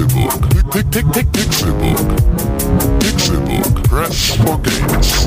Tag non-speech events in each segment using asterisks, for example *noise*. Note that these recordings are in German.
Pixelbook. Pixelbook. Pixelbook. Press for games.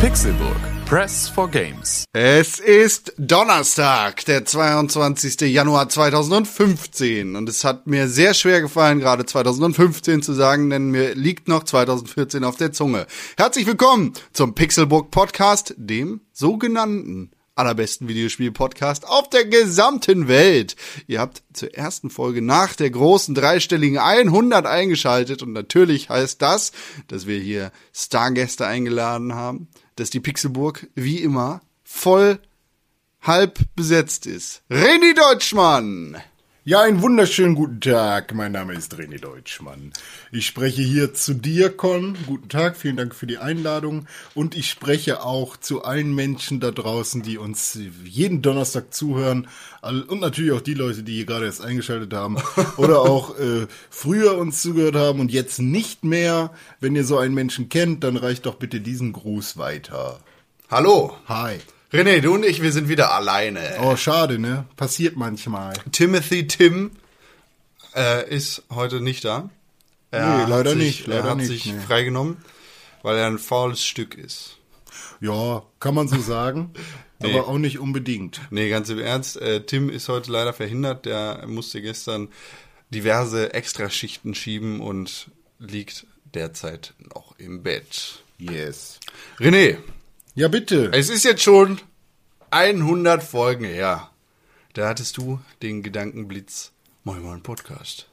Pixelburg. Press for Games. Es ist Donnerstag, der 22. Januar 2015 und es hat mir sehr schwer gefallen, gerade 2015 zu sagen, denn mir liegt noch 2014 auf der Zunge. Herzlich willkommen zum Pixelbook Podcast, dem sogenannten allerbesten Videospiel-Podcast auf der gesamten Welt. Ihr habt zur ersten Folge nach der großen dreistelligen 100 eingeschaltet und natürlich heißt das, dass wir hier Stargäste eingeladen haben, dass die Pixelburg wie immer voll halb besetzt ist. René Deutschmann! Ja, einen wunderschönen guten Tag. Mein Name ist René Deutschmann. Ich spreche hier zu dir, Con. Guten Tag, vielen Dank für die Einladung. Und ich spreche auch zu allen Menschen da draußen, die uns jeden Donnerstag zuhören. Und natürlich auch die Leute, die hier gerade erst eingeschaltet haben. *laughs* Oder auch äh, früher uns zugehört haben und jetzt nicht mehr. Wenn ihr so einen Menschen kennt, dann reicht doch bitte diesen Gruß weiter. Hallo! Hi. René, du und ich, wir sind wieder alleine. Oh, schade, ne? Passiert manchmal. Timothy Tim äh, ist heute nicht da. Er Nee, leider sich, nicht, leider er hat nicht, sich nee. freigenommen, weil er ein faules Stück ist. Ja, kann man so sagen. *laughs* Nee. Aber auch nicht unbedingt. Nee, ganz im Ernst, äh, Tim ist heute leider verhindert. Der musste gestern diverse Extraschichten schieben und liegt derzeit noch im Bett. Yes. René, Ja, bitte. es ist jetzt schon 100 Folgen her. Da hattest du den Gedankenblitz, mal einen Podcast.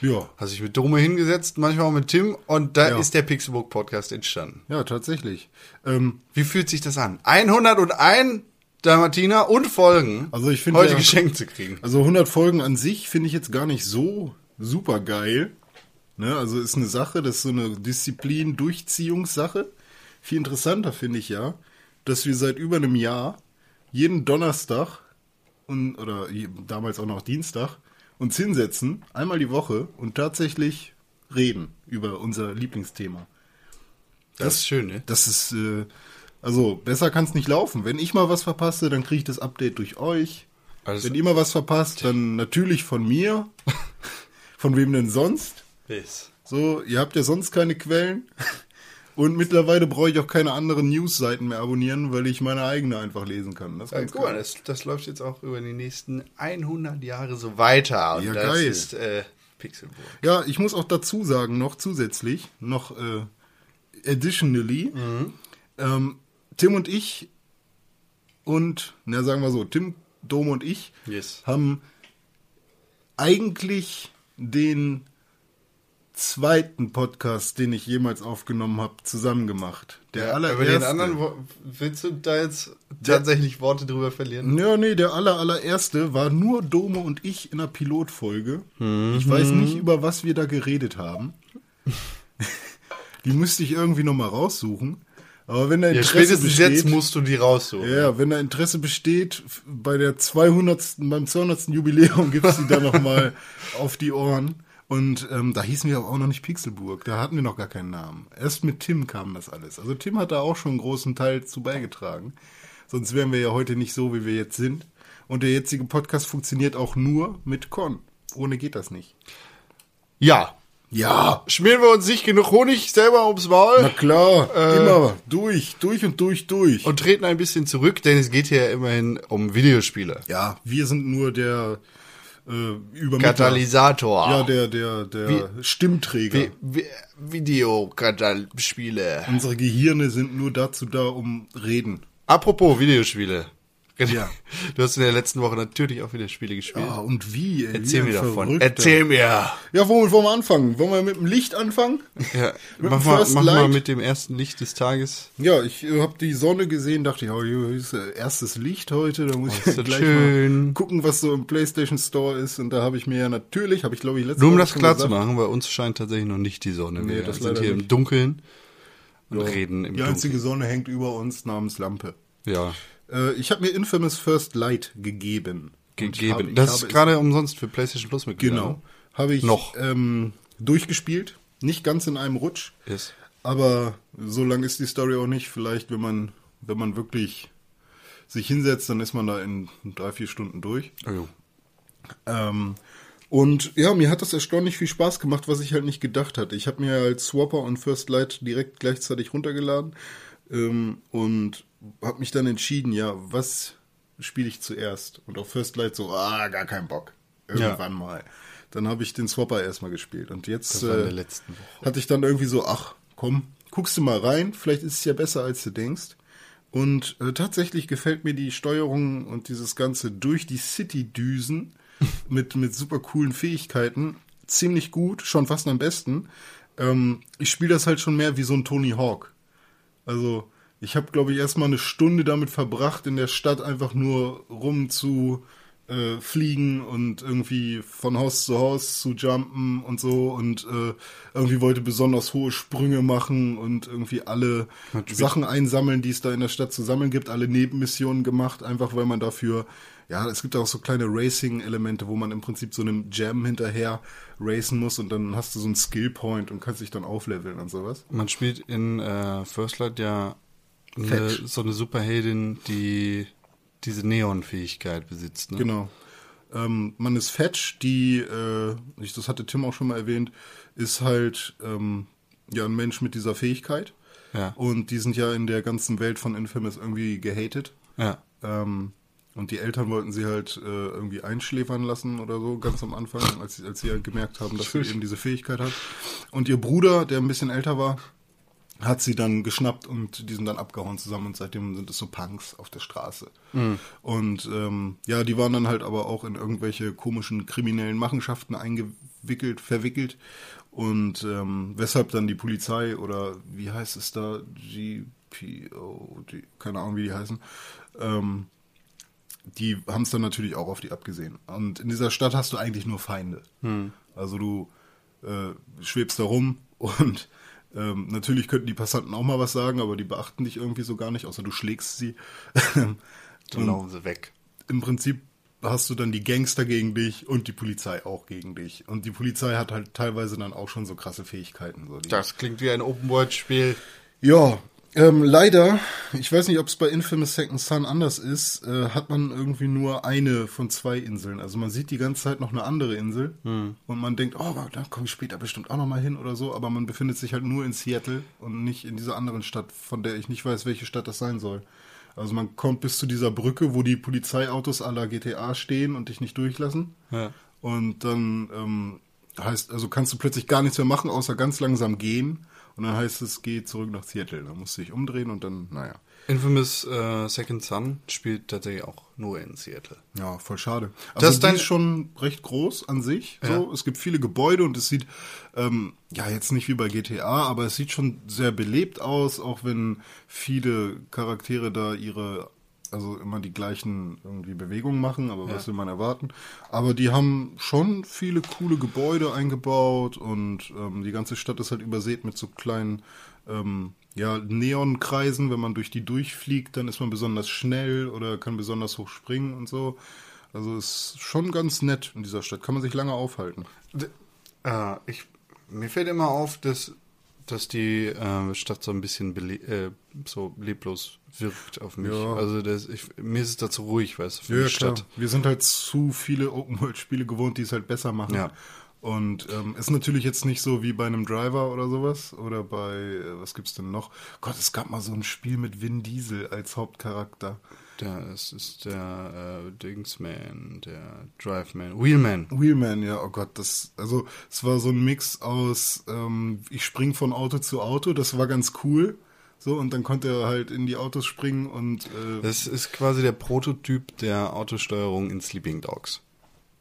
Ja, Hast dich mit Dome hingesetzt, manchmal auch mit Tim und da Ja. ist der Pixelbook Podcast entstanden. ja, tatsächlich. Ähm, Wie fühlt sich das an? 101 Dalmatiner und Folgen Also ich finde heute ja- geschenkt zu kriegen. also 100 Folgen an sich finde ich jetzt gar nicht so super geil. Ne, also ist eine Sache, das ist so eine Disziplin-Durchziehungssache. Viel interessanter finde ich ja, dass wir seit über einem Jahr jeden Donnerstag und, oder damals auch noch Dienstag uns hinsetzen, einmal die Woche und tatsächlich reden über unser Lieblingsthema. Das ist schön, ne? Das ist, äh, also besser kann es nicht laufen. Wenn ich mal was verpasse, dann kriege ich das Update durch euch. Also- Wenn ihr mal was verpasst, dann natürlich von mir. *laughs* von wem denn sonst? Yes. So, ihr habt ja sonst keine Quellen. Und mittlerweile brauche ich auch keine anderen Newsseiten mehr abonnieren, weil ich meine eigene einfach lesen kann. Das ist Ja, ganz geil. das, das läuft jetzt auch über die nächsten 100 Jahre so weiter. Und Ja, das geil. ist äh, Pixelburg. Ja, ich muss auch dazu sagen, noch zusätzlich, noch äh, additionally, Mhm. ähm, Tim und ich und, na sagen wir so, Tim, Dom und ich Yes. haben eigentlich den zweiten Podcast, den ich jemals aufgenommen habe, zusammen gemacht. Der Ja, allererste. über den anderen, willst du da jetzt tatsächlich Worte drüber verlieren? Ja, nee, der aller, allererste war nur Dome und ich in einer Pilotfolge. Mhm. Ich weiß nicht, über was wir da geredet haben. *laughs* Die müsste ich irgendwie nochmal raussuchen. Aber wenn da Ja, Interesse spätestens besteht, jetzt musst du die raussuchen. ja, wenn da Interesse besteht, bei der 200. beim 200. Jubiläum gibt's die dann nochmal *laughs* auf die Ohren. Und ähm, da hießen wir aber auch noch nicht Pixelburg, da hatten wir noch gar keinen Namen. Erst mit Tim kam das alles. Also Tim hat da auch schon einen großen Teil zu beigetragen. Sonst wären wir ja heute nicht so, wie wir jetzt sind. Und der jetzige Podcast funktioniert auch nur mit Con. Ohne geht das nicht. ja. Ja, Schmieren wir uns nicht genug Honig selber ums Maul? na klar, immer durch, durch und durch, durch. und treten ein bisschen zurück, denn es geht hier ja immerhin um Videospiele. ja, wir sind nur der äh. Katalysator. Ja, der, der, der Stimmträger. Vi Vi Videospiele. Unsere Gehirne sind nur dazu da, um reden. Apropos Videospiele. Ja. Du hast in der letzten Woche natürlich auch wieder Spiele gespielt. Ah, und wie? Ey, Erzähl wie mir davon. Verrückter. Erzähl mir. Ja, womit wollen wir anfangen? Wollen wir mit dem Licht anfangen? Ja, mach mal, mach mal mit dem ersten Licht des Tages. Ja, ich äh, habe die Sonne gesehen, dachte ich, oh, hier ist äh, erstes Licht heute, da muss Oh, ich das gleich schön. mal gucken, was so im PlayStation Store ist. Und da habe ich mir ja natürlich, habe ich glaube ich letztes Nur um Mal das klar zu gesagt, machen, bei uns scheint tatsächlich noch nicht die Sonne. Nee, Wir das sind leider hier im nicht. Dunkeln und Ja, reden im Die Dunkeln. einzige Sonne hängt über uns namens Lampe. Ja, Äh, ich habe mir Infamous First Light gegeben. Gegeben. habe- das ist gerade umsonst für PlayStation Plus mitgegangen. Genau. Habe ich Noch. Ähm, durchgespielt. Nicht ganz in einem Rutsch. Yes. Aber so lang ist die Story auch nicht. Vielleicht, wenn man, wenn man wirklich sich hinsetzt, dann ist man da in drei, vier Stunden durch. Oh. Ähm, und ja, mir hat das erstaunlich viel Spaß gemacht, was ich halt nicht gedacht hatte. Ich habe mir als Swapper und First Light direkt gleichzeitig runtergeladen ähm, und habe mich dann entschieden, ja, was spiele ich zuerst? Und auf First Light so, ah, gar keinen Bock. Irgendwann mal. Dann habe ich den Swapper erstmal gespielt und jetzt äh, hatte ich dann irgendwie so, ach, komm, guckst du mal rein, vielleicht ist es ja besser, als du denkst. Und äh, tatsächlich gefällt mir die Steuerung und dieses Ganze durch die City düsen *laughs* mit, mit super coolen Fähigkeiten ziemlich gut, schon fast am besten. Ähm, ich spiele das halt schon mehr wie so ein Tony Hawk. Also, ich habe, glaube ich, erstmal eine Stunde damit verbracht, in der Stadt einfach nur rum zu äh, fliegen und irgendwie von Haus zu Haus zu jumpen und so und äh, irgendwie wollte besonders hohe Sprünge machen und irgendwie alle Sachen einsammeln, die es da in der Stadt zu sammeln gibt, alle Nebenmissionen gemacht, einfach weil man dafür, ja, es gibt auch so kleine Racing-Elemente, wo man im Prinzip so einem Jam hinterher racen muss und dann hast du so einen Skill-Point und kannst dich dann aufleveln und sowas. Man spielt in äh, First Light ja eine, so eine Superheldin, die diese Neon-Fähigkeit besitzt. Ne? Genau. Ähm, man ist Fetch, die, äh, ich, das hatte Tim auch schon mal erwähnt, ist halt ähm, ja ein Mensch mit dieser Fähigkeit. Ja. Und die sind ja in der ganzen Welt von Infamous irgendwie gehatet. Ja. Ähm, und die Eltern wollten sie halt äh, irgendwie einschläfern lassen oder so, ganz am Anfang, als, sie- als sie halt gemerkt haben, dass sie eben diese Fähigkeit hat. Und ihr Bruder, der ein bisschen älter war, hat sie dann geschnappt und die sind dann abgehauen zusammen und seitdem sind es so Punks auf der Straße. Und ähm, ja, die waren dann halt aber auch in irgendwelche komischen kriminellen Machenschaften eingewickelt, verwickelt und ähm, weshalb dann die Polizei oder wie heißt es da, GPO, die, keine Ahnung wie die heißen, ähm, die haben es dann natürlich auch auf die abgesehen. Und in dieser Stadt hast du eigentlich nur Feinde. Also du äh, schwebst da rum *laughs* und ähm, natürlich könnten die Passanten auch mal was sagen, aber die beachten dich irgendwie so gar nicht, außer du schlägst sie. *laughs* Dann laufen sie weg. Im Prinzip hast du dann die Gangster gegen dich und die Polizei auch gegen dich. Und die Polizei hat halt teilweise dann auch schon so krasse Fähigkeiten. So die Das klingt wie ein Open-World-Spiel. ja, ähm, leider, ich weiß nicht, ob es bei Infamous Second Son anders ist, äh, hat man irgendwie nur eine von zwei Inseln. Also man sieht die ganze Zeit noch eine andere Insel und man denkt, oh, da komme ich später bestimmt auch noch mal hin oder so, aber man befindet sich halt nur in Seattle und nicht in dieser anderen Stadt, von der ich nicht weiß, welche Stadt das sein soll. Also man kommt bis zu dieser Brücke, wo die Polizeiautos la GTA stehen und dich nicht durchlassen. Ja. Und dann ähm, heißt, also kannst du plötzlich gar nichts mehr machen, außer ganz langsam gehen. Und dann heißt es, geh zurück nach Seattle. Dann musst du dich umdrehen und dann, naja. Infamous äh, Second Son spielt tatsächlich auch nur in Seattle. Ja, voll schade. Das Also ist die dein- ist schon recht groß an sich. So, es gibt viele Gebäude und es sieht ähm, ja jetzt nicht wie bei GTA, aber es sieht schon sehr belebt aus, auch wenn viele Charaktere da ihre also immer die gleichen irgendwie Bewegungen machen, aber was will man erwarten? Aber die haben schon viele coole Gebäude eingebaut und ähm, die ganze Stadt ist halt übersät mit so kleinen ähm, ja, Neonkreisen. Wenn man durch die durchfliegt, dann ist man besonders schnell oder kann besonders hoch springen und so. Also ist schon ganz nett in dieser Stadt. Kann man sich lange aufhalten. D äh, ich, mir fällt immer auf, dass, dass die äh, Stadt so ein bisschen äh, so leblos wirkt auf mich. Ja. Also das, ich, mir ist es da zu ruhig, weißt du, für die Stadt. Wir sind halt zu viele Open-World-Spiele gewohnt, die es halt besser machen. Ja. Und ähm, ist natürlich jetzt nicht so wie bei einem Driver oder sowas. Oder bei, äh, was gibt's denn noch? Gott, es gab mal so ein Spiel mit Vin Diesel als Hauptcharakter. Der, es ist der äh, Dingsman, der Driveman, Wheelman. Wheelman, ja, oh Gott, das, also es war so ein Mix aus, ähm, ich spring von Auto zu Auto, das war ganz cool. So, und dann konnte er halt in die Autos springen und äh, Das ist quasi der Prototyp der Autosteuerung in Sleeping Dogs.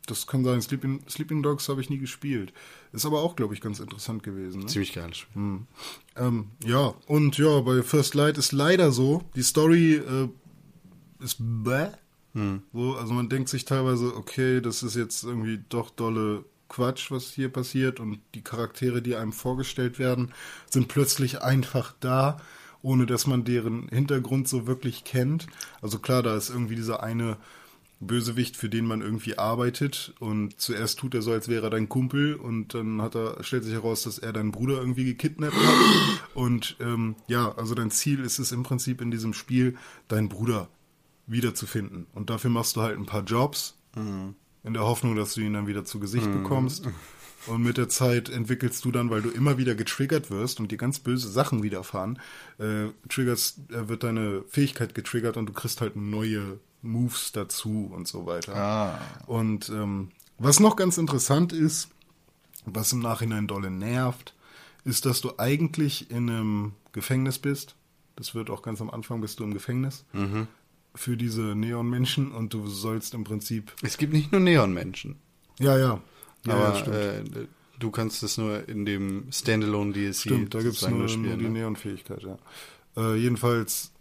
das kann sein. Sleeping, Sleeping Dogs habe ich nie gespielt. Ist aber auch, glaube ich, ganz interessant gewesen. Ne? Ziemlich geiles Spiel. Ähm, ja, und ja, bei First Light ist leider so, die Story äh, ist bäh. So, also man denkt sich teilweise, okay, das ist jetzt irgendwie doch dolle Quatsch, was hier passiert und die Charaktere, die einem vorgestellt werden, sind plötzlich einfach da, ohne dass man deren Hintergrund so wirklich kennt. Also klar, da ist irgendwie dieser eine Bösewicht, für den man irgendwie arbeitet und zuerst tut er so, als wäre er dein Kumpel und dann hat er, stellt sich heraus, dass er deinen Bruder irgendwie gekidnappt hat. Und ähm, ja, also dein Ziel ist es im Prinzip in diesem Spiel, deinen Bruder wiederzufinden. Und dafür machst du halt ein paar Jobs, in der Hoffnung, dass du ihn dann wieder zu Gesicht bekommst. *laughs* Und mit der Zeit entwickelst du dann, weil du immer wieder getriggert wirst und dir ganz böse Sachen widerfahren, äh, triggerst, äh, wird deine Fähigkeit getriggert und du kriegst halt neue Moves dazu und so weiter. Und ähm, was noch ganz interessant ist, was im Nachhinein dolle nervt, ist, dass du eigentlich in einem Gefängnis bist. Das wird auch ganz am Anfang bist du im Gefängnis für diese Neon-Menschen und du sollst im Prinzip. Es gibt nicht nur Neon-Menschen, Ja, ja. ja aber ja, äh, du kannst es nur in dem Standalone DLC Stimmt, da gibt's sozusagen nur, spielen, nur die ne? Neon-Fähigkeit, ja. Äh, jedenfalls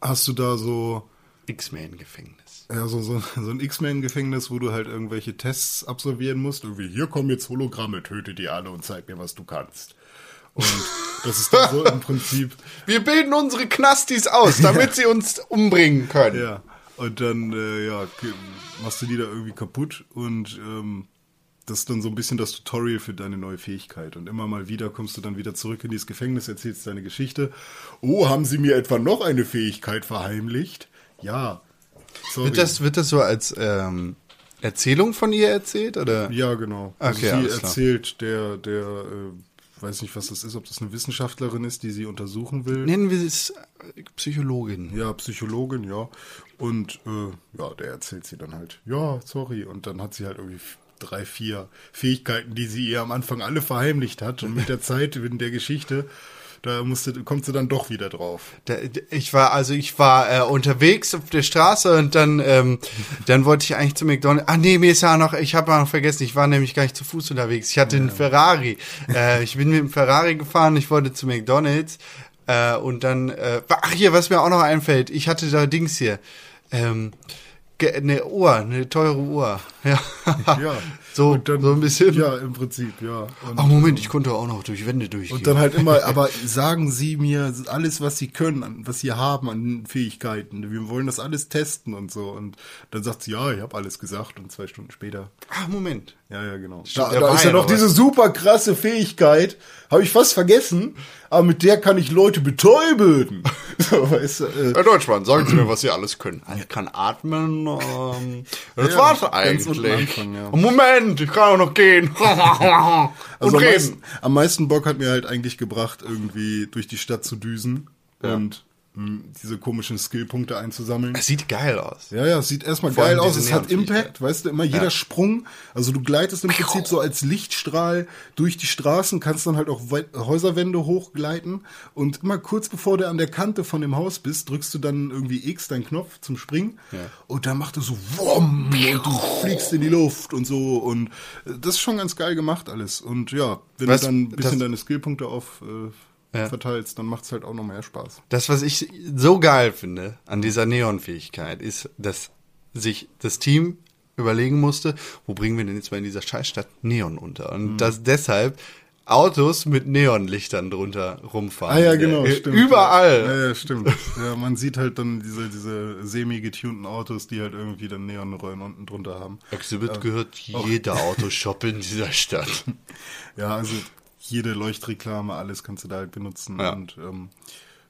hast du da so, X-Men-Gefängnis. ja, so, so, so ein X-Men-Gefängnis, wo du halt irgendwelche Tests absolvieren musst. Irgendwie, hier kommen jetzt Hologramme, töte die alle und zeig mir, was du kannst. Und das ist dann so im Prinzip, *laughs* Wir bilden unsere Knastis aus, damit sie uns umbringen können. ja. Und dann, äh, ja, machst du die da irgendwie kaputt und ähm, das ist dann so ein bisschen das Tutorial für deine neue Fähigkeit. Und immer mal wieder kommst du dann wieder zurück in dieses Gefängnis, erzählst deine Geschichte. Oh, haben sie mir etwa noch eine Fähigkeit verheimlicht? Ja. Sorry. Wird das, wird das so als ähm, Erzählung von ihr erzählt? Oder? ja, genau. Also Okay, sie alles klar. erzählt der, der, äh, weiß nicht, was das ist, ob das eine Wissenschaftlerin ist, die sie untersuchen will. Nennen wir es äh, Psychologin. Ja, Psychologin, ja. Und äh, ja, der erzählt sie dann halt, ja, sorry. Und dann hat sie halt irgendwie drei, vier Fähigkeiten, die sie ihr am Anfang alle verheimlicht hat. Und mit der Zeit, in der Geschichte, da musste, kommt sie dann doch wieder drauf. Da, ich war also ich war äh, unterwegs auf der Straße und dann ähm, dann wollte ich eigentlich zu McDonald's. Ah nee, mir ist ja noch ich habe noch vergessen, ich war nämlich gar nicht zu Fuß unterwegs. Ich hatte einen Ferrari. Äh, ich bin mit dem Ferrari gefahren, ich wollte zu McDonald's äh, und dann äh, ach hier, was mir auch noch einfällt, ich hatte da Dings hier. Ähm, eine Uhr, eine teure Uhr. Ja. Ja. *laughs* so dann, so ein bisschen. Ja, im Prinzip, ja. Und, Ach Moment, ich konnte auch noch durch Wände durchgehen. und dann halt immer, aber sagen Sie mir alles, was Sie können, was Sie haben an Fähigkeiten. Wir wollen das alles testen und so. Und dann sagt sie, ja, ich habe alles gesagt. Und zwei Stunden später Ach Moment. Ja, ja, genau. Stimmt, da da ist ja ja noch diese super krasse Fähigkeit, habe ich fast vergessen, aber mit der kann ich Leute betäuben. *laughs* so, weißt du, äh, Herr Deutschmann, sagen Sie mir, was Sie alles können. Ich kann atmen. Ähm, das Ja, war's eigentlich. Anfang, ja. Moment, ich kann auch noch gehen. Und *laughs* also am reden. meisten, am meisten Bock hat mir halt eigentlich gebracht, irgendwie durch die Stadt zu düsen und mh, diese komischen Skillpunkte einzusammeln. Es sieht geil aus. Ja, ja, es sieht erstmal Vor geil aus, es hat. Impact, weißt du, immer jeder Sprung, also du gleitest im Prinzip so als Lichtstrahl durch die Straßen, kannst dann halt auch Häuserwände hochgleiten. Und immer kurz bevor du an der Kante von dem Haus bist, drückst du dann irgendwie X, deinen Knopf zum Springen. Und dann macht er so wumm und du fliegst in die Luft und so. Und äh, das ist schon ganz geil gemacht alles. Und ja, wenn Was- du dann ein bisschen das- deine Skillpunkte auf äh, Ja. verteilst, dann macht's halt auch noch mehr Spaß. Das, was ich so geil finde an dieser Neon-Fähigkeit, ist, dass sich das Team überlegen musste, wo bringen wir denn jetzt mal in dieser Scheißstadt Neon unter? Und Mhm. dass deshalb Autos mit Neonlichtern drunter rumfahren. Ah ja, genau, Äh, stimmt. Überall. Ja, ja, stimmt. Ja, man sieht halt dann diese, diese semi-getunten Autos, die halt irgendwie dann Neonröhren unten drunter haben. Exhibit gehört jeder Autoshop in dieser Stadt. *laughs* Ja, also jede Leuchtreklame, alles kannst du da halt benutzen. Ja. Und ähm,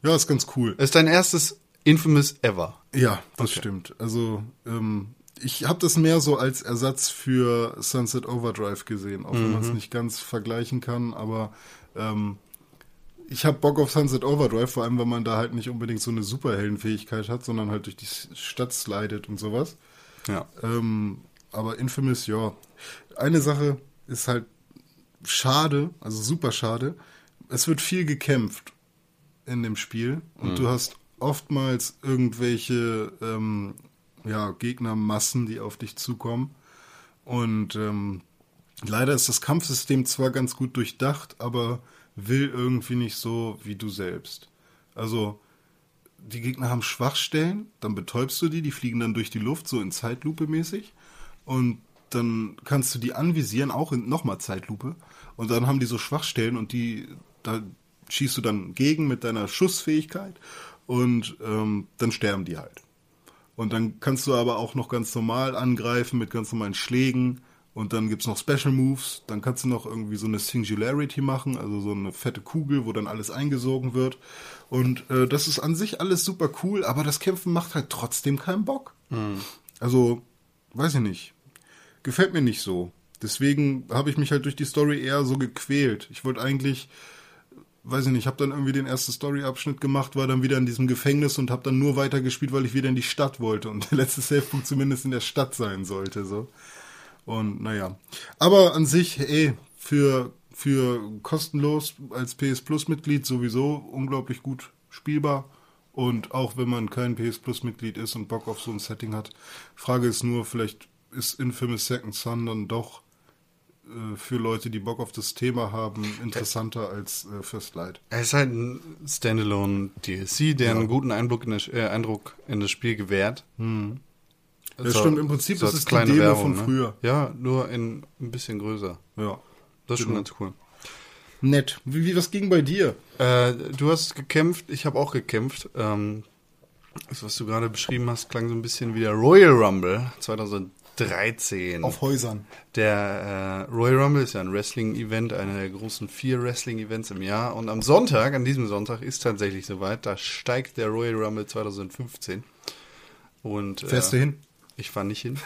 ja, ist ganz cool. Ist dein erstes Infamous ever. Ja, das stimmt. Also ähm, ich habe das mehr so als Ersatz für Sunset Overdrive gesehen, auch wenn man es nicht ganz vergleichen kann, aber ähm, ich habe Bock auf Sunset Overdrive, vor allem, weil man da halt nicht unbedingt so eine Superheldenfähigkeit hat, sondern halt durch die Stadt slidet und sowas. Ja. Ähm, aber Infamous, ja. Eine Sache ist halt schade, also super schade. Es wird viel gekämpft in dem Spiel und du hast oftmals irgendwelche ähm, ja, Gegnermassen, die auf dich zukommen. Und ähm, leider ist das Kampfsystem zwar ganz gut durchdacht, aber will irgendwie nicht so wie du selbst. Also die Gegner haben Schwachstellen, dann betäubst du die, die fliegen dann durch die Luft, so in Zeitlupe mäßig. Und dann kannst du die anvisieren, auch in nochmal Zeitlupe. Und dann haben die so Schwachstellen und die, da schießt du dann gegen mit deiner Schussfähigkeit und ähm, dann sterben die halt. Und dann kannst du aber auch noch ganz normal angreifen mit ganz normalen Schlägen. Und dann gibt's noch Special Moves. Dann kannst du noch irgendwie so eine Singularity machen, also so eine fette Kugel, wo dann alles eingesogen wird. Und äh, das ist an sich alles super cool, aber das Kämpfen macht halt trotzdem keinen Bock. Also, weiß ich nicht. Gefällt mir nicht so. Deswegen habe ich mich halt durch die Story eher so gequält. Ich wollte eigentlich, weiß ich nicht, habe dann irgendwie den ersten Story-Abschnitt gemacht, war dann wieder in diesem Gefängnis und habe dann nur weitergespielt, weil ich wieder in die Stadt wollte und der letzte Savepunkt zumindest in der Stadt sein sollte. So. Und naja. Aber an sich, ey, für, für kostenlos als PS Plus-Mitglied sowieso unglaublich gut spielbar. Und auch wenn man kein PS Plus-Mitglied ist und Bock auf so ein Setting hat. Frage ist nur, vielleicht ist Infamous Second Son dann doch äh, für Leute, die Bock auf das Thema haben, interessanter als äh, First Light. Es ist halt ein Standalone DLC, der einen guten Eindruck in das, äh, Eindruck in das Spiel gewährt. Das stimmt, im Prinzip so ist als es die Demo Werbung, von ne? früher. Ja, nur in ein bisschen größer. Ja. Das ist schon Genau. ganz cool. Nett. Wie, wie was ging bei dir? Äh, du hast gekämpft, ich habe auch gekämpft. Ähm, das, was du gerade beschrieben hast, klang so ein bisschen wie der Royal Rumble 2013. Auf Häusern. Der äh, Royal Rumble ist ja ein Wrestling-Event, einer der großen vier Wrestling-Events im Jahr. Und am Sonntag, an diesem Sonntag, ist tatsächlich soweit. Da steigt der Royal Rumble 2015. Und äh, Fährst du hin? Ich fahr nicht hin.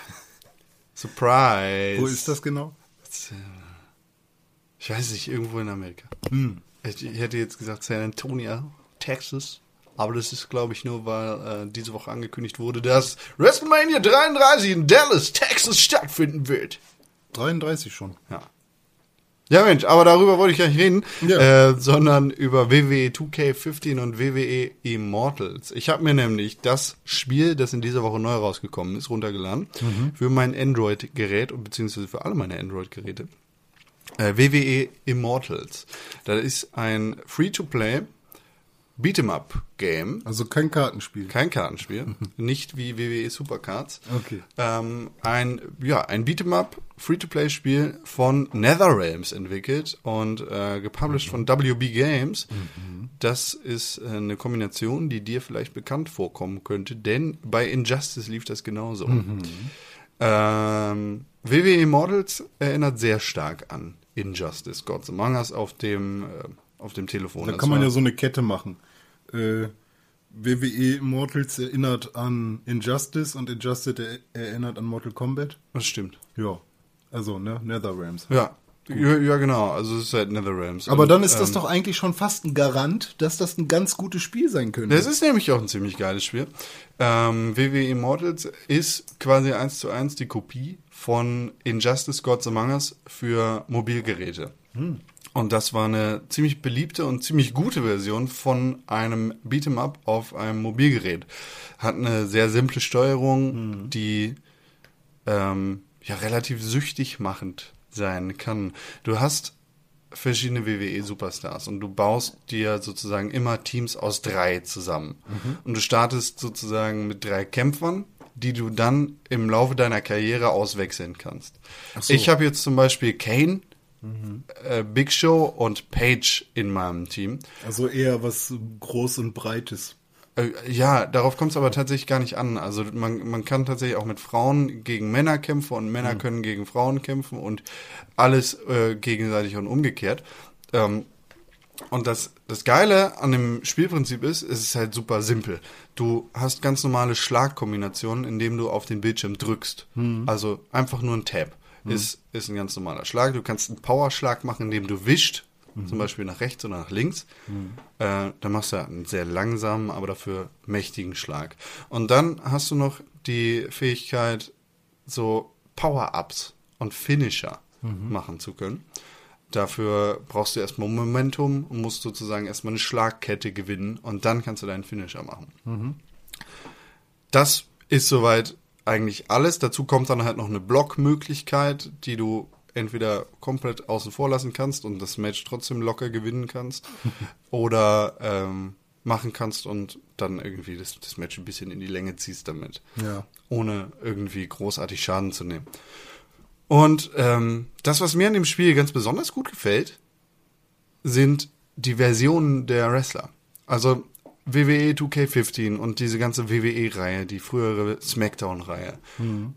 *laughs* Surprise. Wo ist das genau? Ich weiß nicht, irgendwo in Amerika. Hm. Ich, ich hätte jetzt gesagt San Antonio, Texas. Aber das ist, glaube ich, nur, weil äh, diese Woche angekündigt wurde, dass WrestleMania 33 in Dallas, Texas stattfinden wird. 33 schon. Ja. Ja, Mensch, aber darüber wollte ich gar nicht reden, Ja. äh, sondern über WWE 2K15 und WWE Immortals. Ich habe mir nämlich das Spiel, das in dieser Woche neu rausgekommen ist, runtergeladen für mein Android-Gerät und beziehungsweise für alle meine Android-Geräte. Äh, WWE Immortals. Das ist ein Free-to-Play Beat'em-up-Game. Also kein Kartenspiel. Kein Kartenspiel, *laughs* nicht wie WWE Supercards. Okay. Ähm, ein, ja, ein Beat'em-up, Free-to-Play-Spiel von NetherRealms entwickelt und äh, gepublished von WB Games. Das ist äh, eine Kombination, die dir vielleicht bekannt vorkommen könnte, denn bei Injustice lief das genauso. Ähm, WWE Immortals erinnert sehr stark an Injustice, Gods Among Us auf dem, äh, auf dem Telefon. Da kann man ja so eine Kette machen. Äh, WWE Immortals erinnert an Injustice und Injustice er erinnert an Mortal Kombat. Das stimmt. Ja. Also, ne? Netherrealms. Ja. Ja, ja, genau. Also es ist halt NetherRealms. Aber Und, dann ist das ähm, doch eigentlich schon fast ein Garant, dass das ein ganz gutes Spiel sein könnte. Das ist nämlich auch ein ziemlich geiles Spiel. Ähm, WWE Immortals ist quasi eins zu eins die Kopie von Injustice Gods Among Us für Mobilgeräte. Und das war eine ziemlich beliebte und ziemlich gute Version von einem Beat'em Up auf einem Mobilgerät. Hat eine sehr simple Steuerung, die ähm, ja relativ süchtig machend sein kann. Du hast verschiedene WWE-Superstars und du baust dir sozusagen immer Teams aus drei zusammen. Und du startest sozusagen mit drei Kämpfern, die du dann im Laufe deiner Karriere auswechseln kannst. so. Ich habe jetzt zum Beispiel Kane, äh, Big Show und Page in meinem Team. Also eher was groß und breites. Äh, Ja, darauf kommt es aber tatsächlich gar nicht an. Also man, man kann tatsächlich auch mit Frauen gegen Männer kämpfen und Männer können gegen Frauen kämpfen und alles äh, gegenseitig und umgekehrt. Ähm, und das, das Geile an dem Spielprinzip ist, es ist halt super simpel. Du hast ganz normale Schlagkombinationen, indem du auf den Bildschirm drückst. Also einfach nur ein Tab. Ist, ist ein ganz normaler Schlag. Du kannst einen Powerschlag machen, indem du wischt, zum Beispiel nach rechts oder nach links. Äh, dann machst du einen sehr langsamen, aber dafür mächtigen Schlag. Und dann hast du noch die Fähigkeit, so Power-Ups und Finisher machen zu können. Dafür brauchst du erstmal Momentum und musst sozusagen erstmal eine Schlagkette gewinnen und dann kannst du deinen Finisher machen. Das ist soweit eigentlich alles. Dazu kommt dann halt noch eine Blockmöglichkeit, die du entweder komplett außen vor lassen kannst und das Match trotzdem locker gewinnen kannst *laughs* oder ähm, machen kannst und dann irgendwie das, das Match ein bisschen in die Länge ziehst damit. Ja. Ohne irgendwie großartig Schaden zu nehmen. Und ähm, das, was mir an dem Spiel ganz besonders gut gefällt, sind die Versionen der Wrestler. Also WWE 2K15 und diese ganze WWE-Reihe, die frühere SmackDown-Reihe,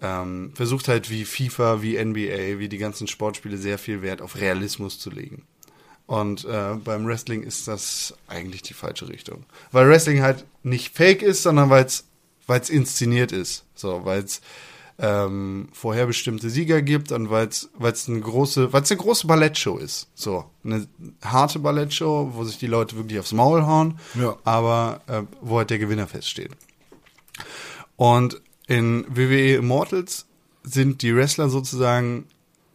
ähm, versucht halt wie FIFA, wie NBA, wie die ganzen Sportspiele sehr viel Wert auf Realismus zu legen. Und äh, beim Wrestling ist das eigentlich die falsche Richtung. Weil Wrestling halt nicht fake ist, sondern weil es inszeniert ist. So, weil es ähm, vorherbestimmte Sieger gibt und weil es eine große, weil es eine große Ballettshow ist. So, eine harte Ballettshow, wo sich die Leute wirklich aufs Maul hauen, Ja. aber äh, wo halt der Gewinner feststeht. Und in WWE Immortals sind die Wrestler sozusagen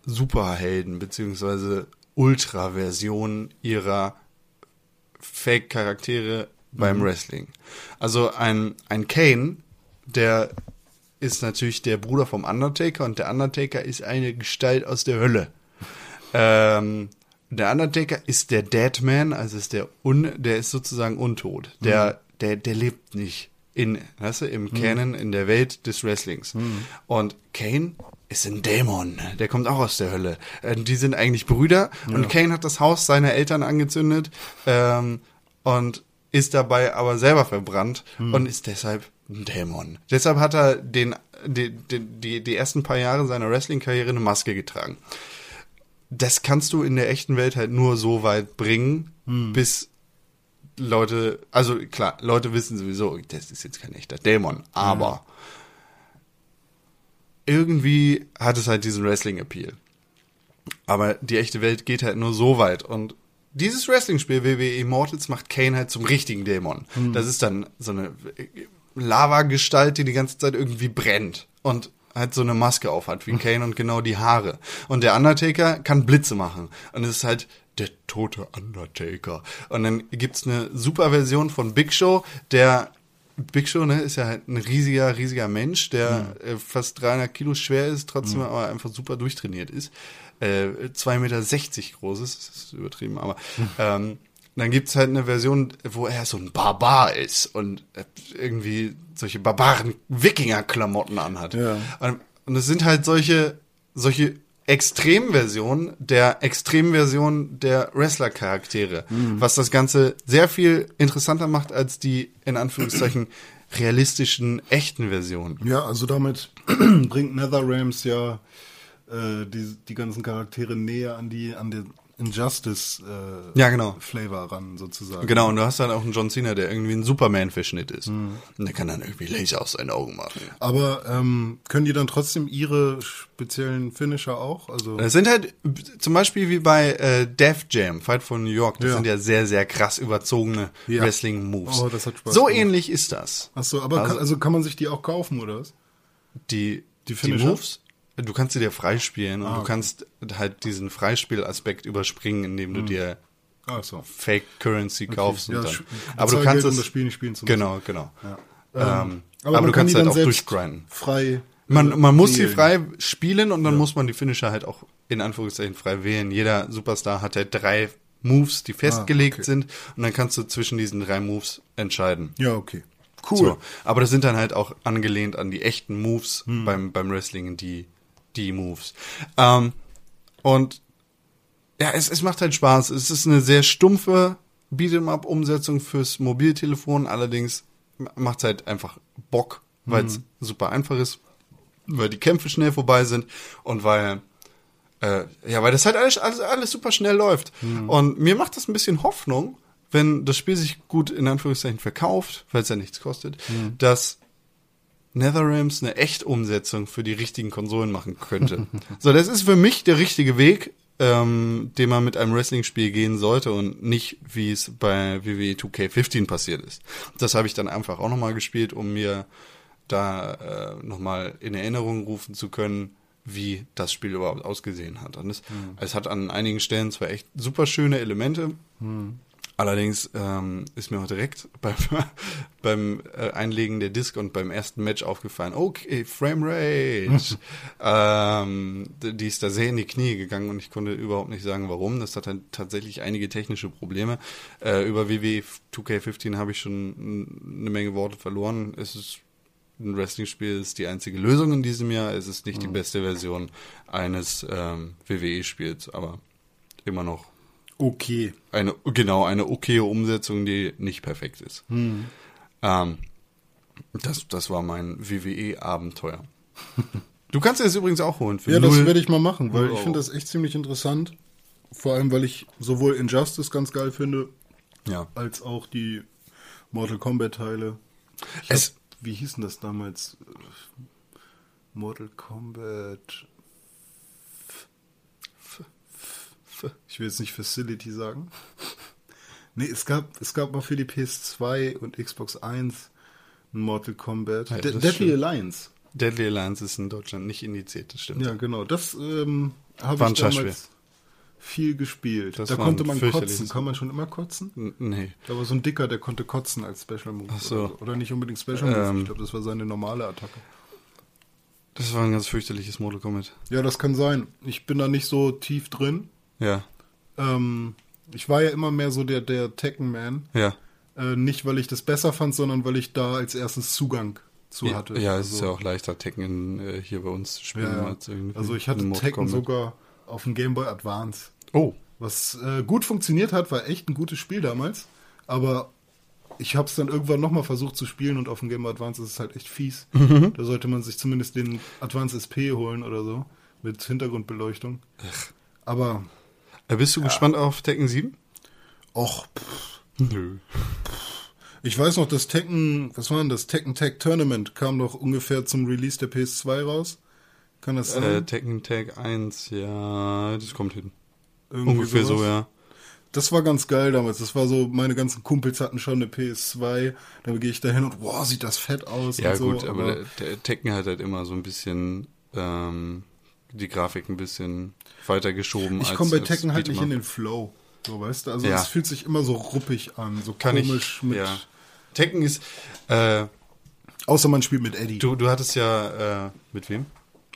Superhelden beziehungsweise Ultra-Versionen ihrer Fake-Charaktere beim Wrestling. Also ein, ein Kane, der ist natürlich der Bruder vom Undertaker und der Undertaker ist eine Gestalt aus der Hölle. Ähm, der Undertaker ist der Deadman, also ist der un, der ist sozusagen untot. Der, der, der lebt nicht in, weißt du, im Canon, in der Welt des Wrestlings. Und Kane ist ein Dämon, der kommt auch aus der Hölle. Äh, die sind eigentlich Brüder und Kane hat das Haus seiner Eltern angezündet ähm, und ist dabei aber selber verbrannt und ist deshalb Dämon. Deshalb hat er den, die, die, die, die ersten paar Jahre seiner Wrestling-Karriere eine Maske getragen das kannst du in der echten Welt halt nur so weit bringen, bis Leute, also klar, Leute wissen sowieso, das ist jetzt kein echter Dämon, aber irgendwie hat es halt diesen Wrestling-Appeal. Aber die echte Welt geht halt nur so weit und dieses Wrestling-Spiel WWE Immortals macht Kane halt zum richtigen Dämon. Das ist dann so eine Lava-Gestalt, die die ganze Zeit irgendwie brennt und halt so eine Maske auf hat wie Kane und genau die Haare. Und der Undertaker kann Blitze machen und es ist halt der tote Undertaker. Und dann gibt's eine super Version von Big Show, der Big Show, ne, ist ja halt ein riesiger, riesiger Mensch, der äh, fast 300 Kilo schwer ist, trotzdem aber einfach super durchtrainiert ist. Äh, 2,60 Meter groß ist, das ist übertrieben, aber ähm, dann gibt's halt eine Version, wo er so ein Barbar ist und irgendwie solche barbaren Wikinger-Klamotten anhat. Ja. Und, und es sind halt solche, solche Extremversionen der Extremversion der Wrestler-Charaktere, was das Ganze sehr viel interessanter macht als die, in Anführungszeichen, *clears throat* realistischen, echten Versionen. Ja, also damit *clears throat* bringt NetherRealms ja äh, die, die ganzen Charaktere näher an die an den Injustice äh, Ja, genau. Flavor ran sozusagen. Genau, und du hast dann auch einen John Cena, der irgendwie ein Superman-Verschnitt ist. Und der kann dann irgendwie Laser aus seinen Augen machen. Aber ähm, können die dann trotzdem ihre speziellen Finisher auch? Also Es sind halt zum Beispiel wie bei äh, Def Jam, Fight for New York, das Ja. sind ja sehr, sehr krass überzogene Ja. Wrestling-Moves. Oh, das hat Spaß so gemacht. ähnlich ist das. Ach so, aber Also- kann, also kann man sich die auch kaufen oder was? Die, die, Finisher? Moves, du kannst sie dir freispielen und Ah, du okay. kannst halt diesen Freispielaspekt überspringen, indem du dir Ach so. Fake Currency kaufst. Ja, und dann, aber du kannst Geld, um es, das Spiel nicht spielen zu genau, genau. Ja. Ähm, aber, man du kann kannst halt auch durchgrinden. Frei. Man, man muss sie frei spielen und dann muss man die Finisher halt auch in Anführungszeichen frei wählen. Jeder Superstar hat halt drei Moves, die festgelegt Ah, okay. sind und dann kannst du zwischen diesen drei Moves entscheiden. Ja, okay. Cool. So. Aber das sind dann halt auch angelehnt an die echten Moves Hm. beim, beim Wrestling, die, die Moves. Ähm, und ja, es, es macht halt Spaß. Es ist eine sehr stumpfe Beat'em-up-Umsetzung fürs Mobiltelefon. Allerdings macht es halt einfach Bock, weil es super einfach ist, weil die Kämpfe schnell vorbei sind und weil äh, ja, weil das halt alles, alles, alles super schnell läuft. Und mir macht das ein bisschen Hoffnung, wenn das Spiel sich gut in Anführungszeichen verkauft, weil es ja nichts kostet, dass NetherRealms eine Echt-Umsetzung für die richtigen Konsolen machen könnte. so, das ist für mich der richtige Weg, ähm, den man mit einem Wrestling-Spiel gehen sollte und nicht, wie es bei WWE 2K15 passiert ist. Das habe ich dann einfach auch nochmal gespielt, um mir da äh, nochmal in Erinnerung rufen zu können, wie das Spiel überhaupt ausgesehen hat. Und es, es hat an einigen Stellen zwar echt super schöne Elemente, Allerdings ähm, ist mir auch direkt *laughs* beim, beim äh, Einlegen der Disc und beim ersten Match aufgefallen, okay, Frame Rate. *laughs* ähm, die ist da sehr in die Knie gegangen und ich konnte überhaupt nicht sagen, warum. Das hat dann tatsächlich einige technische Probleme. Äh, über WWE 2K15 habe ich schon eine Menge Worte verloren. Es ist ein Wrestling-Spiel ist die einzige Lösung in diesem Jahr. Es ist nicht die beste Version eines ähm, WWE-Spiels, aber immer noch Okay. Eine, genau, eine okaye Umsetzung, die nicht perfekt ist. Hm. Ähm, das, das war mein WWE-Abenteuer. du kannst das übrigens auch holen. Ja, das werde ich mal machen, weil null ich finde das echt ziemlich interessant. Vor allem, weil ich sowohl Injustice ganz geil finde, Ja. als auch die Mortal Kombat Teile. Ich Es- hab, wie hieß denn das damals? Mortal Kombat. Ich will jetzt nicht Facility sagen. *laughs* Nee, es gab, es gab mal für die PS2 und Xbox 1 ein Mortal Kombat. Ja, De Deadly stimmt. Alliance. Deadly Alliance ist in Deutschland nicht indiziert, das stimmt. Ja, genau. Das ähm, habe ich damals viel gespielt. Das da konnte man kotzen. Kann man schon immer kotzen? N- Nee. Da war so ein Dicker, der konnte kotzen als Special Move. Ach so. Oder, so. oder nicht unbedingt Special Move. Ähm. ich glaube, das war seine normale Attacke. Das war ein ganz fürchterliches Mortal Kombat. Ja, das kann sein. Ich bin da nicht so tief drin. Ja, Ähm, ich war ja immer mehr so der, der Tekken-Man. ja. Äh, nicht, weil ich das besser fand, sondern weil ich da als erstes Zugang zu Ja, hatte. ja, es ist Also- ja auch leichter, Tekken äh, hier bei uns zu spielen. Ja, als irgendwie Also ich hatte Tekken sogar auf dem Game Boy Advance. Oh, Was äh, gut funktioniert hat, war echt ein gutes Spiel damals. Aber ich habe es dann irgendwann nochmal versucht zu spielen und auf dem Game Boy Advance ist es halt echt fies. Mhm. Da sollte man sich zumindest den Advance SP holen oder so. Mit Hintergrundbeleuchtung. Aber, äh, bist du gespannt auf Tekken 7? och, pff, Nö. ich weiß noch, das Tekken, was war denn das? Tekken Tag Tournament kam doch ungefähr zum Release der PS2 raus. Kann das sein? Äh, Tekken Tag 1, ja, das kommt hin. Irgendwie Ungefähr so, sowas? ja. Das war ganz geil damals. Das war so, meine ganzen Kumpels hatten schon eine PS2. Dann gehe ich da hin und wow, sieht das fett aus. Ja, und so, gut, aber der, der Tekken hat halt immer so ein bisschen ähm, die Grafik ein bisschen weiter geschoben. ich komme bei Tekken halt nicht in den Flow. So, weißt du? Also Ja. es fühlt sich immer so ruppig an, so Kann komisch ich, mit. ja. Tekken ist, äh, Außer man spielt mit Eddie. du, du hattest ja, äh, mit wem?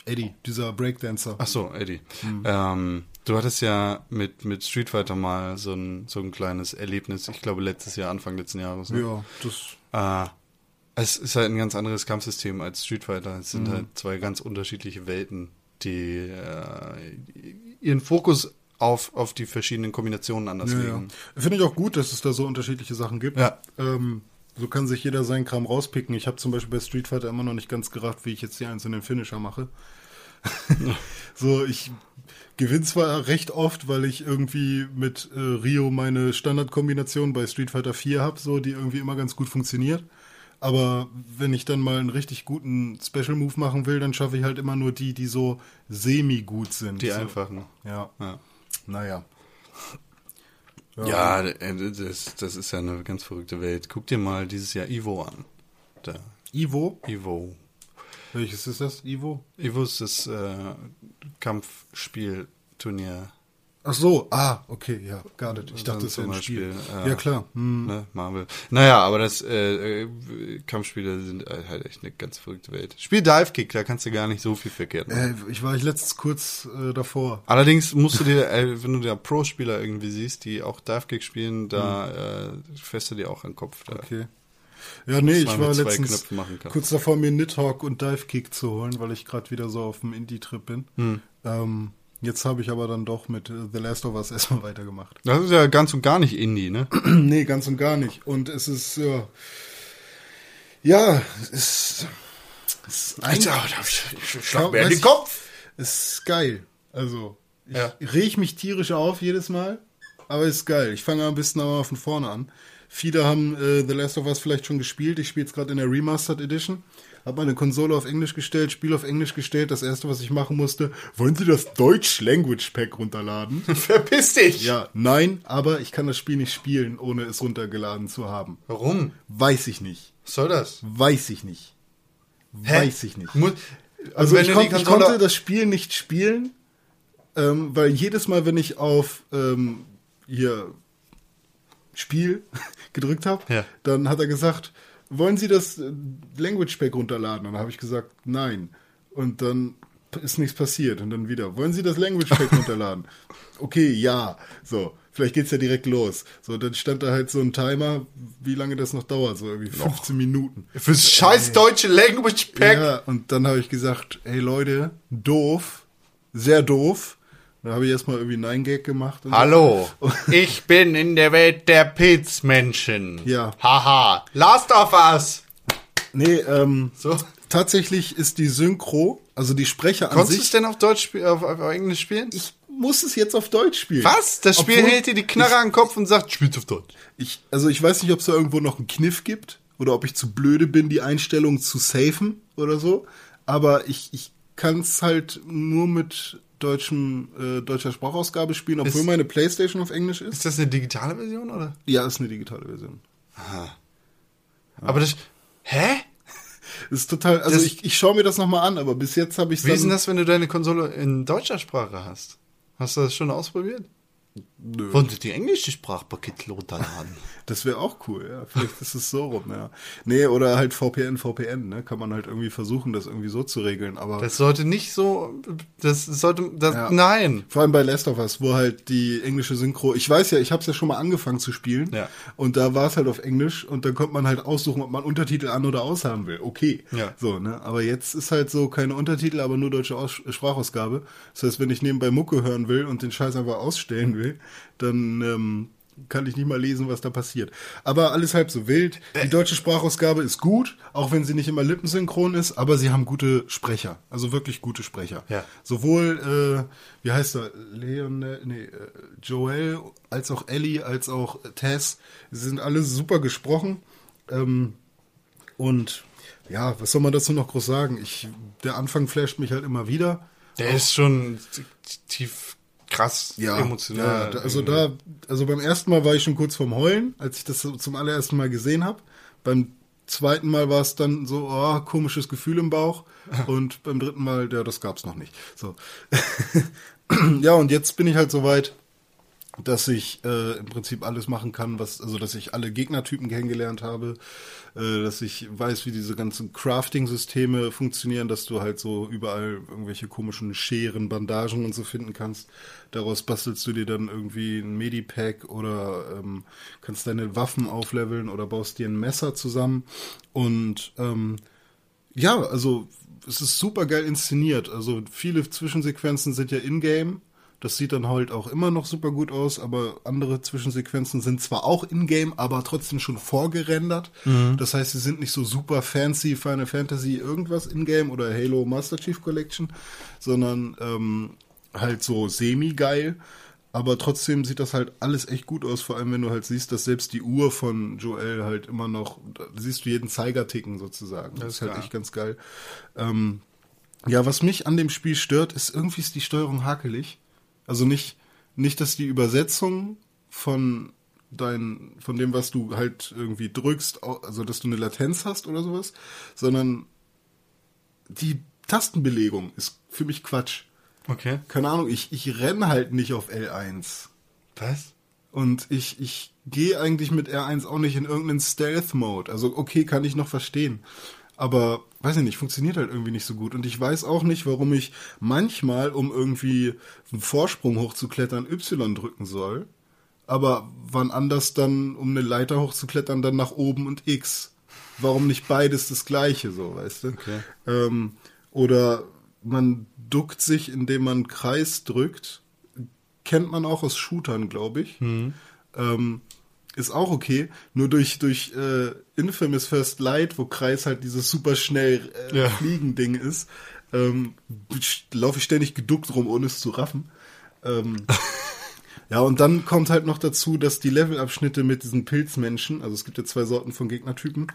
Eddie, dieser Breakdancer. Ach so, Eddie. Hm. Ähm, du hattest ja mit, mit Street Fighter mal so ein, so ein kleines Erlebnis, ich glaube letztes Jahr, Anfang letzten Jahres. Ne? Ja, das. Äh, es ist halt ein ganz anderes Kampfsystem als Street Fighter. Es Mhm. sind halt zwei ganz unterschiedliche Welten, die äh, ihren Fokus auf, auf die verschiedenen Kombinationen anders Ja, ja. legen. Finde ich auch gut, dass es da so unterschiedliche Sachen gibt. Ja. Ähm, so kann sich jeder seinen Kram rauspicken. Ich habe zum Beispiel bei Street Fighter immer noch nicht ganz gerafft, wie ich jetzt die einzelnen Finisher mache. *laughs* so, ich gewinne zwar recht oft, weil ich irgendwie mit äh, Rio meine Standardkombination bei Street Fighter 4 habe, so, die irgendwie immer ganz gut funktioniert. Aber wenn ich dann mal einen richtig guten Special Move machen will, dann schaffe ich halt immer nur die, die so semi-gut sind. Die so. einfachen. Ja, Ja. naja. Ja, äh, das, das ist ja eine ganz verrückte Welt. Guck dir mal dieses Jahr Ivo an. Da. Ivo? Ivo. Welches ist das? Ivo? Ivo ist das äh, Kampfspielturnier. Ach so, ah, okay, ja, got it. Ich Dann dachte, das wäre ein Spiel. Beispiel, äh, ja, klar. Hm. Ne, Marvel. Naja, aber das äh, äh, Kampfspiele sind halt echt eine ganz verrückte Welt. Spiel Dive Kick, da kannst du gar nicht so viel verkehrt machen. Äh, ich war ich letztens kurz äh, davor. Allerdings musst du dir, äh, wenn du da Pro-Spieler irgendwie siehst, die auch Dive Kick spielen, da äh, fährst du dir auch an den Kopf. Da. Hm. Okay. Ja, nee, ich war letztens kurz davor, mir Nidhogg und Dive Kick zu holen, weil ich gerade wieder so auf dem Indie-Trip bin. Hm. Ähm, jetzt habe ich aber dann doch mit äh, The Last of Us *laughs* erstmal weitergemacht. Das ist ja ganz und gar nicht Indie, ne? *clears throat* nee, ganz und gar nicht. Und es ist, ja, ja, es ist ein, schlag mir in den Kopf. Es ist geil. Also, ich Ja. reg mich tierisch auf jedes Mal, aber ist geil. Ich fange am besten aber von vorne an. Viele haben äh, The Last of Us vielleicht schon gespielt. Ich spiele es gerade in der Remastered Edition. Habe meine Konsole auf Englisch gestellt, Spiel auf Englisch gestellt. Das erste, was ich machen musste, wollen Sie das Deutsch Language Pack runterladen? *laughs* Verpiss dich! ja, nein, aber ich kann das Spiel nicht spielen, ohne es runtergeladen zu haben. Warum? Weiß ich nicht. Was soll das? Weiß ich nicht. Weiß ich nicht. Muss, Also wenn ich, kon ich konnte das Spiel nicht spielen, ähm, weil jedes Mal, wenn ich auf ähm, hier Spiel *laughs* gedrückt habe, Ja. dann hat er gesagt, wollen Sie das äh, Language Pack runterladen? Und dann habe ich gesagt, nein. Und dann ist nichts passiert. Und dann wieder, wollen Sie das Language Pack *laughs* runterladen? Okay, ja. So, vielleicht geht's ja direkt los. So, dann stand da halt so ein Timer, wie lange das noch dauert. So irgendwie 15 Minuten. Fürs scheiß deutsche Language Pack. Ja, und dann habe ich gesagt, hey Leute, doof, sehr doof, Da habe ich erstmal irgendwie Nein Gag gemacht. und so. Hallo, *laughs* ich bin in der Welt der Pilzmenschen. Ja. Haha. Last of Us. Nee, ähm, So. tatsächlich ist die Synchro, also die Sprecher an Konntest du es sich. denn auf Deutsch spielen, auf, auf Englisch spielen? Ich muss es jetzt auf Deutsch spielen. Was? Das Spiel Obwohl hält dir die Knarre an den Kopf und sagt, spiel's auf Deutsch. Ich, also ich weiß nicht, ob es da irgendwo noch einen Kniff gibt oder ob ich zu blöde bin, die Einstellung zu safen oder so. Aber ich, ich kann es halt nur mit deutschem, äh, deutscher Sprachausgabe spielen, obwohl Ist- meine Playstation auf Englisch ist. Ist das eine digitale Version, oder? Ja, ist eine digitale Version. Aber das, hä? *laughs* Ist total, also Das- ich, ich schaue mir das nochmal an, aber bis jetzt habe ich Wie ist denn das, wenn du deine Konsole in deutscher Sprache hast? Hast du das schon ausprobiert? Nö. Wollen Sie die englische Sprachpaket runterladen? *laughs* Das wäre auch cool, ja. Vielleicht ist es so rum, ja. Nee, oder halt VPN, VPN, ne? Kann man halt irgendwie versuchen, das irgendwie so zu regeln. Aber Das sollte nicht so, das sollte, das, Ja. nein. Vor allem bei Last of Us, wo halt die englische Synchro, ich weiß ja, ich habe es ja schon mal angefangen zu spielen Ja. und da war es halt auf Englisch und dann konnte man halt aussuchen, ob man Untertitel an oder aus haben will. Okay, Ja. so ne. Aber jetzt ist halt so keine Untertitel, aber nur deutsche aus Sprachausgabe. Das heißt, wenn ich nebenbei Mucke hören will und den Scheiß einfach ausstellen will, dann ähm, kann ich nicht mal lesen, was da passiert. Aber alles halb so wild. Die deutsche Sprachausgabe ist gut, auch wenn sie nicht immer lippensynchron ist, aber sie haben gute Sprecher, also wirklich gute Sprecher. Ja. Sowohl, äh, wie heißt er, Leon, nee, äh, Joel, als auch Ellie, als auch Tess, sie sind alle super gesprochen. Ähm, und ja, was soll man dazu noch groß sagen? Ich, der Anfang flasht mich halt immer wieder. Der ist schon tief krass Ja, emotional. ja, also da, also beim ersten Mal war ich schon kurz vorm Heulen, als ich das zum allerersten Mal gesehen habe. Beim zweiten Mal war es dann so, oh, komisches Gefühl im Bauch. *laughs* Und beim dritten Mal, ja, das gab's noch nicht. So. *clears throat* ja, und jetzt bin ich halt so weit, dass ich äh, im Prinzip alles machen kann, was, also dass ich alle Gegnertypen kennengelernt habe, äh, dass ich weiß, wie diese ganzen Crafting-Systeme funktionieren, dass du halt so überall irgendwelche komischen Scheren, Bandagen und so finden kannst. Daraus bastelst du dir dann irgendwie ein Medipack oder ähm, kannst deine Waffen aufleveln oder baust dir ein Messer zusammen. Und ähm, ja, also es ist super geil inszeniert. Also viele Zwischensequenzen sind ja in-game. Das sieht dann halt auch immer noch super gut aus, aber andere Zwischensequenzen sind zwar auch in-game, aber trotzdem schon vorgerendert. Das heißt, sie sind nicht so super fancy Final Fantasy irgendwas in-game oder Halo Master Chief Collection, sondern ähm, halt so semi-geil. Aber trotzdem sieht das halt alles echt gut aus, vor allem wenn du halt siehst, dass selbst die Uhr von Joel halt immer noch, siehst du jeden Zeiger ticken sozusagen. Das ist halt klar. echt ganz geil. Ähm, ja, was mich an dem Spiel stört, ist irgendwie ist die Steuerung hakelig. Also nicht, nicht, dass die Übersetzung von dein, von dem, was du halt irgendwie drückst, also dass du eine Latenz hast oder sowas, sondern die Tastenbelegung ist für mich Quatsch. okay. Keine Ahnung, ich, ich renn halt nicht auf L1. Was? Und ich, ich gehe eigentlich mit R1 auch nicht in irgendeinen Stealth-Mode. Also okay, kann ich noch verstehen. Aber weiß ich nicht, funktioniert halt irgendwie nicht so gut. Und ich weiß auch nicht, warum ich manchmal, um irgendwie einen Vorsprung hochzuklettern, Y drücken soll. Aber wann anders dann, um eine Leiter hochzuklettern, dann nach oben und X. Warum nicht beides das gleiche, so, weißt du? Okay. Ähm, oder man duckt sich, indem man Kreis drückt. Kennt man auch aus Shootern, glaube ich. Ähm, ist auch okay. Nur durch, durch äh, Infamous First Light, wo Kreis halt dieses super schnell äh, Ja. Fliegen-Ding ist, ähm, laufe ich ständig geduckt rum, ohne es zu raffen. Ähm, *laughs* ja, und dann kommt halt noch dazu, dass die Levelabschnitte mit diesen Pilzmenschen, also es gibt ja zwei Sorten von Gegnertypen,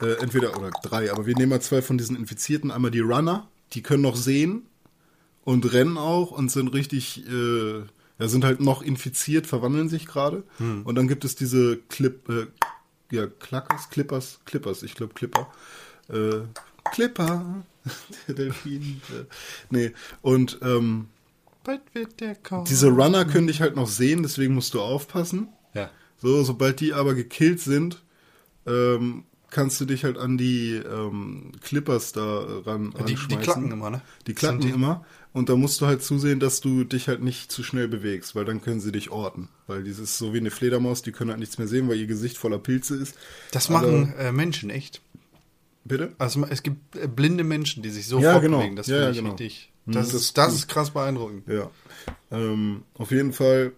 äh, entweder, oder drei, aber wir nehmen mal zwei von diesen Infizierten. Einmal die Runner, die können noch sehen und rennen auch und sind richtig, äh, ja, sind halt noch infiziert, verwandeln sich gerade. Und dann gibt es diese Clip, äh, ja, Klackers, Clippers, Clippers, ich glaube Clipper. Äh, Clipper, *laughs* der Delfin. Äh, nee, und ähm, Bald wird der Kauf. diese Runner können dich halt noch sehen, deswegen musst du aufpassen. Ja. So, sobald die aber gekillt sind, ähm, kannst du dich halt an die ähm, Clippers da äh, ran Die, die klacken immer, ne? Die klacken die- immer. Und da musst du halt zusehen, dass du dich halt nicht zu schnell bewegst, weil dann können sie dich orten. Weil dieses so wie eine Fledermaus, die können halt nichts mehr sehen, weil ihr Gesicht voller Pilze ist. Das machen äh, Menschen echt. Bitte? Also es gibt äh, blinde Menschen, die sich so Ja, genau. fortbewegen. Das Ja, finde ja, ich genau. richtig. Das, das ist, das ist krass beeindruckend. Ja. Ähm, auf jeden Fall,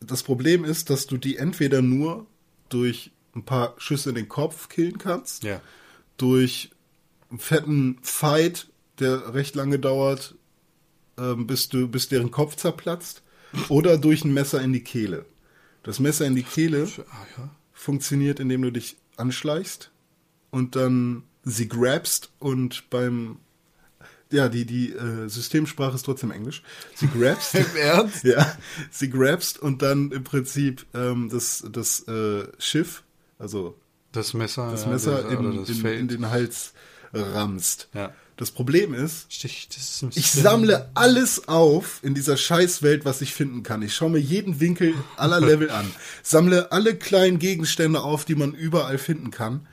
das Problem ist, dass du die entweder nur durch ein paar Schüsse in den Kopf killen kannst, Ja. durch einen fetten Fight, der recht lange dauert, ähm, bis, du, bis deren Kopf zerplatzt, oder durch ein Messer in die Kehle. Das Messer in die Kehle Ah, ja. funktioniert, indem du dich anschleichst und dann sie grabst und beim ja, die, die äh, Systemsprache ist trotzdem Englisch. Sie grabst. *laughs* Im Ernst? ja, sie grabst und dann im Prinzip ähm, das, das äh, Schiff, also Das Messer, das ja, Messer das, in, das in, in den Hals rammst. Ja. Das Problem ist, Stich, das ist ich sammle alles auf in dieser Scheißwelt, was ich finden kann. Ich schaue mir jeden Winkel aller Level an. *laughs* Sammle alle kleinen Gegenstände auf, die man überall finden kann.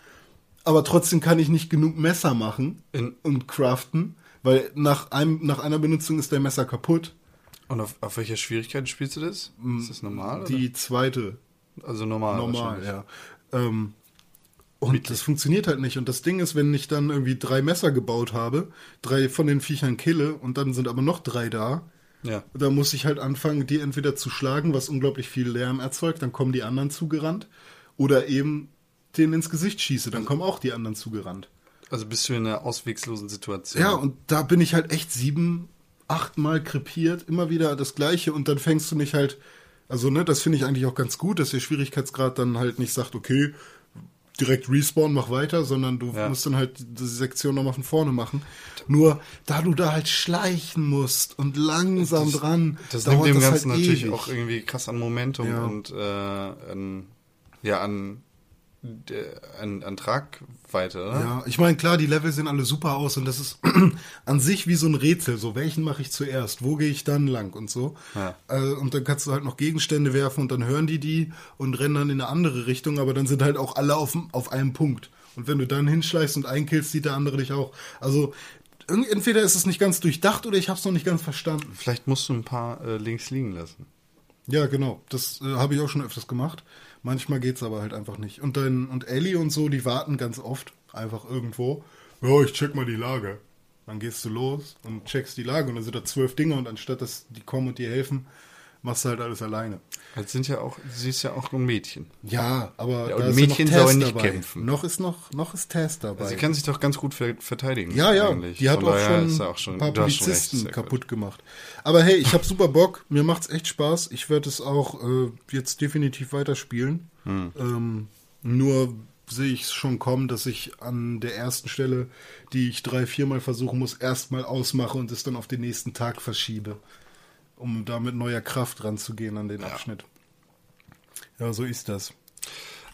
Aber trotzdem kann ich nicht genug Messer machen In- und craften, weil nach, einem, nach einer Benutzung ist der Messer kaputt. Und auf, auf welcher Schwierigkeit spielst du das? Ist das normal? Die zweite oder? Also normal. normal, ja. Ähm, und das funktioniert halt nicht. Und das Ding ist, wenn ich dann irgendwie drei Messer gebaut habe, drei von den Viechern kille und dann sind aber noch drei da, Ja. da muss ich halt anfangen, die entweder zu schlagen, was unglaublich viel Lärm erzeugt, dann kommen die anderen zugerannt, oder eben denen ins Gesicht schieße, dann kommen auch die anderen zugerannt. Also bist du in einer auswegslosen Situation. Ja, und da bin ich halt echt sieben, acht Mal krepiert, immer wieder das Gleiche und dann fängst du nicht halt, also ne, das finde ich eigentlich auch ganz gut, dass der Schwierigkeitsgrad dann halt nicht sagt, okay, direkt respawn, mach weiter, sondern du Ja. musst dann halt die Sektion nochmal von vorne machen. Nur, da du da halt schleichen musst und langsam dran, Das nimmt dem das Ganzen halt natürlich ewig. auch irgendwie krass an Momentum Ja. und äh, an, ja, an, an, an Tragweite, oder? Ja, ich meine, klar, die Level sehen alle super aus und das ist *clears throat* an sich wie so ein Rätsel. So, welchen mache ich zuerst? Wo gehe ich dann lang und so? Ja. Äh, und dann kannst du halt noch Gegenstände werfen und dann hören die die und rennen dann in eine andere Richtung, aber dann sind halt auch alle auf, auf einem Punkt. Und wenn du dann hinschleichst und einkillst, sieht der andere dich auch. Also, entweder ist es nicht ganz durchdacht oder ich habe es noch nicht ganz verstanden. Vielleicht musst du ein paar äh, links liegen lassen. Ja, genau. Das äh, habe ich auch schon öfters gemacht. Manchmal geht's aber halt einfach nicht. Und dann, und Ellie und so, die warten ganz oft einfach irgendwo. Ja, ich check mal die Lage. Dann gehst du los und checkst die Lage und dann sind da zwölf Dinge und anstatt dass die kommen und dir helfen, machst du halt alles alleine. Jetzt sind ja auch, sie ist ja auch ein Mädchen. Ja, aber Ja, da ist Mädchen ja noch sollen nicht dabei. kämpfen. Noch ist noch, noch ist Tess dabei. Sie kann sich doch ganz gut ver verteidigen. Ja, ja, eigentlich. die hat auch schon, ja auch schon ein paar Polizisten gut. kaputt gemacht. Aber hey, ich habe super Bock, mir macht's echt Spaß. Ich werde es auch äh, jetzt definitiv weiterspielen. Hm. Ähm, nur sehe ich es schon kommen, dass ich an der ersten Stelle, die ich drei, viermal versuchen muss, erstmal ausmache und es dann auf den nächsten Tag verschiebe, um da mit neuer Kraft ranzugehen an den Abschnitt. Ja, so ist das.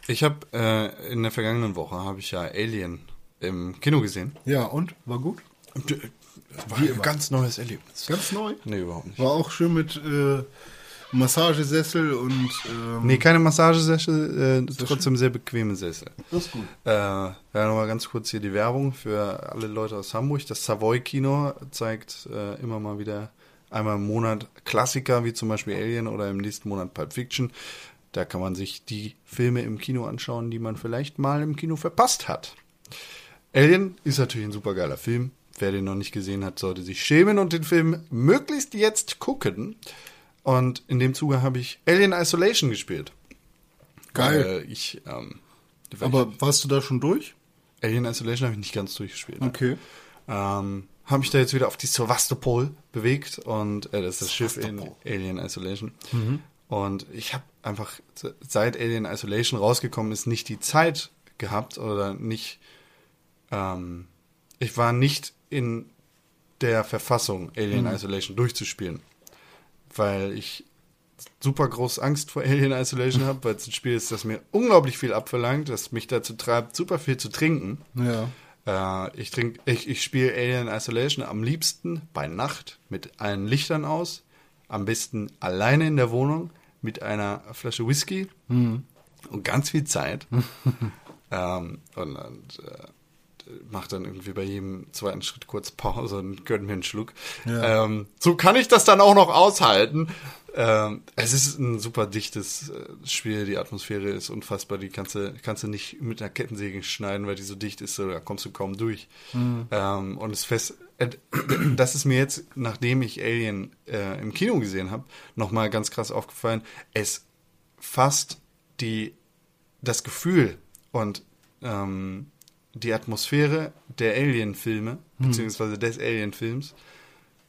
Ich habe äh, in der vergangenen Woche habe ich ja Alien im Kino gesehen. Ja, und? War gut? War ein ganz neues Erlebnis. Ganz neu? Nee, überhaupt nicht. War auch schön mit äh, Massagesessel und ähm, Nee, keine Massagesessel, äh, trotzdem sehr bequeme Sessel. das ist gut. Äh, ja, nochmal ganz kurz hier die Werbung für alle Leute aus Hamburg. Das Savoy Kino zeigt äh, immer mal wieder einmal im Monat Klassiker, wie zum Beispiel Alien oder im nächsten Monat Pulp Fiction. Da kann man sich die Filme im Kino anschauen, die man vielleicht mal im Kino verpasst hat. Alien ist natürlich ein supergeiler Film. Wer den noch nicht gesehen hat, sollte sich schämen und den Film möglichst jetzt gucken. Und in dem Zuge habe ich Alien Isolation gespielt. Geil. Weil ich, ähm, Aber warst du da schon durch? Alien Isolation habe ich nicht ganz durchgespielt. Okay. Ähm, habe mich da jetzt wieder auf die Sevastopol bewegt und äh, das ist das Schiff in Alien Isolation. Und ich habe einfach se- seit Alien Isolation rausgekommen ist nicht die Zeit gehabt oder nicht. Ähm, ich war nicht in der Verfassung Alien Isolation durchzuspielen, weil ich super groß Angst vor Alien Isolation habe, weil es ein Spiel ist, das mir unglaublich viel abverlangt, das mich dazu treibt, super viel zu trinken. Ja. Äh, ich trink, ich, ich spiele Alien Isolation am liebsten bei Nacht mit allen Lichtern aus, am besten alleine in der Wohnung mit einer Flasche Whisky. Und ganz viel Zeit. *laughs* ähm, und und äh, mach dann irgendwie bei jedem zweiten Schritt kurz Pause und gönn mir einen Schluck. Ja. Ähm, so kann ich das dann auch noch aushalten. Ähm, es ist ein super dichtes äh, Spiel, die Atmosphäre ist unfassbar, die kannst du, kannst du nicht mit einer Kettensäge schneiden, weil die so dicht ist, so, da kommst du kaum durch. Ähm, und es fest, äh, *clears throat* das ist mir jetzt, nachdem ich Alien äh, im Kino gesehen habe, nochmal ganz krass aufgefallen. Es fasst die, das Gefühl und ähm, die Atmosphäre der Alien-Filme, beziehungsweise des Alien-Films,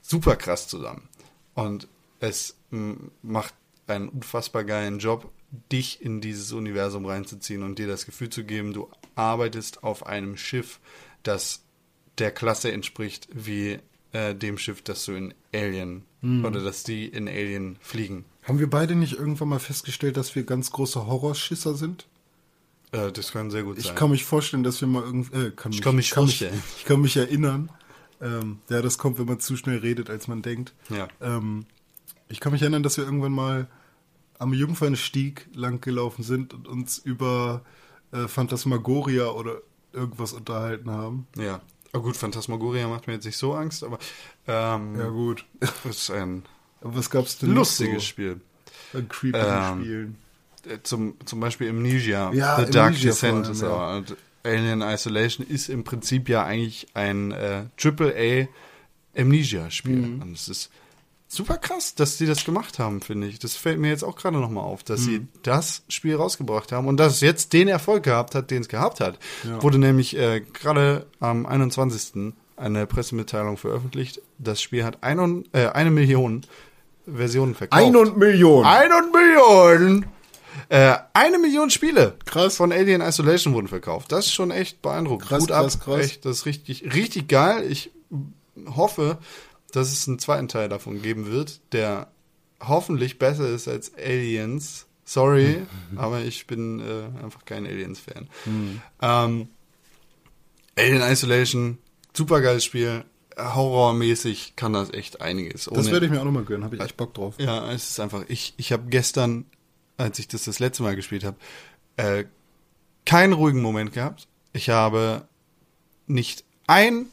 super krass zusammen. Und es macht einen unfassbar geilen Job, dich in dieses Universum reinzuziehen und dir das Gefühl zu geben, du arbeitest auf einem Schiff, das der Klasse entspricht, wie äh, dem Schiff, das du in Alien oder dass die in Alien fliegen. Haben wir beide nicht irgendwann mal festgestellt, dass wir ganz große Horrorschisser sind? Äh, das kann sehr gut Ich sein. kann mich vorstellen, dass wir mal irgendwie. Äh, kann mich, kann mich vorstellen. ich kann mich erinnern. Ähm, ja, das kommt, wenn man zu schnell redet, als man denkt. Ja. Ähm, ich kann mich erinnern, dass wir irgendwann mal am Jungfernstieg lang gelaufen sind und uns über äh, Phantasmagoria oder irgendwas unterhalten haben. ja. Oh gut, Phantasmagoria macht mir jetzt nicht so Angst, aber ähm, Ja, gut. das ist ein Aber was gab's denn lustiges so Spiel. an creepy Ähm, Spielen? Äh, Zum, zum Beispiel Amnesia, Ja, The Dark Amnesia Descent vor ist allem, aber. Und Alien Isolation ist im Prinzip ja eigentlich ein äh, AAA Amnesia-Spiel. Mhm. Und es ist super krass, dass die das gemacht haben, finde ich. Das fällt mir jetzt auch gerade nochmal auf, dass sie Mhm. das Spiel rausgebracht haben und dass es jetzt den Erfolg gehabt hat, den es gehabt hat. Ja. Wurde nämlich äh, gerade am 21. eine Pressemitteilung veröffentlicht. Das Spiel hat ein, und- äh, eine Million Versionen verkauft. Ein und Million. Eine Million! Äh, eine Million Spiele Krass. von Alien Isolation wurden verkauft. Das ist schon echt beeindruckend. Krass, Hut ab. krass, krass. Echt, das ist richtig, richtig geil. Ich hoffe, dass es einen zweiten Teil davon geben wird, der hoffentlich besser ist als Aliens. Sorry, *laughs* aber ich bin äh, einfach kein Aliens-Fan. Ähm, Alien Isolation, super geiles Spiel. Horrormäßig kann das echt einiges. Das Ohne- werde ich mir auch nochmal gönnen, habe ich echt Bock drauf. ja, es ist einfach, ich, ich habe gestern, als ich das das letzte Mal gespielt habe, äh, keinen ruhigen Moment gehabt. Ich habe nicht ein,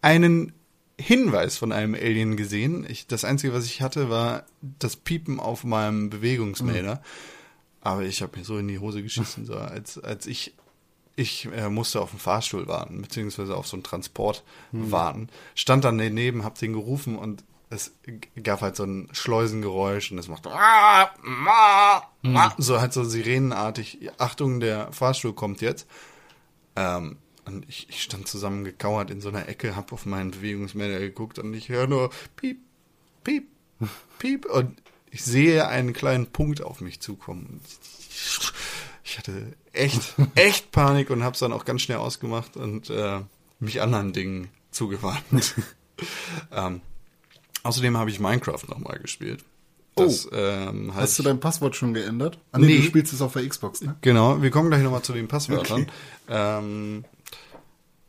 einen Hinweis von einem Alien gesehen. Ich, das Einzige, was ich hatte, war das Piepen auf meinem Bewegungsmelder. Aber ich habe mir so in die Hose geschissen, so als, als ich ich äh, musste auf den Fahrstuhl warten, beziehungsweise auf so einen Transport warten. Stand dann daneben, hab den gerufen und es gab halt so ein Schleusengeräusch und es machte "Ah, ma", so halt so sirenenartig. Achtung, der Fahrstuhl kommt jetzt. Ähm, und ich, ich stand zusammengekauert in so einer Ecke, hab auf meinen Bewegungsmelder geguckt und ich höre nur piep, piep, piep und ich sehe einen kleinen Punkt auf mich zukommen. Ich hatte echt, *laughs* echt Panik und hab's dann auch ganz schnell ausgemacht und äh, mich anderen Dingen zugewandt. *laughs* ähm, außerdem habe ich Minecraft nochmal gespielt. Das, ähm, halt Hast du dein Passwort schon geändert? Ah, Nee. du spielst es auf der Xbox, ne? Genau, wir kommen gleich nochmal zu den Passwörtern. Okay. Ähm,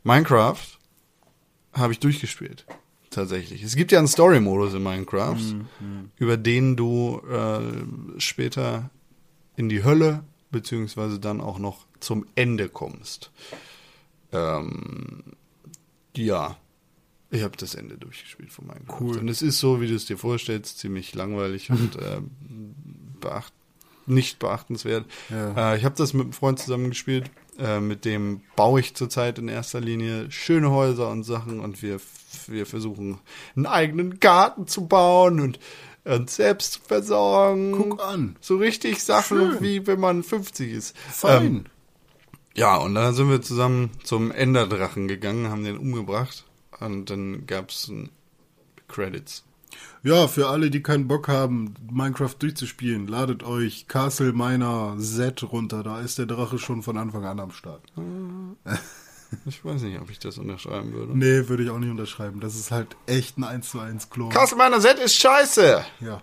Minecraft habe ich durchgespielt. Tatsächlich. Es gibt ja einen Story-Modus in Minecraft, über den du äh, später in die Hölle, beziehungsweise dann auch noch zum Ende kommst. Ähm, ja, ich habe das Ende durchgespielt von Minecraft. Cool. Und es ist so, wie du es dir vorstellst, ziemlich langweilig *laughs* und äh, beacht nicht beachtenswert. Ja. Äh, ich habe das mit einem Freund zusammen gespielt. Äh, mit dem baue ich zurzeit in erster Linie schöne Häuser und Sachen und wir, wir versuchen einen eigenen Garten zu bauen und uns selbst zu versorgen. Guck an. So richtig Sachen, Schön. wie wenn man 50 ist. Fein. Ähm, ja, und dann sind wir zusammen zum Enderdrachen gegangen, haben den umgebracht und dann gab's ein Credits. Ja, für alle, die keinen Bock haben, Minecraft durchzuspielen, ladet euch Castle Miner Z runter. Da ist der Drache schon von Anfang an am Start. *laughs* Ich weiß nicht, ob ich das unterschreiben würde. Nee, würde ich auch nicht unterschreiben. Das ist halt echt ein 1 zu 1 Klon. Castle Miner Z ist scheiße! Ja.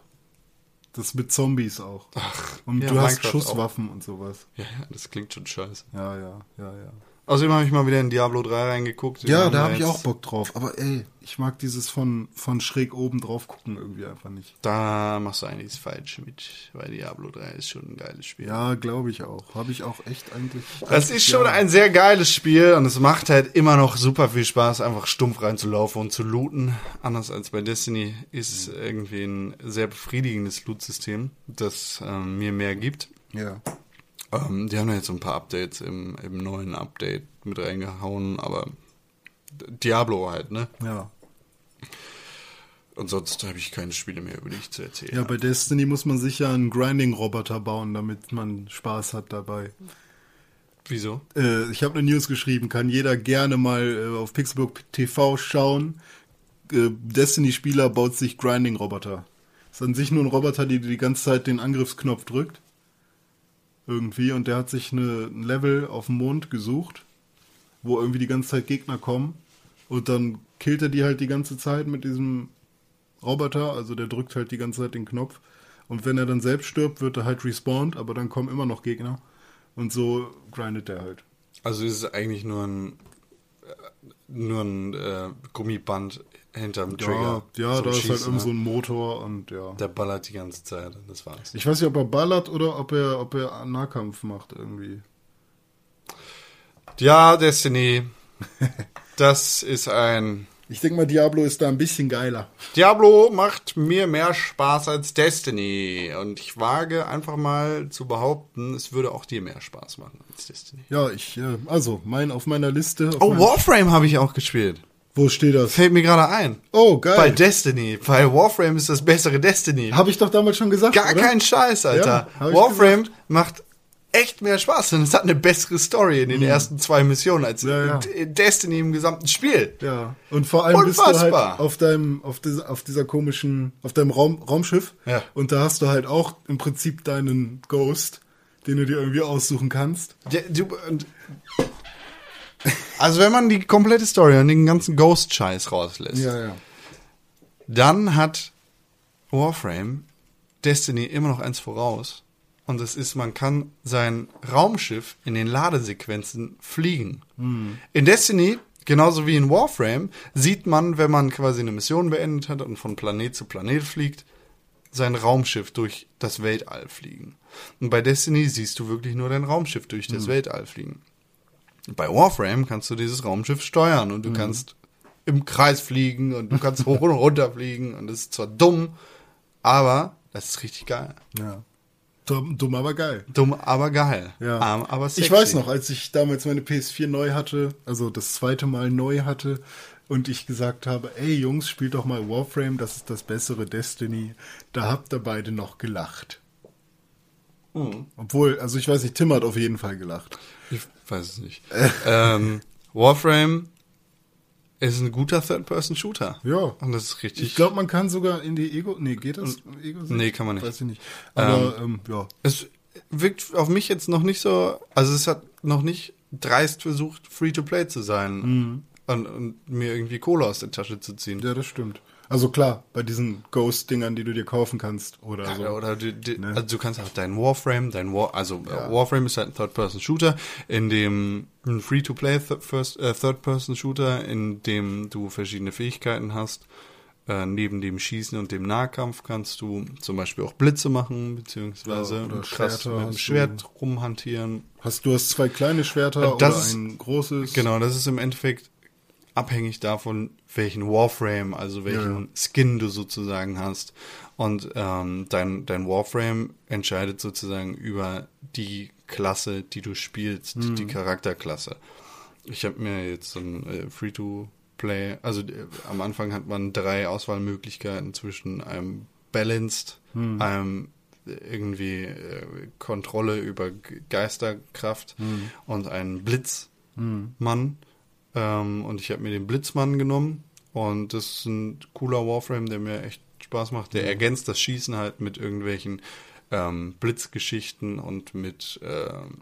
Das mit Zombies auch. Ach, Und ja, du hast Minecraft Schusswaffen und sowas. Ja, ja, das klingt schon scheiße. Ja, ja, ja, ja. Außerdem habe ich mal wieder in Diablo 3 reingeguckt. Ja, da habe ich auch Bock drauf. Aber ey, ich mag dieses von, von schräg oben drauf gucken irgendwie einfach nicht. Da machst du einiges falsch mit, weil Diablo 3 ist schon ein geiles Spiel. Ja, glaube ich auch. Habe ich auch echt eigentlich. Das ist schon ein sehr geiles Spiel und es macht halt immer noch super viel Spaß, einfach stumpf reinzulaufen und zu looten. Anders als bei Destiny ist irgendwie ein sehr befriedigendes Loot-System, das ähm, mir mehr gibt. Ja. Ähm, die haben ja jetzt so ein paar Updates im, im neuen Update mit reingehauen, aber Diablo halt, ne? Ja. Und sonst habe ich keine Spiele mehr, über die ich zu erzählen Ja, bei Destiny muss man sicher einen Grinding-Roboter bauen, damit man Spaß hat dabei. Wieso? Äh, ich habe eine News geschrieben, kann jeder gerne mal äh, auf Pixelbook TV schauen. Äh, Destiny-Spieler baut sich Grinding-Roboter. Ist an sich nur ein Roboter, der die ganze Zeit den Angriffsknopf drückt. Irgendwie. Und der hat sich eine, ein Level auf dem Mond gesucht, wo irgendwie die ganze Zeit Gegner kommen. Und dann killt er die halt die ganze Zeit mit diesem Roboter. Also der drückt halt die ganze Zeit den Knopf. Und wenn er dann selbst stirbt, wird er halt respawned, aber dann kommen immer noch Gegner. Und so grindet der halt. Also ist es eigentlich nur ein äh, nur ein äh, Gummiband hinterm Ja, Trigger. ja zum da ist halt Schießen, irgend so ne? ein Motor und ja. Der ballert die ganze Zeit das war's. Ich weiß nicht, ob er ballert oder ob er, ob er Nahkampf macht irgendwie. Ja, Destiny. *laughs* Das ist ein. Ich denke mal, Diablo ist da ein bisschen geiler. Diablo macht mir mehr Spaß als Destiny. Und ich wage einfach mal zu behaupten, es würde auch dir mehr Spaß machen als Destiny. Ja, ich, äh, also, mein, auf meiner Liste. Auf Oh, Warframe habe ich auch gespielt. Wo steht das? Fällt mir gerade ein. Oh, Bei geil. Destiny. Bei Warframe ist das bessere Destiny. Habe ich doch damals schon gesagt. Gar oder? kein Scheiß, Alter. Ja, Warframe macht echt mehr Spaß und es hat eine bessere Story in den ersten zwei Missionen als Mhm. Ja, ja. Destiny im gesamten Spiel. Ja, und vor allem bist du Unfassbar. halt auf deinem, auf dieser, auf dieser komischen, auf deinem Raum, Raumschiff. Ja. Und da hast du halt auch im Prinzip deinen Ghost, den du dir irgendwie aussuchen kannst. Ja, du, und- also wenn man die komplette Story und den ganzen Ghost-Scheiß rauslässt, ja. dann hat Warframe Destiny immer noch eins voraus. Und das ist, man kann sein Raumschiff in den Ladesequenzen fliegen. In Destiny, genauso wie in Warframe, sieht man, wenn man quasi eine Mission beendet hat und von Planet zu Planet fliegt, sein Raumschiff durch das Weltall fliegen. Und bei Destiny siehst du wirklich nur dein Raumschiff durch das Weltall fliegen. Bei Warframe kannst du dieses Raumschiff steuern und du kannst im Kreis fliegen und du kannst hoch und runter fliegen und das ist zwar dumm, aber das ist richtig geil. ja. Dumm, dumm, aber geil. Dumm, aber geil. Ja. Arm, aber sexy. ich weiß noch, als ich damals meine PS4 neu hatte, also das zweite Mal neu hatte, und ich gesagt habe, ey Jungs, spielt doch mal Warframe, das ist das bessere Destiny. Da habt ihr beide noch gelacht. Hm. Obwohl, also ich weiß nicht, Tim hat auf jeden Fall gelacht. Ich weiß es nicht. *laughs* ähm, Warframe ist ein guter Third-Person-Shooter. Ja. Und das ist richtig. Ich glaube, man kann sogar in die Ego. Nee, geht das? Ego Nee, kann man nicht. Weiß ich nicht. Aber ähm, ja. Es wirkt auf mich jetzt noch nicht so, also es hat noch nicht dreist versucht, Free-to-Play zu sein Mhm. und, und mir irgendwie Kohle aus der Tasche zu ziehen. Ja, das stimmt. Also klar, bei diesen Ghost-Dingern, die du dir kaufen kannst oder so. Ja, oder du, du, Ne? also du kannst auch deinen Warframe, dein War, also äh, Warframe ist halt ein Third-Person-Shooter, in dem ein Free-to-Play äh, Third-Person-Shooter, in dem du verschiedene Fähigkeiten hast. Äh, neben dem Schießen und dem Nahkampf kannst du zum Beispiel auch Blitze machen, beziehungsweise Ja, krass mit dem hast du. Schwert rumhantieren. Hast du hast zwei kleine Schwerter das oder ein großes? Genau, das ist im Endeffekt abhängig davon, welchen Warframe, also welchen Ja. Skin du sozusagen hast. Und ähm, dein, dein Warframe entscheidet sozusagen über die Klasse, die du spielst, Mhm. die Charakterklasse. Ich habe mir jetzt so ein äh, Free-to-Play, also äh, am Anfang hat man drei Auswahlmöglichkeiten zwischen einem Balanced, Mhm. einem äh, irgendwie äh, Kontrolle über Geisterkraft Mhm. und einen Blitzmann. Ähm, und ich habe mir den Blitzmann genommen und das ist ein cooler Warframe, der mir echt Spaß macht. Der ergänzt das Schießen halt mit irgendwelchen ähm, Blitzgeschichten und mit ähm,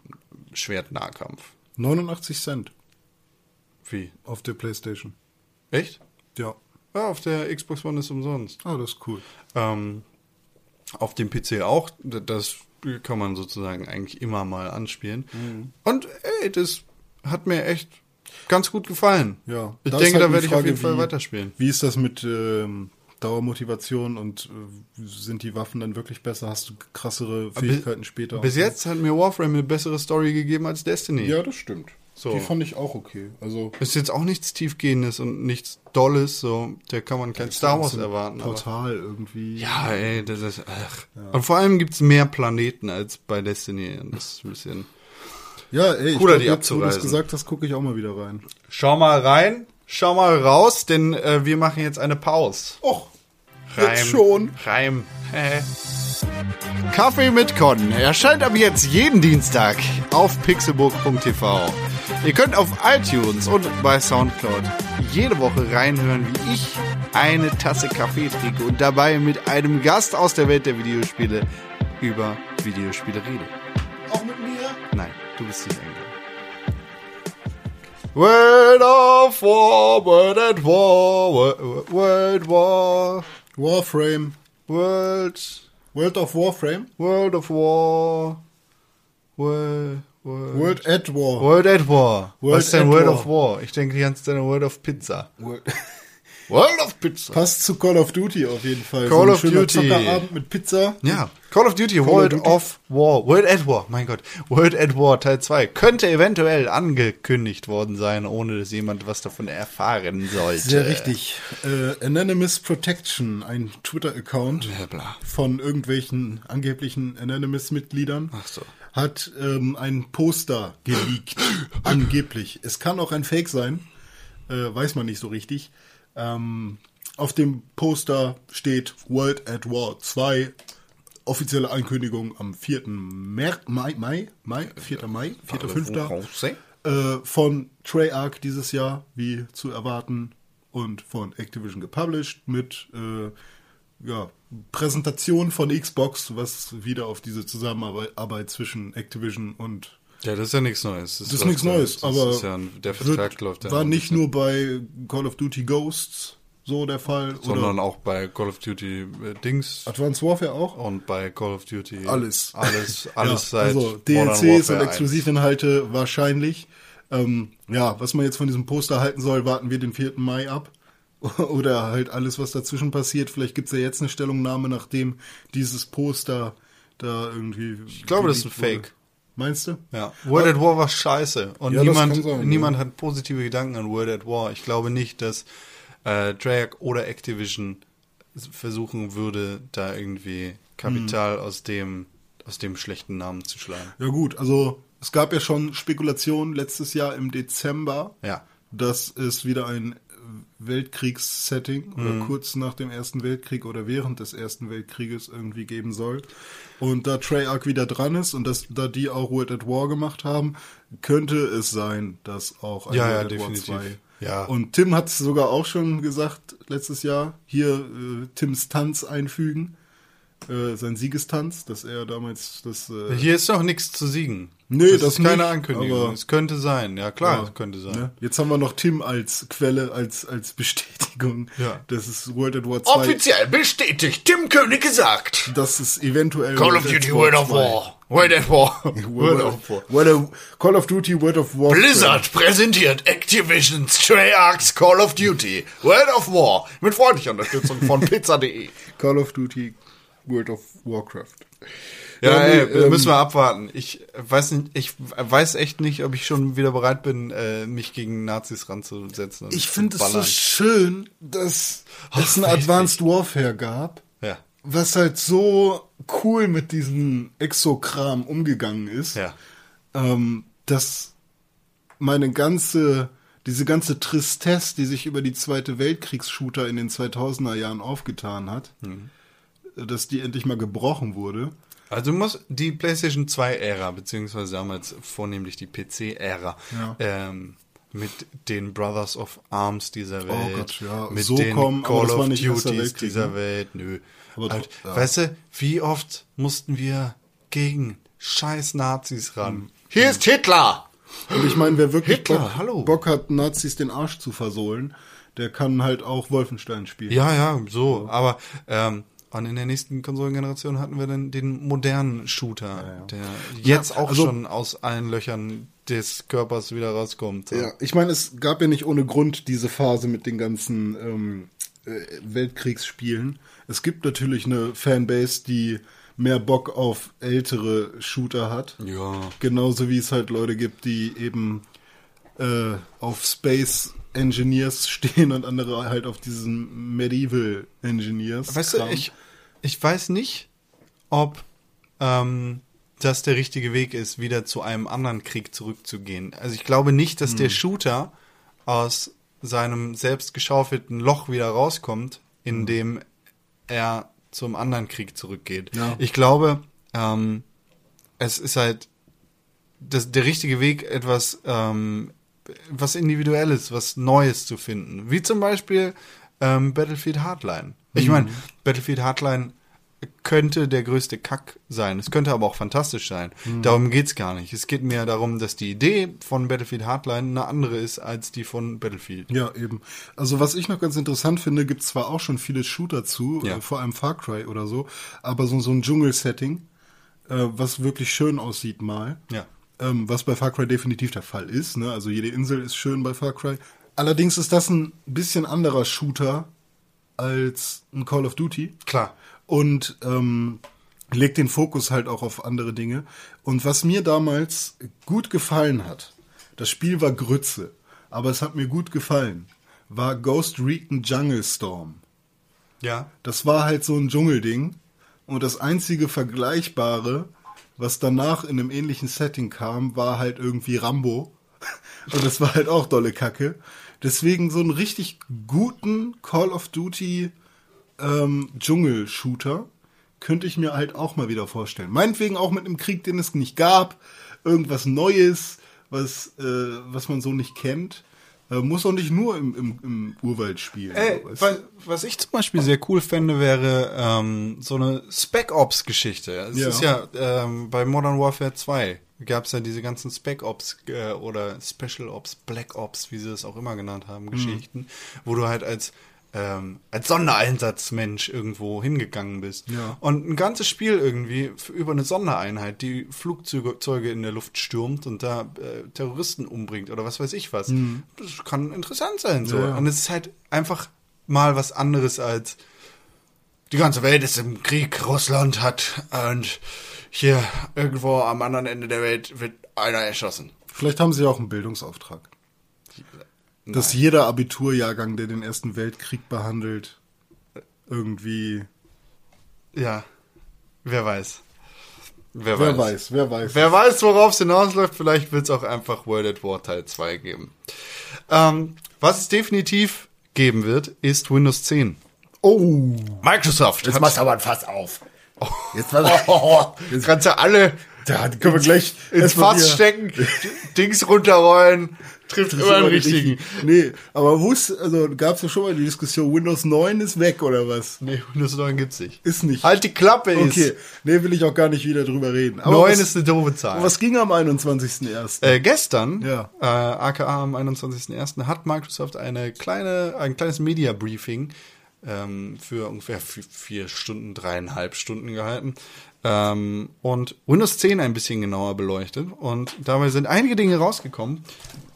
Schwertnahkampf. 89 Cent Wie? auf der Playstation. Echt? Ja. Ja, auf der Xbox One ist umsonst. Ah, das ist cool. Ähm, auf dem PC auch. Das kann man sozusagen eigentlich immer mal anspielen. Mhm. Und ey, das hat mir echt ganz gut gefallen. Ja. Ich denke, halt da werde ich auf jeden Fall wie- weiterspielen. Wie ist das mit ähm, Dauermotivation und äh, sind die Waffen dann wirklich besser? Hast du krassere Fähigkeiten später? Bis jetzt hat mir Warframe eine bessere Story gegeben als Destiny. Ja, das stimmt. So. Die fand ich auch okay. Also Ist jetzt auch nichts Tiefgehendes und nichts Dolles, so, da kann man kein Star Wars erwarten. Portal irgendwie. ja, ey, das ist, ach. Und vor allem gibt's mehr Planeten als bei Destiny. Das ist ein bisschen. Ja, ey, ich Cooler, glaub, die jetzt, wo du es abzureisen. gesagt hast, gucke ich auch mal wieder rein. Schau mal rein. schau mal raus, denn äh, wir machen jetzt eine Pause. Och, jetzt schon. Reim. Kaffee mit Con erscheint ab jetzt jeden Dienstag auf pixelburg.tv. Ihr könnt auf iTunes und bei Soundcloud jede Woche reinhören, wie ich eine Tasse Kaffee trinke und dabei mit einem Gast aus der Welt der Videospiele über Videospiele rede. Auch mit mir? Nein, du bist nicht eingeladen. World of War, World at War, World, World War, Warframe. World, World of Warframe? World of War, World, World, World at War. World at War. World Was ist denn at World War. of War? Ich denke die ganze Zeit an World of Pizza. World- *laughs* World of Pizza. Passt zu Call of Duty auf jeden Fall. Call ein of Duty. Zockerabend mit Pizza. Ja, Call of Duty, of World Duty. of War, World at War, mein Gott, World at War Teil 2 könnte eventuell angekündigt worden sein, ohne dass jemand was davon erfahren sollte. Sehr richtig. Äh, Anonymous Protection, ein Twitter-Account von irgendwelchen angeblichen Anonymous-Mitgliedern, Ach so. hat ähm, ein Poster geleakt. *laughs* Angeblich. Es kann auch ein Fake sein, äh, weiß man nicht so richtig. Ähm, auf dem Poster steht World at War 2. Offizielle Ankündigung am 4. Mer Mai, Mai, Mai, 4. Mai, 4. 5 äh, von Treyarch dieses Jahr, wie zu erwarten, und von Activision gepublished mit äh, ja, Präsentation von Xbox, was wieder auf diese Zusammenarbeit zwischen Activision und Ja, das ist ja nichts Neues. das ist nichts Neues, aber ist ja ein, der Vertrag wird, läuft ja war nicht nur bei Call of Duty Ghosts so der Fall sondern auch bei Call of Duty äh, Dings Advanced Warfare auch. und bei Call of Duty Alles. alles, *laughs* alles ja, seit also DLCs und Warfare 1. Exklusivinhalte wahrscheinlich. Ähm, ja, was man jetzt von diesem Poster halten soll, warten wir den 4. Mai ab. *laughs* Oder halt alles, was dazwischen passiert. Vielleicht gibt's ja jetzt eine Stellungnahme, nachdem dieses Poster da irgendwie. Ich glaube, das ist ein. Fake. Meinst du? Ja, World at War war scheiße und Ja, niemand, sein, niemand hat positive Gedanken an World at War. Ich glaube nicht, dass äh, Treyarch oder Activision versuchen würde, da irgendwie Kapital aus dem aus dem schlechten Namen zu schlagen. Ja gut, also es gab ja schon Spekulationen letztes Jahr im Dezember, Ja. dass es wieder ein Weltkriegssetting oder kurz nach dem Ersten Weltkrieg oder während des Ersten Weltkrieges irgendwie geben soll. Und da Treyarch wieder dran ist und dass, da die auch World at War gemacht haben, könnte es sein, dass auch ein Ja, ja, World at definitiv. War 2 Ja. Und Tim hat es sogar auch schon gesagt letztes Jahr, hier äh, Tims Tanz einfügen, äh, sein Siegestanz, dass er damals das... Äh, Hier ist noch nichts zu siegen. Nee, das, das ist keine nicht, Ankündigung. aber- Es könnte sein. Ja, klar, Ja, es könnte sein. Ne? Jetzt haben wir noch Tim als Quelle, als, als Bestätigung. Ja. Das ist World at War 2. Offiziell bestätigt, Tim König gesagt. Das ist eventuell Call of Duty World of 2. War. World at War. *laughs* World of War. World of, Call of Duty World of War. Blizzard präsentiert Activision's Treyarch's Call of Duty World of War mit freundlicher Unterstützung von *laughs* pizza.de. Call of Duty World of Warcraft. Ja, Ja, ey, ähm, müssen wir abwarten. Ich weiß nicht, ich weiß echt nicht, ob ich schon wieder bereit bin, äh, mich gegen Nazis ranzusetzen. Ich finde es so schön, dass Ach, es ein. Advanced Warfare gab, Ja, was halt so cool mit diesem Exokram umgegangen ist. ja. ähm, dass meine ganze, diese ganze Tristesse, die sich über die Zweite Weltkriegs-Shooter in den 2000er Jahren aufgetan hat, dass die endlich mal gebrochen wurde. Also muss die PlayStation 2-Ära, beziehungsweise damals vornehmlich die PC-Ära, Ja. ähm, mit den Brothers of Arms dieser Welt, Oh Gott, ja, mit so den kommen, Call of Duties dieser ne? Welt, nö. Aber halt, ja. Weißt du, wie oft mussten wir gegen scheiß Nazis ran? Hier ist Hitler! Und ich meine, wer wirklich Hitler, Bock, hallo. Bock hat, Nazis den Arsch zu versohlen, der kann halt auch Wolfenstein spielen. Ja, ja, so, aber ähm, und in der nächsten Konsolengeneration hatten wir dann den modernen Shooter, der jetzt auch also- schon aus allen Löchern des Körpers wieder rauskommt. So. Ja, ich meine, es gab ja nicht ohne Grund diese Phase mit den ganzen ähm, äh, Weltkriegsspielen. Es gibt natürlich eine Fanbase, die mehr Bock auf ältere Shooter hat. Ja. Genauso wie es halt Leute gibt, die eben äh, auf Space Engineers *laughs* stehen und andere halt auf diesen Medieval Engineers. Weißt du, ich, ich weiß nicht, ob ähm, das der richtige Weg ist, wieder zu einem anderen Krieg zurückzugehen. Also ich glaube nicht, dass Hm. der Shooter aus seinem selbst geschaufelten Loch wieder rauskommt, in Mhm. dem er zum anderen Krieg zurückgeht. Ja. Ich glaube, ähm, es ist halt das, der richtige Weg, etwas ähm, was Individuelles, was Neues zu finden. Wie zum Beispiel ähm, Battlefield Hardline. Ich meine, Battlefield Hardline könnte der größte Kack sein. Es könnte aber auch fantastisch sein. Darum geht's gar nicht. Es geht mir darum, dass die Idee von Battlefield Hardline eine andere ist als die von Battlefield. Ja, eben. Also was ich noch ganz interessant finde, gibt zwar auch schon viele Shooter zu, Ja. äh, vor allem Far Cry oder so, aber so, so ein Dschungel-Setting, äh, was wirklich schön aussieht mal. Ja. Ähm, was bei Far Cry definitiv der Fall ist. Ne? Also jede Insel ist schön bei Far Cry. Allerdings ist das ein bisschen anderer Shooter als ein Call of Duty Klar. und ähm, legt den Fokus halt auch auf andere Dinge. Und was mir damals gut gefallen hat, das Spiel war Grütze, aber es hat mir gut gefallen, war Ghost Recon Jungle Storm. Ja. Das war halt so ein Dschungelding und das einzige Vergleichbare, was danach in einem ähnlichen Setting kam, war halt irgendwie Rambo. *laughs* Und das war halt auch dolle Kacke. Deswegen so einen richtig guten Call of Duty ähm, Dschungel-Shooter könnte ich mir halt auch mal wieder vorstellen. Meinetwegen auch mit einem Krieg, den es nicht gab, irgendwas Neues, was, äh, was man so nicht kennt. Äh, muss auch nicht nur im, im, im Urwald spielen. Ey, So, weißt was, was ich zum Beispiel sehr cool fände, wäre ähm, so eine Spec Ops Geschichte. Es Ja. ist ja ähm, bei Modern Warfare 2 gab es ja diese ganzen Spec Ops äh, oder Special Ops, Black Ops, wie sie das auch immer genannt haben, Geschichten, wo du halt als ähm, als Sondereinsatzmensch irgendwo hingegangen bist. Ja. Und ein ganzes Spiel irgendwie über eine Sondereinheit, die Flugzeuge Zeuge in der Luft stürmt und da äh, Terroristen umbringt oder was weiß ich was. Das kann interessant sein. So. Ja. Und es ist halt einfach mal was anderes als die ganze Welt ist im Krieg, Russland hat und hier irgendwo am anderen Ende der Welt wird einer erschossen. Vielleicht haben sie auch einen Bildungsauftrag. Dass jeder Abiturjahrgang, der den Ersten Weltkrieg behandelt, irgendwie. Ja, wer weiß. Wer, Wer weiß, wer weiß. Wer weiß, worauf es hinausläuft, vielleicht wird es auch einfach World at War Teil 2 geben. Ähm, was es definitiv geben wird, ist Windows 10. Oh, Microsoft jetzt machst du aber ein Fass auf. Jetzt was. *laughs* Jetzt kannst du alle Da können wir gleich ins Fass stecken, *laughs* Dings runterrollen, trifft Das immer den aber richtigen. Nee, aber ist, also gab es ja schon mal die Diskussion, Windows 9 ist weg oder was? Nee, Windows 9 gibt's nicht. Ist nicht. Halt die Klappe ist. Okay, nee, will ich auch gar nicht wieder drüber reden. Aber 9 was, ist eine doofe Zahl. was ging am 21.01.? Äh, gestern, Ja. äh, aka am 21.01., hat Microsoft eine kleine, ein kleines Media-Briefing ähm, für ungefähr vi- vier Stunden, dreieinhalb Stunden gehalten ähm, und Windows 10 ein bisschen genauer beleuchtet. Und dabei sind einige Dinge rausgekommen.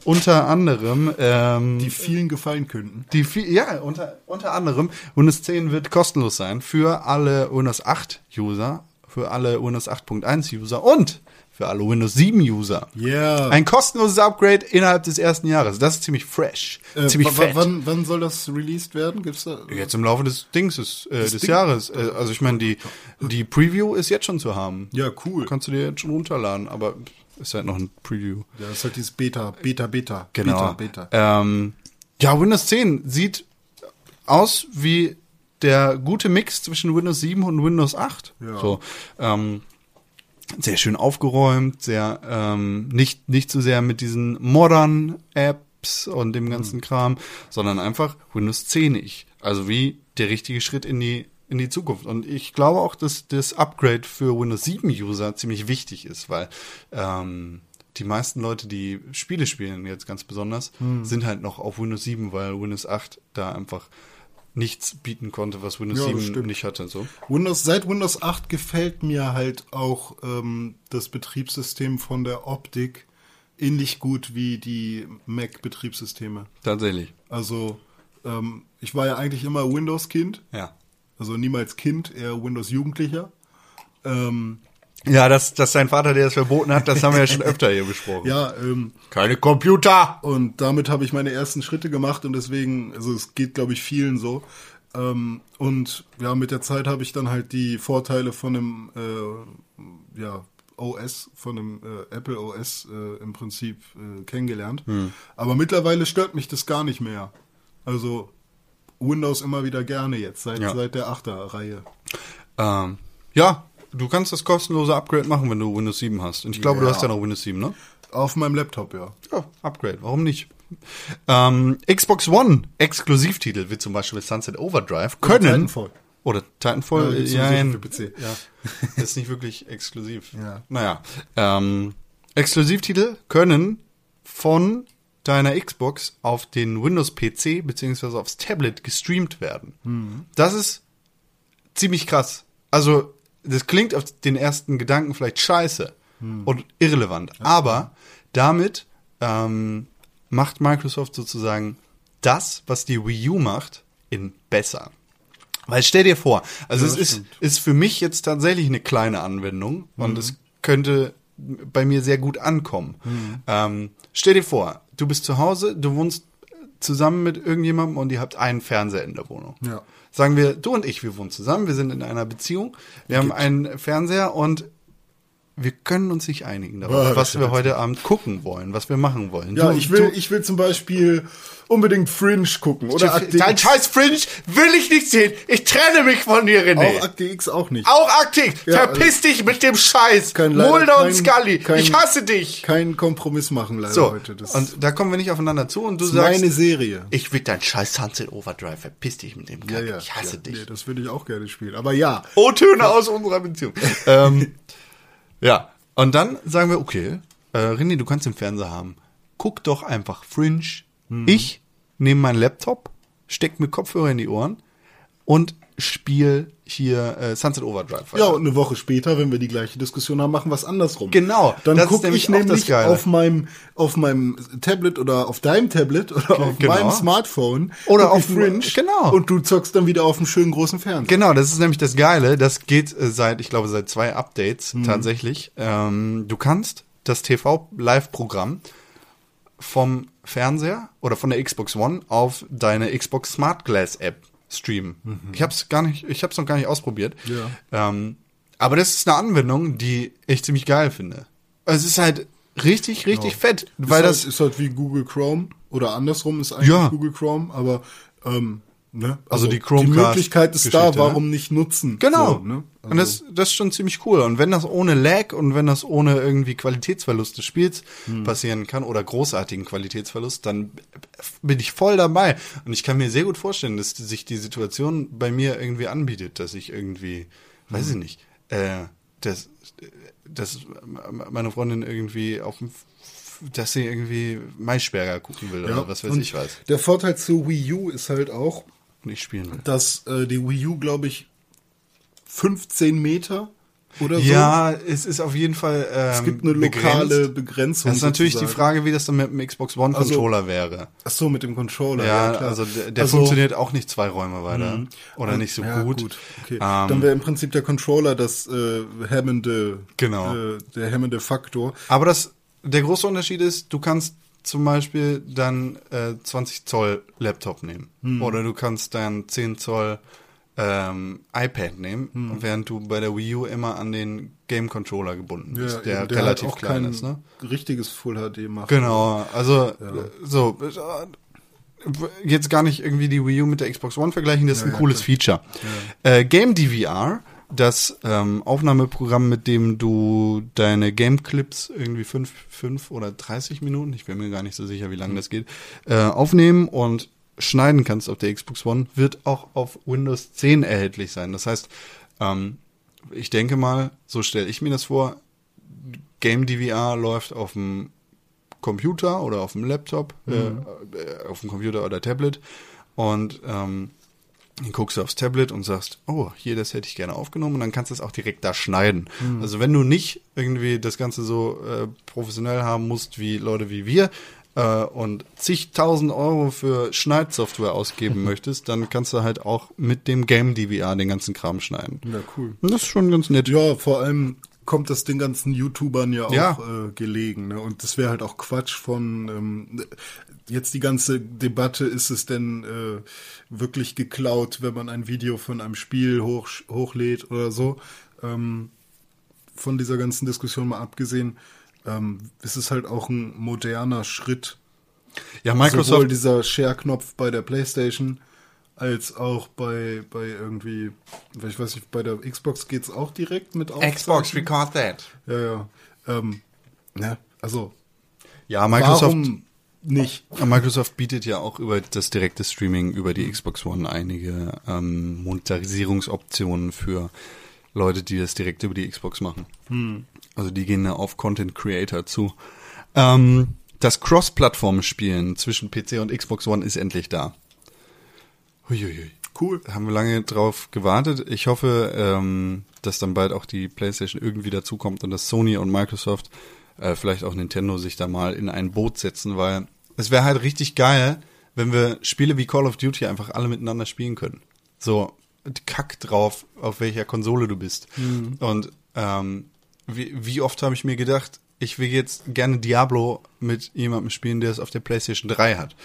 Unter anderem ähm, die vielen gefallen könnten. die viel, ja, unter, unter anderem, Windows 10 wird kostenlos sein für alle Windows 8 User, für alle Windows 8.1 User und für alle Windows 7 User. Yeah. Ein kostenloses Upgrade innerhalb des ersten Jahres. Das ist ziemlich fresh. Äh, ziemlich fett. Wann, wann soll das released werden? Gibt's da? Jetzt im Laufe des Dings ist, äh, des Ding- Jahres. Äh, also ich meine, die, die Preview ist jetzt schon zu haben. Ja, cool. Kannst du dir jetzt schon runterladen, aber ist halt noch ein Preview. Ja, das ist halt dieses Beta, Beta, Beta. Genau. Beta, Beta. Ähm, ja, Windows 10 sieht aus wie der gute Mix zwischen Windows 7 und Windows 8. Ja. So, ähm, sehr schön aufgeräumt, sehr ähm, nicht nicht so sehr mit diesen modern Apps und dem ganzen Kram, sondern einfach Windows 10 ich. Also wie der richtige Schritt in die in die Zukunft. Und ich glaube auch, dass das Upgrade für Windows 7 User ziemlich wichtig ist, weil ähm, die meisten Leute, die Spiele spielen, jetzt ganz besonders, sind halt noch auf Windows 7, weil Windows 8 da einfach nichts bieten konnte, was Windows Ja, das 7 stimmt. nicht hatte. So. Windows, seit Windows 8 gefällt mir halt auch ähm, das Betriebssystem von der Optik ähnlich gut wie die Mac-Betriebssysteme. Tatsächlich. Also ähm, ich war ja eigentlich immer Windows-Kind, Ja. also niemals Kind, eher Windows-Jugendlicher. Ähm, Ja, dass, dass sein Vater dir das verboten hat, das haben wir ja schon öfter hier besprochen. ja, ähm, Keine Computer! Und damit habe ich meine ersten Schritte gemacht und deswegen, also es geht, glaube ich, vielen so. Ähm, und ja, mit der Zeit habe ich dann halt die Vorteile von einem äh, ja, OS, von dem äh, Apple OS äh, im Prinzip äh, kennengelernt. Hm. Aber mittlerweile stört mich das gar nicht mehr. Also Windows immer wieder gerne jetzt, seit, Ja. seit der 8er Reihe. Ähm, ja, du kannst das kostenlose Upgrade machen, wenn du Windows 7 hast. Und ich glaube, du Ja. hast ja noch Windows 7, ne? Auf meinem Laptop, ja. Ja, Upgrade, warum nicht? Ähm, Xbox One Exklusivtitel, wie zum Beispiel Sunset Overdrive, können. Titanfall. Oder Titanfall, Ja, ja, für PC. *laughs* ja, ist nicht wirklich exklusiv. Ja. Naja, ähm, Exklusivtitel können von deiner Xbox auf den Windows-PC beziehungsweise aufs Tablet gestreamt werden. Mhm. Das ist ziemlich krass. Also, das klingt auf den ersten Gedanken vielleicht scheiße Mhm. und irrelevant. Aber damit ähm, macht Microsoft sozusagen das, was die Wii U macht, in besser. Weil stell dir vor, also Ja, es ist, stimmt. ist für mich jetzt tatsächlich eine kleine Anwendung und Mhm. es könnte bei mir sehr gut ankommen. Mhm. Ähm, stell dir vor, du bist zu Hause, du wohnst zusammen mit irgendjemandem und ihr habt einen Fernseher in der Wohnung. Ja. Sagen wir, du und ich, wir wohnen zusammen, wir sind in einer Beziehung, wir haben einen Fernseher und wir können uns nicht einigen darauf, Boah, was wir heute Abend gucken wollen, was wir machen wollen. Ja, Du- ich will, du- ich will zum Beispiel unbedingt Fringe gucken oder Akte Dein X. scheiß Fringe will ich nicht sehen. Ich trenne mich von dir, René. Auch Akte X auch nicht. Auch aktiv. Ja, Verpiss dich mit dem Scheiß. Kein- Mulder und kein- Scully. kein- ich hasse dich. Keinen Kompromiss machen leider So, heute. Das und da kommen wir nicht aufeinander zu und du sagst, meine Serie. ich will dein scheiß Sunset Overdrive. Verpiss dich mit dem Kack. Ja, ja. ich hasse ja, dich. Nee, das würde ich auch gerne spielen. Aber ja, O-Töne aus unserer Beziehung. *laughs* ähm, ja, und dann sagen wir, okay, äh, René, du kannst den Fernseher haben. Guck doch einfach Fringe. Hm. Ich nehme meinen Laptop, steck mir Kopfhörer in die Ohren und spiel hier äh, Sunset Overdrive. ja, und eine Woche später, wenn wir die gleiche Diskussion haben, machen wir es andersrum. Genau, Dann gucke ich nämlich auf meinem, auf meinem Tablet oder auf deinem Tablet oder auf genau. meinem Smartphone Oder auf- Fringe. genau. Und du zockst dann wieder auf dem schönen großen Fernseher. Genau, das ist nämlich das Geile. Das geht äh, seit, ich glaube, seit zwei Updates Mhm. tatsächlich. Ähm, du kannst das TV-Live-Programm vom Fernseher oder von der Xbox One auf deine Xbox Smart Glass App streamen. Ich habe es gar nicht, ich habe es noch gar nicht ausprobiert. Mhm. Ja. Ähm, aber das ist eine Anwendung, die ich ziemlich geil finde. Es ist halt richtig, richtig fett, weil ist das halt, ist halt wie Google Chrome oder andersrum ist eigentlich Ja. Google Chrome, aber ähm, ne? Also die die Chromecast- Möglichkeit ist da, Geschichte, ne? warum nicht nutzen? Genau. So, ne? und das, das ist schon ziemlich cool. Und wenn das ohne Lag und wenn das ohne irgendwie Qualitätsverlust des Spiels Hm. passieren kann oder großartigen Qualitätsverlust, dann bin ich voll dabei. Und ich kann mir sehr gut vorstellen, dass sich die Situation bei mir irgendwie anbietet, dass ich irgendwie, weiß Hm. ich nicht, äh, dass, dass meine Freundin irgendwie auf dem dass sie irgendwie Maischberger gucken will oder was weiß ich was. Der Vorteil zu Wii U ist halt auch, Und ich spielen will. dass äh, die Wii U, glaube ich, 15 Meter oder so. Ja, es ist auf jeden Fall. Ähm, es gibt eine begrenzt. lokale Begrenzung. Das ist natürlich die sozusagen. Frage, wie das dann mit dem Xbox One Also, Controller wäre. Ach so, mit dem Controller. Ja, Ja, klar. also der, der Also- funktioniert auch nicht zwei Räume weiter. Oder nicht so ja, gut. Okay. Ähm, Dann wäre im Prinzip der Controller das äh, hemmende, Genau. äh, der hemmende Faktor. aber das, der große Unterschied ist, du kannst zum Beispiel dann äh, 20 Zoll Laptop nehmen. Hm. Oder du kannst dann 10 Zoll ähm, iPad nehmen, Hm. während du bei der Wii U immer an den Game Controller gebunden bist, der, eben, relativ halt auch klein ist. Ne? richtiges Full HD macht. Genau, also so äh, jetzt gar nicht irgendwie die Wii U mit der Xbox One vergleichen, das ist ein ja, cooles Feature. Äh, Game DVR, das ähm, Aufnahmeprogramm, mit dem du deine Game Clips irgendwie fünf, fünf oder 30 Minuten, ich bin mir gar nicht so sicher, wie lange das geht, äh, aufnehmen und schneiden kannst auf der Xbox One, wird auch auf Windows 10 erhältlich sein. Das heißt, ähm, ich denke mal, so stelle ich mir das vor, Game DVR läuft auf dem Computer oder auf dem Laptop, äh, äh, auf dem Computer oder Tablet und ähm, dann guckst du aufs Tablet und sagst, oh, hier, das hätte ich gerne aufgenommen und dann kannst du es auch direkt da schneiden. Also wenn du nicht irgendwie das Ganze so äh, professionell haben musst wie Leute wie wir äh, und zigtausend Euro für Schneidsoftware ausgeben *laughs* möchtest, dann kannst du halt auch mit dem Game DVR den ganzen Kram schneiden. Ja, cool. Und das ist schon ganz nett. Ja, vor allem kommt das den ganzen YouTubern ja auch Ja. Äh, gelegen. Ne? Und das wäre halt auch Quatsch von ähm, jetzt die ganze Debatte, ist es denn äh, wirklich geklaut, wenn man ein Video von einem Spiel hoch, hochlädt oder so. Ähm, von dieser ganzen Diskussion mal abgesehen, ähm, ist es halt auch ein moderner Schritt. Ja, Sowohl Microsoft, dieser Share-Knopf bei der PlayStation als auch bei, bei irgendwie, ich weiß nicht, bei der Xbox geht's auch direkt mit Xbox, Aufzeichnen? record that. Ja, ja. Ähm, ja, also Ja, Microsoft, warum nicht? Microsoft bietet ja auch über das direkte Streaming über die Xbox One einige ähm, Monetarisierungsoptionen für Leute, die das direkt über die Xbox machen. Also die gehen da auf Content Creator zu. Ähm, das Cross-Plattform-Spielen zwischen PC und Xbox One ist endlich da. Huiuiui. Cool. Haben wir lange drauf gewartet. Ich hoffe, ähm, dass dann bald auch die PlayStation irgendwie dazukommt und dass Sony und Microsoft, äh, vielleicht auch Nintendo, sich da mal in ein Boot setzen, weil es wäre halt richtig geil, wenn wir Spiele wie Call of Duty einfach alle miteinander spielen können. So, kack drauf, auf welcher Konsole du bist. Und ähm, wie, wie oft habe ich mir gedacht, ich will jetzt gerne Diablo mit jemandem spielen, der es auf der PlayStation 3 hat.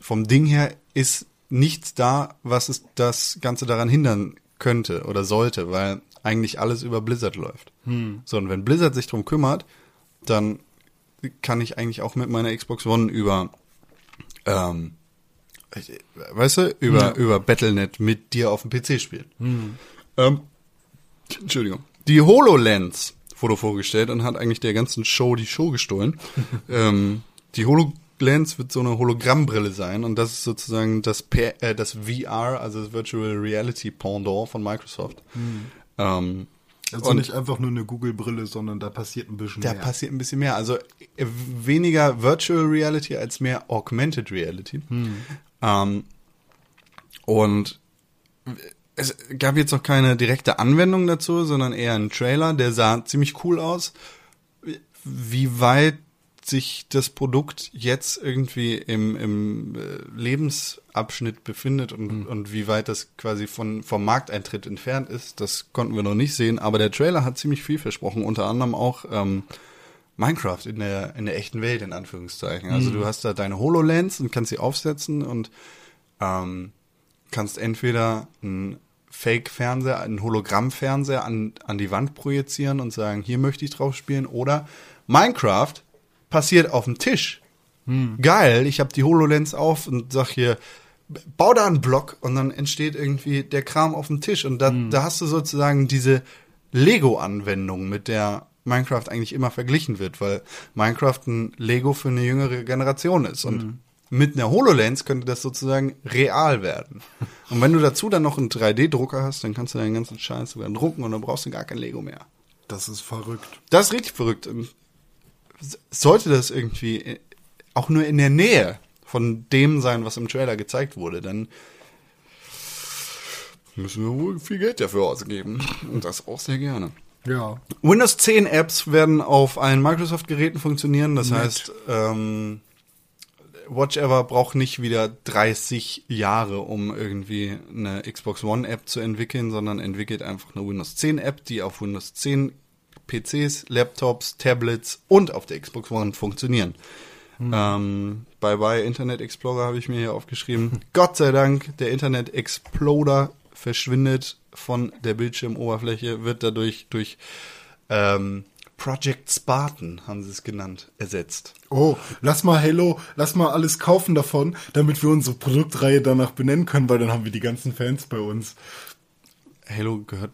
Vom Ding her ist nichts da, was es das Ganze daran hindern könnte oder sollte, weil eigentlich alles über Blizzard läuft. So, und wenn Blizzard sich drum kümmert, dann kann ich eigentlich auch mit meiner Xbox One über ähm, weißt du, über, über Battlenet mit dir auf dem PC spielen. Ähm, Entschuldigung. Die HoloLens wurde vorgestellt und hat eigentlich der ganzen Show die Show gestohlen. *laughs* ähm, die HoloLens wird so eine Hologrammbrille sein und das ist sozusagen das, P äh, das VR, also das Virtual Reality Pendant von Microsoft. Ähm, Also Und- nicht einfach nur eine Google-Brille, sondern da passiert ein bisschen da mehr. passiert ein bisschen mehr. Also äh, weniger Virtual Reality als mehr Augmented Reality. Ähm, und es gab jetzt noch keine direkte Anwendung dazu, sondern eher einen Trailer, der sah ziemlich cool aus. Wie weit sich das Produkt jetzt irgendwie im, im äh, Lebensabschnitt befindet und, und wie weit das quasi von, vom Markteintritt entfernt ist, das konnten wir noch nicht sehen. Aber der Trailer hat ziemlich viel versprochen, unter anderem auch ähm, Minecraft in der, in der echten Welt, in Anführungszeichen. Also du hast da deine HoloLens und kannst sie aufsetzen und ähm, kannst entweder einen Fake-Fernseher, einen Hologramm-Fernseher an, an die Wand projizieren und sagen, hier möchte ich drauf spielen, oder Minecraft passiert auf dem Tisch. Geil, ich habe die HoloLens auf und sag hier, bau da einen Block und dann entsteht irgendwie der Kram auf dem Tisch und da, da hast du sozusagen diese Lego-Anwendung, mit der Minecraft eigentlich immer verglichen wird, weil Minecraft ein Lego für eine jüngere Generation ist und mit einer HoloLens könnte das sozusagen real werden. Und wenn du dazu dann noch einen 3D-Drucker hast, dann kannst du deinen ganzen Scheiß sogar drucken und dann brauchst du gar kein Lego mehr. Das ist verrückt. Das ist richtig verrückt. Sollte das irgendwie äh, auch nur in der Nähe von dem sein, was im Trailer gezeigt wurde, dann müssen wir wohl viel Geld dafür ausgeben. Und das auch sehr gerne. Ja. Windows 10 Apps werden auf allen Microsoft-Geräten funktionieren. Das heißt, ähm, Watchever braucht nicht wieder 30 Jahre, um irgendwie eine Xbox One App zu entwickeln, sondern entwickelt einfach eine Windows 10 App, die auf Windows 10 PCs, Laptops, Tablets und auf der Xbox One funktionieren. Ähm, bye bye Internet Explorer habe ich mir hier aufgeschrieben. *laughs* Gott sei Dank, der Internet Explorer verschwindet von der Bildschirmoberfläche, wird dadurch durch ähm, Project Spartan, haben sie es genannt, ersetzt. Oh, lass mal Hello, lass mal alles kaufen davon, damit wir unsere Produktreihe danach benennen können, weil dann haben wir die ganzen Fans bei uns. Halo gehört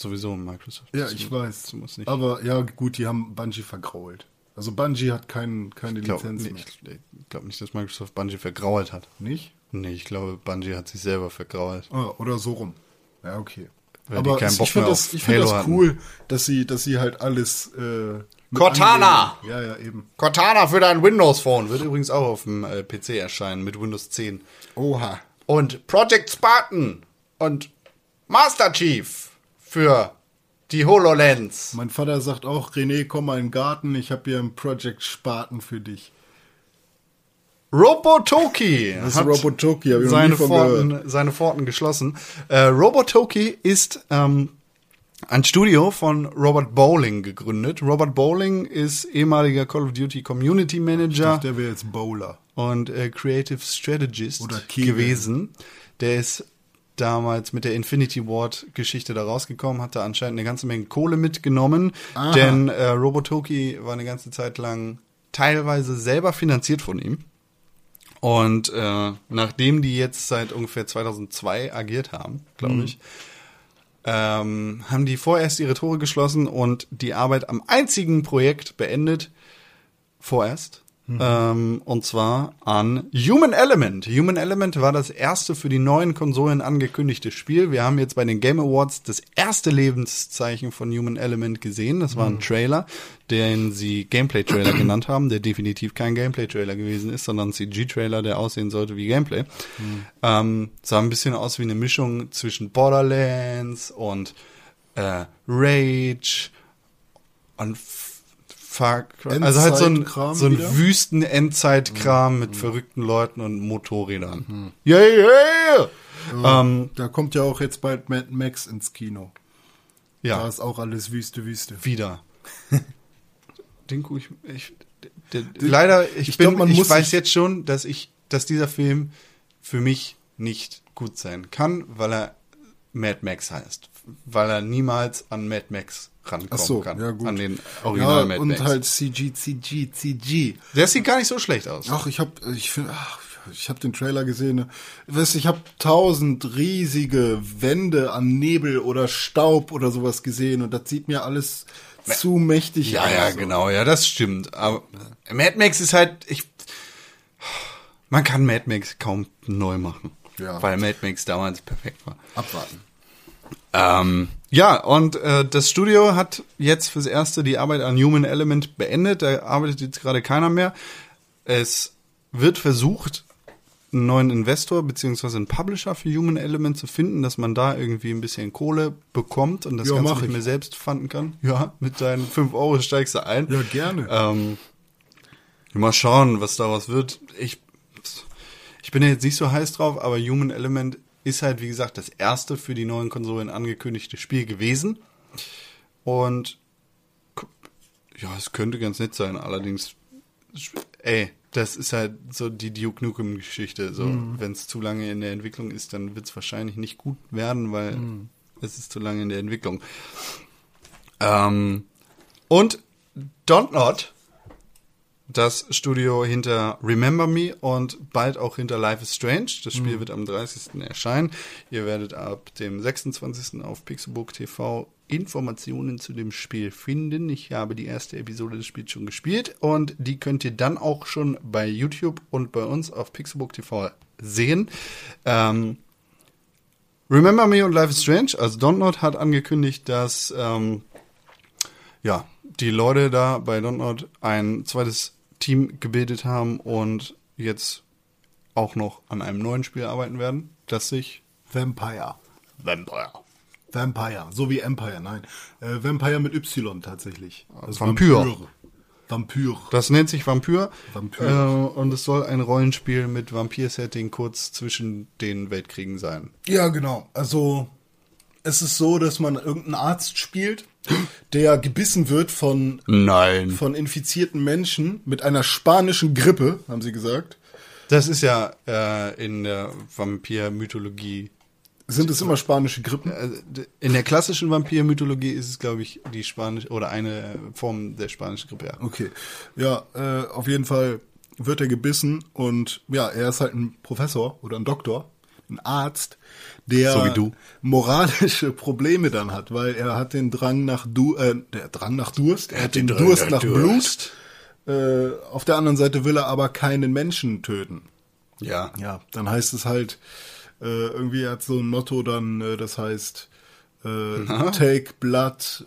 sowieso Microsoft. Ja, ich weiß. Aber ja, gut, die haben Bungie vergrault. Also Bungie hat kein, keine ich glaube Lizenz nicht, mehr. ich glaub nicht, dass Microsoft Bungie vergrault hat. Nicht? Nee, ich glaube, Bungie hat sich selber vergrault. Ah, oder so rum. Ja, okay. Weil Aber es- ich finde das, ich find das hatten. cool, dass sie, dass sie halt alles äh, Cortana! annehmen. Ja, ja, eben. Cortana für dein Windows Phone wird übrigens auch auf dem äh, PC erscheinen mit Windows 10. Oha. Und Project Spartan und Master Chief für die HoloLens. Mein Vater sagt auch, René, komm mal in den Garten, ich habe hier ein Project Spaten für dich. Robotoki Das ist Robotoki, hab ich seine Pforten, seine Pforten geschlossen. Äh, Robotoki ist ähm, ein Studio von Robert Bowling gegründet. Robert Bowling ist ehemaliger Call of Duty Community Manager Der wäre jetzt Bowler. und äh, Creative Strategist gewesen. Der ist damals mit der Infinity Ward Geschichte da rausgekommen, hat da anscheinend eine ganze Menge Kohle mitgenommen, Aha. denn äh, Robotoki war eine ganze Zeit lang teilweise selber finanziert von ihm. Und äh, nachdem die jetzt seit ungefähr 2002 agiert haben, glaube ich, ähm, haben die vorerst ihre Tore geschlossen und die Arbeit am einzigen Projekt beendet, vorerst. Ähm, und zwar an Human Element. Human Element war das erste für die neuen Konsolen angekündigte Spiel. Wir haben jetzt bei den Game Awards das erste Lebenszeichen von Human Element gesehen. Das war ein Trailer, den sie Gameplay-Trailer genannt haben, der definitiv kein Gameplay-Trailer gewesen ist, sondern ein CG-Trailer, der aussehen sollte wie Gameplay. Ähm, sah ein bisschen aus wie eine Mischung zwischen Borderlands und äh, Rage und F- Far Cry. Also halt so ein, Endzeitkram so ein? Wüsten-Endzeitkram mit verrückten Leuten und Motorrädern. Yeah, yeah! Ähm, Da kommt ja auch jetzt bald Mad Max ins Kino. Da ja, ist auch alles Wüste, Wüste. wieder. *laughs* Den guck ich, ich d- d- leider, ich, ich bin, glaub, man ich muss weiß sich- jetzt schon, dass ich, dass dieser Film für mich nicht gut sein kann, weil er Mad Max heißt. Weil er niemals an Mad Max rankommen Ach so, kann. ja gut. An den Original ja, und halt CG, CG, CG. Der sieht gar nicht so schlecht aus. Ach, ich hab, ich finde, ich habe den Trailer gesehen. ne? Weißt, du, ich habe tausend riesige Wände an Nebel oder Staub oder sowas gesehen und das sieht mir alles zu mächtig Ja, aus. ja, genau, ja, das stimmt. Aber Mad Max ist halt, ich, man kann Mad Max kaum neu machen. Ja. Weil Mad Max damals perfekt war. Abwarten. Ähm, ja, und äh, das Studio hat jetzt fürs Erste die Arbeit an Human Element beendet. Da arbeitet jetzt gerade keiner mehr. Es wird versucht, einen neuen Investor beziehungsweise einen Publisher für Human Element zu finden, dass man da irgendwie ein bisschen Kohle bekommt und das Ja, Ganze nicht ich. mehr selbst fanden kann. Ja, mit deinen 5 Euro steigst du ein. Ja, gerne. Ähm, mal schauen, was daraus wird. Ich, ich bin ja jetzt nicht so heiß drauf, aber Human Element ist halt, wie gesagt, das erste für die neuen Konsolen angekündigte Spiel gewesen. Und ja, es könnte ganz nett sein, allerdings, ey, das ist halt so die Duke Nukem-Geschichte. So, wenn es zu lange in der Entwicklung ist, dann wird es wahrscheinlich nicht gut werden, weil es ist zu lange in der Entwicklung. Ähm, und Don't Not, das Studio hinter Remember Me und bald auch hinter Life is Strange. Das Spiel wird am 30. erscheinen. Ihr werdet ab dem 26. auf Pixelbook TV Informationen zu dem Spiel finden. Ich habe die erste Episode des Spiels schon gespielt und die könnt ihr dann auch schon bei YouTube und bei uns auf Pixelbook TV sehen. Ähm, Remember Me und Life is Strange, also Don't Not hat angekündigt, dass ähm, ja, die Leute da bei Dontnod ein zweites Team gebildet haben und jetzt auch noch an einem neuen Spiel arbeiten werden, das sich Vampire. Vampire. Vampire. So wie Empire, nein. Äh, Vampire mit Y tatsächlich. Also Vampyr. Vampyr. Vampyr. Das nennt sich Vampyr. Vampyr. Äh, und es soll ein Rollenspiel mit Vampir-Setting kurz zwischen den Weltkriegen sein. Ja, genau. Also es ist so, dass man irgendeinen Arzt spielt, der gebissen wird von, Nein. von infizierten Menschen mit einer spanischen Grippe, haben sie gesagt. Das ist ja äh, in der Vampir-Mythologie. Sind es immer spanische Grippen? D- in der klassischen Vampir-Mythologie ist es, glaube ich, die spanische oder eine Form der spanischen Grippe. Ja. Okay. Ja, äh, auf jeden Fall wird er gebissen und ja, er ist halt ein Professor oder ein Doktor, ein Arzt, der So moralische Probleme dann hat, weil er hat den Drang nach du äh, der Drang nach Durst, er hat den, den Durst nach nach Blut. Äh, auf der anderen Seite will er aber keinen Menschen töten. ja. Ja, dann heißt es halt äh, irgendwie er hat so ein Motto dann, äh, das heißt äh, Take Blood.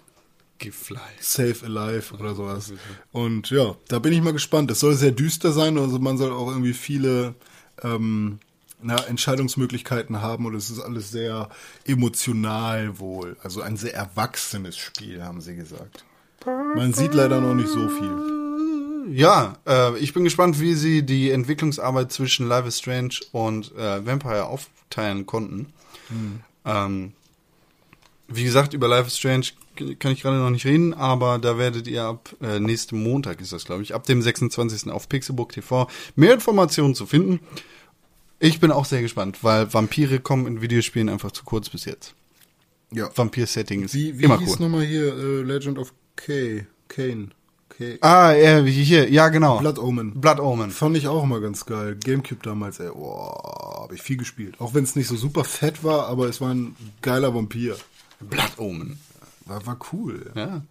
Save Alive oder sowas. Und ja, da bin ich mal gespannt. Es soll sehr düster sein, also man soll auch irgendwie viele ähm, na, Entscheidungsmöglichkeiten haben und es ist alles sehr emotional wohl. Also ein sehr erwachsenes Spiel, haben sie gesagt. Man sieht leider noch nicht so viel. Ja, äh, ich bin gespannt, wie sie die Entwicklungsarbeit zwischen Life is Strange und äh, Vampire aufteilen konnten. Ähm, wie gesagt, über Life is Strange kann ich gerade noch nicht reden, aber da werdet ihr ab äh, nächsten Montag ist das, glaube ich, ab dem 26. auf Pixelbook TV mehr Informationen zu finden. Ich bin auch sehr gespannt, weil Vampire kommen in Videospielen einfach zu kurz bis jetzt. Ja. Vampir-Setting ist Wie, wie immer hieß cool. nochmal hier äh, Legend of K? Kane. K. Ah, äh, hier, ja genau. Blood Omen. Blood Omen. Fand ich auch immer ganz geil. Gamecube damals, ey, boah, habe ich viel gespielt. Auch wenn es nicht so super fett war, aber es war ein geiler Vampir. Blood Omen. War, war cool. Ja,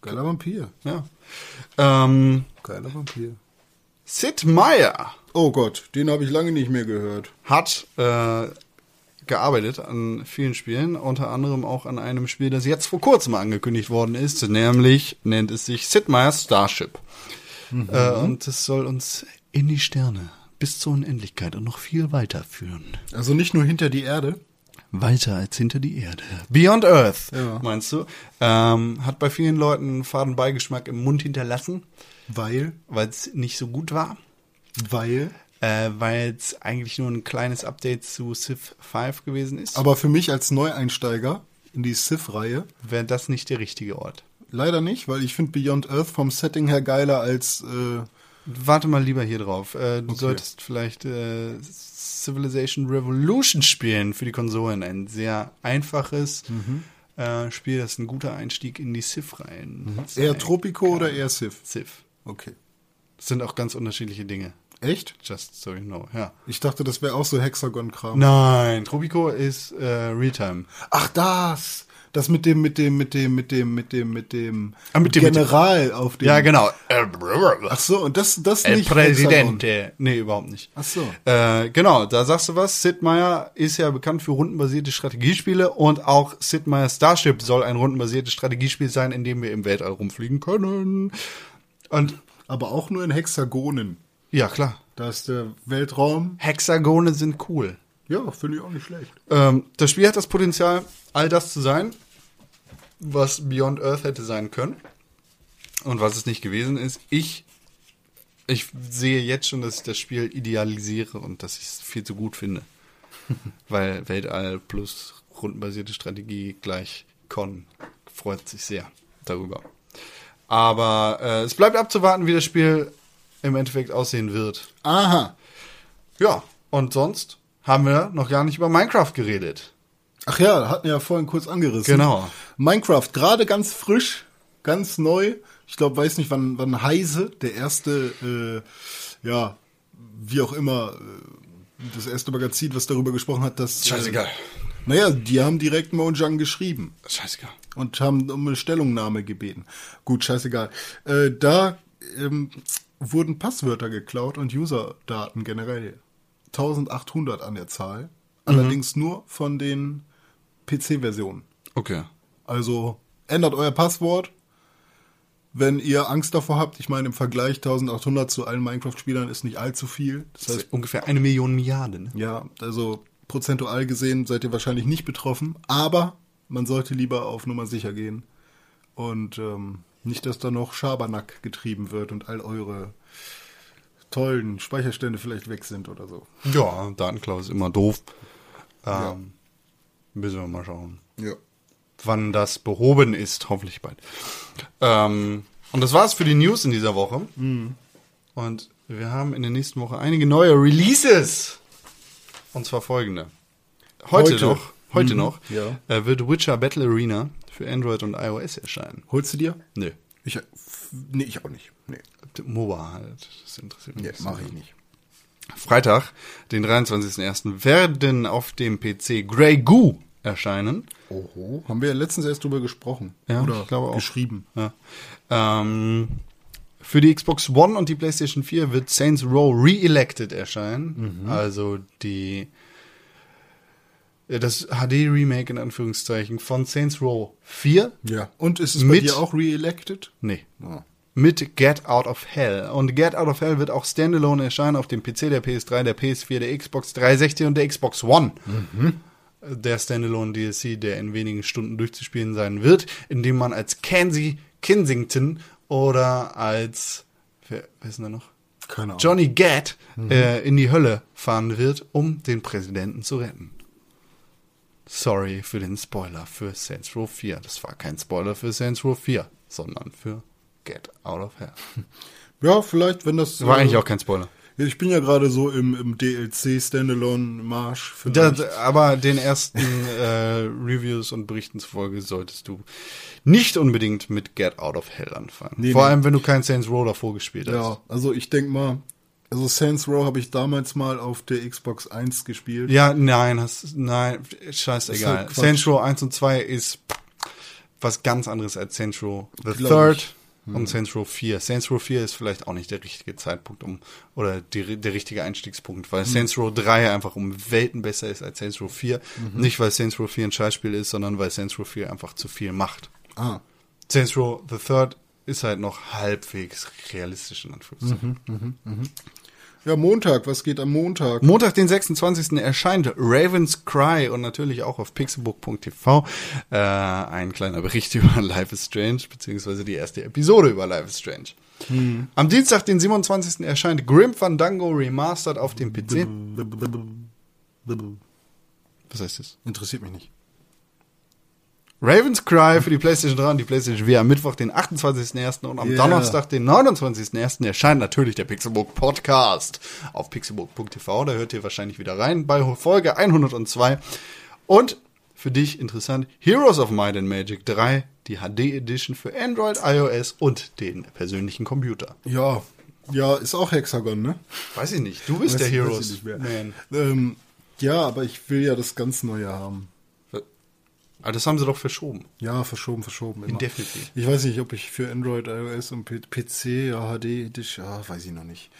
Geiler Vampir. ja. Ähm, Geiler Vampir. Sid Meier Oh Gott, den habe ich lange nicht mehr gehört. hat äh, gearbeitet an vielen Spielen, unter anderem auch an einem Spiel, das jetzt vor kurzem angekündigt worden ist, nämlich nennt es sich Sid Meier's Starship. Äh, und es soll uns in die Sterne bis zur Unendlichkeit und noch viel weiter führen. Also nicht nur hinter die Erde. Weiter als hinter die Erde. Beyond Earth, Ja. meinst du? Ähm, hat bei vielen Leuten einen faden Beigeschmack im Mund hinterlassen, Weil, weil es nicht so gut war. Weil. Äh, weil es eigentlich nur ein kleines Update zu Civ 5 gewesen ist. Aber für mich als Neueinsteiger in die Civ-Reihe wäre das nicht der richtige Ort. leider nicht, weil ich finde Beyond Earth vom Setting her geiler als äh, Warte mal lieber hier drauf. Äh, du solltest vielleicht äh, Civilization Revolution spielen für die Konsolen. Ein sehr einfaches äh, Spiel, das ein guter Einstieg in die Civ-Reihen eher sein Tropico oder eher Civ. Civ. Okay. Das sind auch ganz unterschiedliche Dinge. Echt? Just so you know, ja. Ich dachte, das wäre auch so Hexagon-Kram. Nein, Tropico ist äh, Realtime. Ach, das! Das mit dem, mit dem, mit dem, mit dem, mit dem, mit dem, Ah, mit dem- General auf dem. Ja, genau. Ach so, und das, das El nicht. Presidente. Nee, überhaupt nicht. Ach so. Äh, genau, da sagst du was. Sid Meier ist ja bekannt für rundenbasierte Strategiespiele und auch Sid Meier Starship soll ein rundenbasiertes Strategiespiel sein, in dem wir im Weltall rumfliegen können. Und Aber auch nur in Hexagonen. ja, klar. Da ist der Weltraum. Hexagone sind cool. Ja, finde ich auch nicht schlecht. Ähm, das Spiel hat das Potenzial, all das zu sein, was Beyond Earth hätte sein können. Und was es nicht gewesen ist. Ich, ich sehe jetzt schon, dass ich das Spiel idealisiere und dass ich es viel zu gut finde. *laughs* Weil Weltall plus rundenbasierte Strategie gleich Con freut sich sehr darüber. Aber äh, es bleibt abzuwarten, wie das Spiel im Endeffekt aussehen wird. Aha. Ja, und sonst haben wir noch gar nicht über Minecraft geredet. Ach ja, hatten wir ja vorhin kurz angerissen. Genau. Minecraft, gerade ganz frisch, ganz neu. Ich glaube, weiß nicht, wann, wann Heise, der erste, äh, ja, wie auch immer, äh, das erste Magazin, was darüber gesprochen hat, dass. Scheißegal. Äh, naja, die haben direkt Mojang geschrieben Scheißegal. und haben um eine Stellungnahme gebeten. Gut, scheißegal. Äh, da ähm, wurden Passwörter geklaut und Userdaten generell. 1800 an der Zahl. Allerdings nur von den PC-Versionen. Okay. Also ändert euer Passwort, wenn ihr Angst davor habt. Ich meine, im Vergleich 1800 zu allen Minecraft-Spielern ist nicht allzu viel. Das Das heißt, ist ungefähr eine Million Milliarden. Ne? ja, also prozentual gesehen seid ihr wahrscheinlich nicht betroffen, aber man sollte lieber auf Nummer sicher gehen und ähm, nicht, dass da noch Schabernack getrieben wird und all eure tollen Speicherstände vielleicht weg sind oder so. Ja, Datenklau ist immer doof. Ähm, Müssen wir mal schauen, Ja. wann das behoben ist. Hoffentlich bald. Ähm, und das war's für die News in dieser Woche. Und wir haben in der nächsten Woche einige neue Releases. Und zwar folgende. Heute, Heute. noch, heute noch, ja. äh, wird Witcher Battle Arena für Android und iOS erscheinen. Holst du dir? Nö. Ich, nee, ich auch nicht. Nee, MOBA halt. Das interessiert mich nee mache ich nicht. Freitag, den 23.01. werden auf dem PC Grey Goo erscheinen. Oho. Haben wir ja letztens erst drüber gesprochen. Ja, Oder ich glaube auch. geschrieben. Ja. Ähm, für die Xbox One und die PlayStation 4 wird Saints Row Re-Elected erscheinen. Also die äh, das HD-Remake in Anführungszeichen von Saints Row 4. Ja. Und ist es bei Mit- dir auch re-elected? Nee. Ja. Mit Get Out of Hell. Und Get Out of Hell wird auch standalone erscheinen auf dem PC, der PS3, der PS4, der Xbox 360 und der Xbox One. Der Standalone DLC, der in wenigen Stunden durchzuspielen sein wird, indem man als Kenzie Kensington oder als, wer, wer ist denn da noch? Keine Ahnung. Johnny Gat äh, in die Hölle fahren wird, um den Präsidenten zu retten. Sorry für den Spoiler für Saints Row 4. Das war kein Spoiler für Saints Row 4, sondern für Get Out of Hell. *laughs* Ja, vielleicht, wenn das. War äh, eigentlich auch kein Spoiler. Ich bin ja gerade so im, im DLC Standalone Marsch. für Da, mich. aber den ersten äh, Reviews und Berichten zufolge solltest du nicht unbedingt mit Get Out of Hell anfangen. Nee, Vor nee. allem, wenn du kein Saints Row davor gespielt hast. Ja, also ich denk mal, also Saints Row habe ich damals mal auf der Xbox 1 gespielt. Ja, nein, hast, nein, scheißegal. Halt. Saints Row 1 und 2 ist was ganz anderes als Saints Row The Third ich. Und Saints Row 4. Saints Row 4 ist vielleicht auch nicht der richtige Zeitpunkt um, oder die, der richtige Einstiegspunkt, weil Saints Row 3 einfach um Welten besser ist als Saints Row 4. Nicht, weil Saints Row 4 ein Scheißspiel ist, sondern weil Saints Row 4 einfach zu viel macht. Ah, Saints Row The Third ist halt noch halbwegs realistisch in Anführungszeichen. Ja, Montag, was geht am Montag? Montag, den 26. erscheint Raven's Cry und natürlich auch auf pixelbook.tv äh, ein kleiner Bericht *laughs* über Life is Strange, beziehungsweise die erste Episode über Life is Strange. Am Dienstag, den 27. erscheint Grim Fandango Remastered auf dem PC. Was heißt das? Interessiert mich nicht. Raven's Cry für die PlayStation 3 und die PlayStation 4 am Mittwoch, den 28.01. und am Yeah. Donnerstag, den 29.01. erscheint natürlich der Pixelbook Podcast auf pixelbook.tv. Da hört ihr wahrscheinlich wieder rein bei Folge 102. Und für dich interessant, Heroes of Might and Magic 3, die HD Edition für Android, iOS und den persönlichen Computer. Ja, ja, ist auch Hexagon, ne? Weiß ich nicht, du bist Weiß- der Heroes. Man. Ähm, ja, aber ich will ja das ganz Neue haben. Aber das haben sie doch verschoben. Ja, verschoben, verschoben. Immer. Indefinitely. Ich weiß nicht, ob ich für Android, iOS und PC, ja, HD, Dish, ja, weiß ich noch nicht.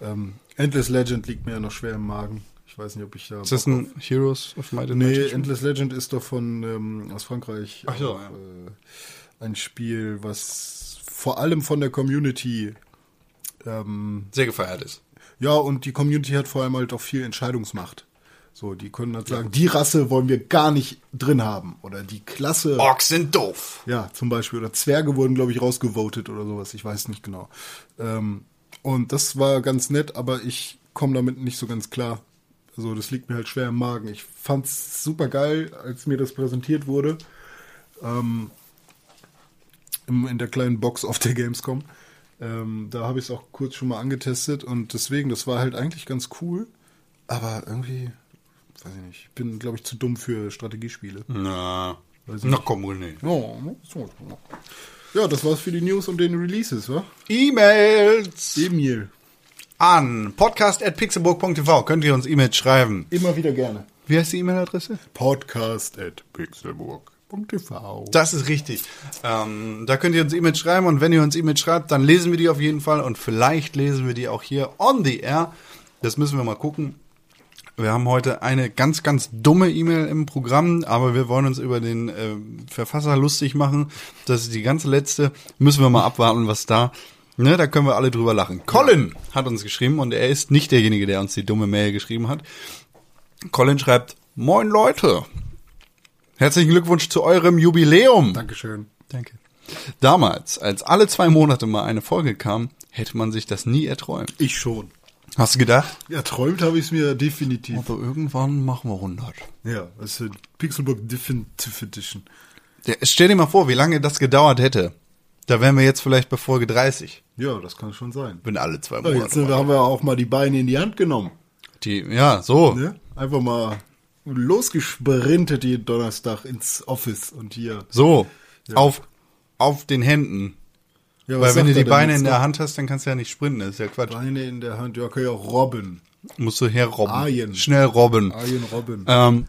Ähm, Endless Legend liegt mir ja noch schwer im Magen. Ich weiß nicht, ob ich da. Ist das ein Heroes of Might and Nee? Endless Legend ist doch von ähm, aus Frankreich. Ach so, auch, ja. äh, ein Spiel, was vor allem von der Community ähm, Sehr gefeiert ist. ja, und die Community hat vor allem halt auch viel Entscheidungsmacht. So, die können halt sagen, die Rasse wollen wir gar nicht drin haben. Oder die Klasse. Orks sind doof. Ja, zum Beispiel. Oder Zwerge wurden, glaube ich, rausgevotet oder sowas. Ich weiß nicht genau. Ähm, und das war ganz nett, aber ich komme damit nicht so ganz klar. Also das liegt mir halt schwer im Magen. Ich fand's super geil, als mir das präsentiert wurde. Ähm, im, in der kleinen Box auf der Gamescom. Ähm, da habe ich es auch kurz schon mal angetestet und deswegen, das war halt eigentlich ganz cool. Aber irgendwie, weiß ich nicht, ich bin, glaube ich, zu dumm für Strategiespiele. Na, na komm wohl nicht. Ja, das war's für die News und den Releases, wa? E-Mails Emil. an podcast.pixelburg.tv. Könnt ihr uns E-Mails schreiben. Immer wieder gerne. Wie heißt die E-Mail-Adresse? Podcast at pixelburg.tv. Das ist richtig. Ähm, da könnt ihr uns E-Mails schreiben und wenn ihr uns E-Mails schreibt, dann lesen wir die auf jeden Fall und vielleicht lesen wir die auch hier on the air. Das müssen wir mal gucken. Wir haben heute eine ganz, ganz dumme E-Mail im Programm, aber wir wollen uns über den äh, Verfasser lustig machen. Das ist die ganze letzte. Müssen wir mal abwarten, was da. Ne, da können wir alle drüber lachen. Colin hat uns geschrieben und er ist nicht derjenige, der uns die dumme Mail geschrieben hat. Colin schreibt, Moin Leute. Herzlichen Glückwunsch zu eurem Jubiläum. Dankeschön. Danke. Damals, als alle zwei Monate mal eine Folge kam, hätte man sich das nie erträumt. Ich schon. Hast du gedacht? Ja, träumt habe ich es mir definitiv. Also irgendwann machen wir 100. Ja, ist Pixelburg Definitive Edition. Ja, stell dir mal vor, wie lange das gedauert hätte. Da wären wir jetzt vielleicht bei Folge 30, Ja, das kann schon sein. wenn alle zwei Ja, Monate. jetzt sind haben wir auch mal die Beine in die Hand genommen. die, ja, so. Ne? Einfach mal losgesprintet jeden Donnerstag ins Office und hier. So. Auf, auf den Händen. Ja, Weil wenn du die Beine in der? Hand hast, dann kannst du ja nicht sprinten. Das ist ja Quatsch. Beine in der Hand, ja, kann ja robben. Musst du herrobben. Arjen. Schnell robben. Arjen robben. Ähm,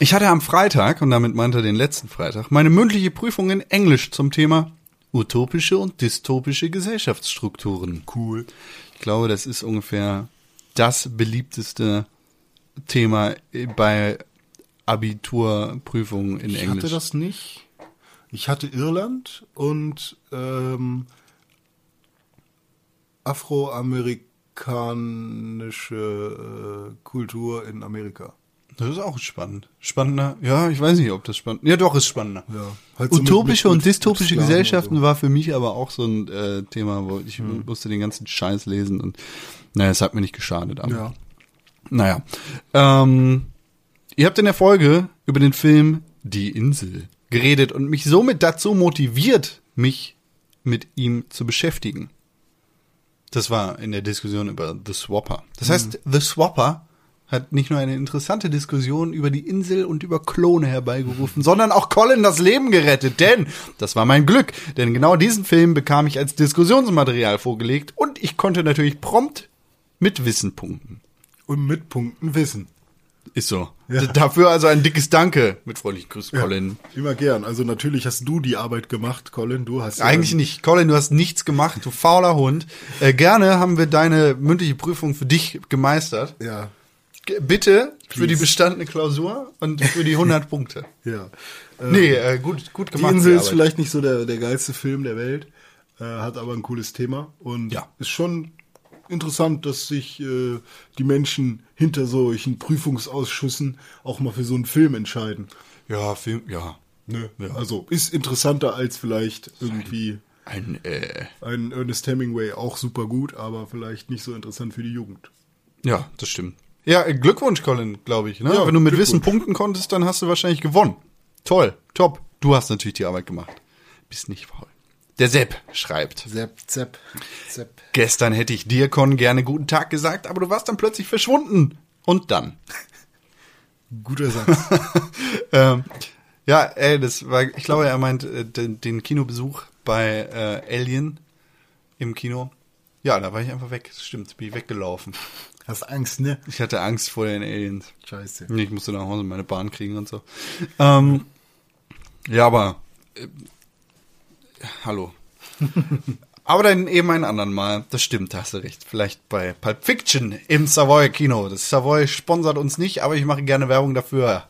ich hatte am Freitag, und damit meinte er den letzten Freitag, meine mündliche Prüfung in Englisch zum Thema utopische und dystopische Gesellschaftsstrukturen. Cool. Ich glaube, das ist ungefähr das beliebteste Thema bei Abiturprüfungen in Ich Englisch. hatte das nicht. Ich hatte Irland und ähm, afroamerikanische äh, Kultur in Amerika. Das ist auch spannend. Spannender. Ja, ich weiß nicht, ob das spannend. Ja, doch, ist spannender. Ja, halt so Utopische mit- und mit- dystopische mit Sklaven Gesellschaften und so. war für mich aber auch so ein äh, Thema, wo ich musste den ganzen Scheiß lesen und naja, es hat mir nicht geschadet. Aber, Ja. Naja. Ähm, ihr habt in der Folge über den Film Die Insel geredet und mich somit dazu motiviert, mich mit ihm zu beschäftigen. Das war in der Diskussion über The Swapper. Das heißt, The Swapper hat nicht nur eine interessante Diskussion über die Insel und über Klone herbeigerufen, *laughs* sondern auch Colin das Leben gerettet. Denn das war mein Glück. Denn genau diesen Film bekam ich als Diskussionsmaterial vorgelegt und ich konnte natürlich prompt mit Wissen punkten. Und mit Punkten Wissen. Ist so. Dafür also ein dickes Danke mit freundlichen Grüß, Colin. Immer gern. Also natürlich hast du die Arbeit gemacht, Colin. Du hast ja Eigentlich dann- nicht. Colin, du hast nichts gemacht, du fauler Hund. Äh, gerne haben wir deine mündliche Prüfung für dich gemeistert. Ja, G- Bitte für die Please. bestandene Klausur und für die 100 Punkte. *laughs* ja. Äh, Nee, äh, gut, gut die gemacht. Insel die ist vielleicht nicht so der, der geilste Film der Welt, äh, hat aber ein cooles Thema und Ja. ist schon interessant, dass sich äh, die Menschen hinter solchen Prüfungsausschüssen auch mal für so einen Film entscheiden. Ja, Film, ja. Ne? Also ist interessanter als vielleicht irgendwie Ein, äh, ein Ernest Hemingway auch super gut, aber vielleicht nicht so interessant für die Jugend. ja, das stimmt. Ja, äh, Glückwunsch, Colin, glaube ich. Ne? Ja, Wenn du mit. Wissen punkten konntest, dann hast du wahrscheinlich gewonnen. Toll, top. Du hast natürlich die Arbeit gemacht. Bist nicht faul. Der Sepp schreibt. Sepp, Zepp, Zepp. Gestern hätte ich dir, Con, gerne guten Tag gesagt, aber du warst dann plötzlich verschwunden. Und dann? *laughs* Guter Satz. *laughs* ähm, ja, ey, das war, ich glaube, er meint äh, den, den Kinobesuch bei äh, Alien im Kino. Ja, da war ich einfach weg. Das stimmt, bin ich weggelaufen. Hast Angst, ne? Ich hatte Angst vor den Aliens. Scheiße. Ich musste nach Hause meine Bahn kriegen und so. Ähm, ja, aber äh, hallo. *laughs* aber dann eben ein anderen Mal. Das stimmt, da hast du recht. Vielleicht bei Pulp Fiction im Savoy Kino. Das Savoy sponsert uns nicht, aber ich mache gerne Werbung dafür.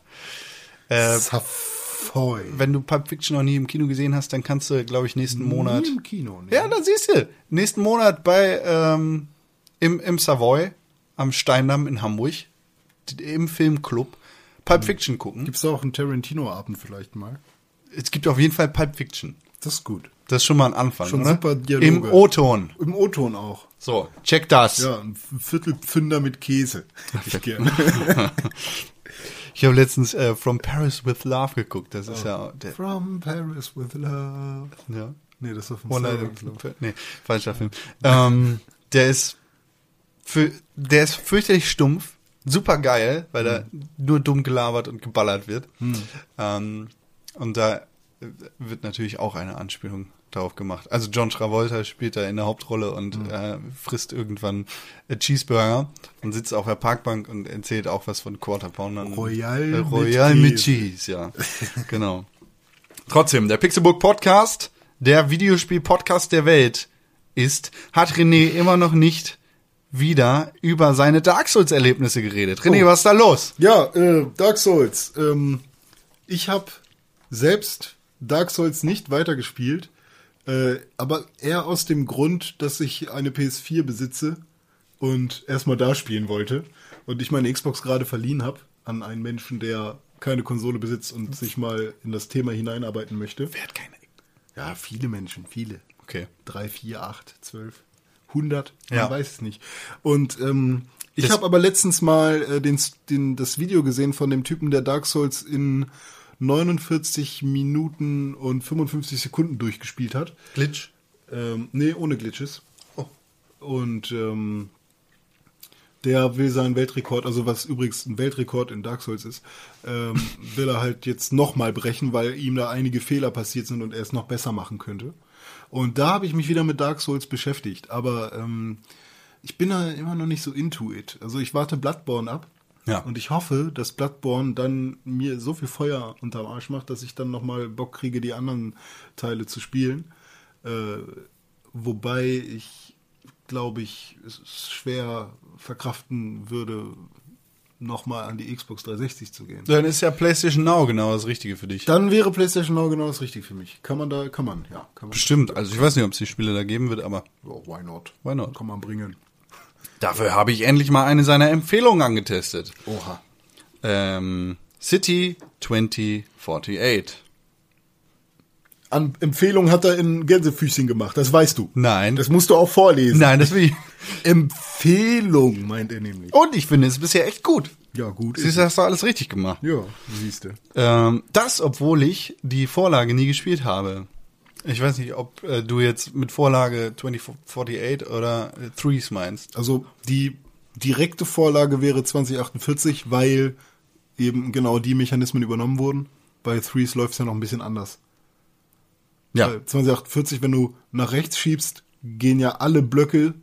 Äh, Savoy. wenn du Pulp Fiction noch nie im Kino gesehen hast, dann kannst du, glaube ich, nächsten Monat. Nie im Kino, ne? Ja, dann siehst du. Nächsten Monat bei ähm, im, im Savoy am Steindamm in Hamburg im Filmclub Pulp Fiction gucken. Gibt's da auch einen Tarantino-Abend vielleicht mal? Es gibt auf jeden Fall Pulp Fiction. Das ist gut. Das ist schon mal ein Anfang, Schon oder? super Dialoge. Im O-Ton. Im O-Ton auch. So, check das. Ja, ein Viertelpfünder mit Käse. Hätte ich gerne. *laughs* Ich habe letztens äh, From Paris with Love geguckt. Das ist ja der, From Paris with Love. ja. Nee, das war von One Night Nee, falscher Film. Ähm, der ist für, der ist fürchterlich stumpf, super geil, weil da nur dumm gelabert und geballert wird. Ähm, und da wird natürlich auch eine Anspielung darauf gemacht. Also John Travolta spielt da in der Hauptrolle und äh, frisst irgendwann äh, Cheeseburger und sitzt auf der Parkbank und erzählt auch was von Quarter Poundern. Royal äh, mit Royal mit Käse. Cheese, ja. *laughs* genau. Trotzdem, der Pixelbook Podcast, der Videospiel-Podcast der Welt ist, hat René immer noch nicht wieder über seine Dark Souls-Erlebnisse geredet. René, Oh. was ist da los? Ja, äh, Dark Souls. Ähm, ich habe selbst Dark Souls nicht weitergespielt, äh, aber eher aus dem Grund, dass ich eine PS4 besitze und erstmal da spielen wollte und ich meine Xbox gerade verliehen habe an einen Menschen, der keine Konsole besitzt und sich mal in das Thema hineinarbeiten möchte. Wer hat keine? Ja, viele Menschen, viele. Okay. Drei, vier, acht, zwölf, hundert, man Ja. weiß es nicht. Und ähm, ich habe aber letztens mal äh, den, den, das Video gesehen von dem Typen, der Dark Souls in 49 Minuten und 55 Sekunden durchgespielt hat. Glitch. Ähm, nee, ohne Glitches. Und ähm, der will seinen Weltrekord, also was übrigens ein Weltrekord in Dark Souls ist, ähm, *laughs* will er halt jetzt nochmal brechen, weil ihm da einige Fehler passiert sind und er es noch besser machen könnte. Und da habe ich mich wieder mit Dark Souls beschäftigt, aber ähm, ich bin da immer noch nicht so into it. Also ich warte Bloodborne ab. Ja. Und ich hoffe, dass Bloodborne dann mir so viel Feuer unterm Arsch macht, dass ich dann nochmal Bock kriege, die anderen Teile zu spielen. Äh, wobei ich, glaube ich, es schwer verkraften würde, nochmal an die Xbox 360 zu gehen. Dann ist ja PlayStation Now genau das Richtige für dich. Dann wäre PlayStation Now genau das Richtige für mich. Kann man da, kann man, ja. Kann man, Bestimmt. Also ich weiß nicht, ob es die Spiele da geben wird, aber Oh, why not? Why not? Kann man bringen. Dafür habe ich endlich mal eine seiner Empfehlungen angetestet. Oha. Ähm, City 2048. An Empfehlung hat er in Gänsefüßchen gemacht, das weißt du. Nein. Das musst du auch vorlesen. Nein, das will ich. Empfehlung, meint er nämlich. Und ich finde es bisher echt gut. Ja, gut. Siehst du, hast du alles richtig gemacht. Ja, siehst du. Ähm, das, obwohl ich die Vorlage nie gespielt habe. Ich weiß nicht, ob äh, du jetzt mit Vorlage 2048 oder äh, Threes meinst. Also die direkte Vorlage wäre 2048, weil eben genau die Mechanismen übernommen wurden. Bei Threes läuft es ja noch ein bisschen anders. Weil 2048, wenn du nach rechts schiebst, gehen ja alle Blöcke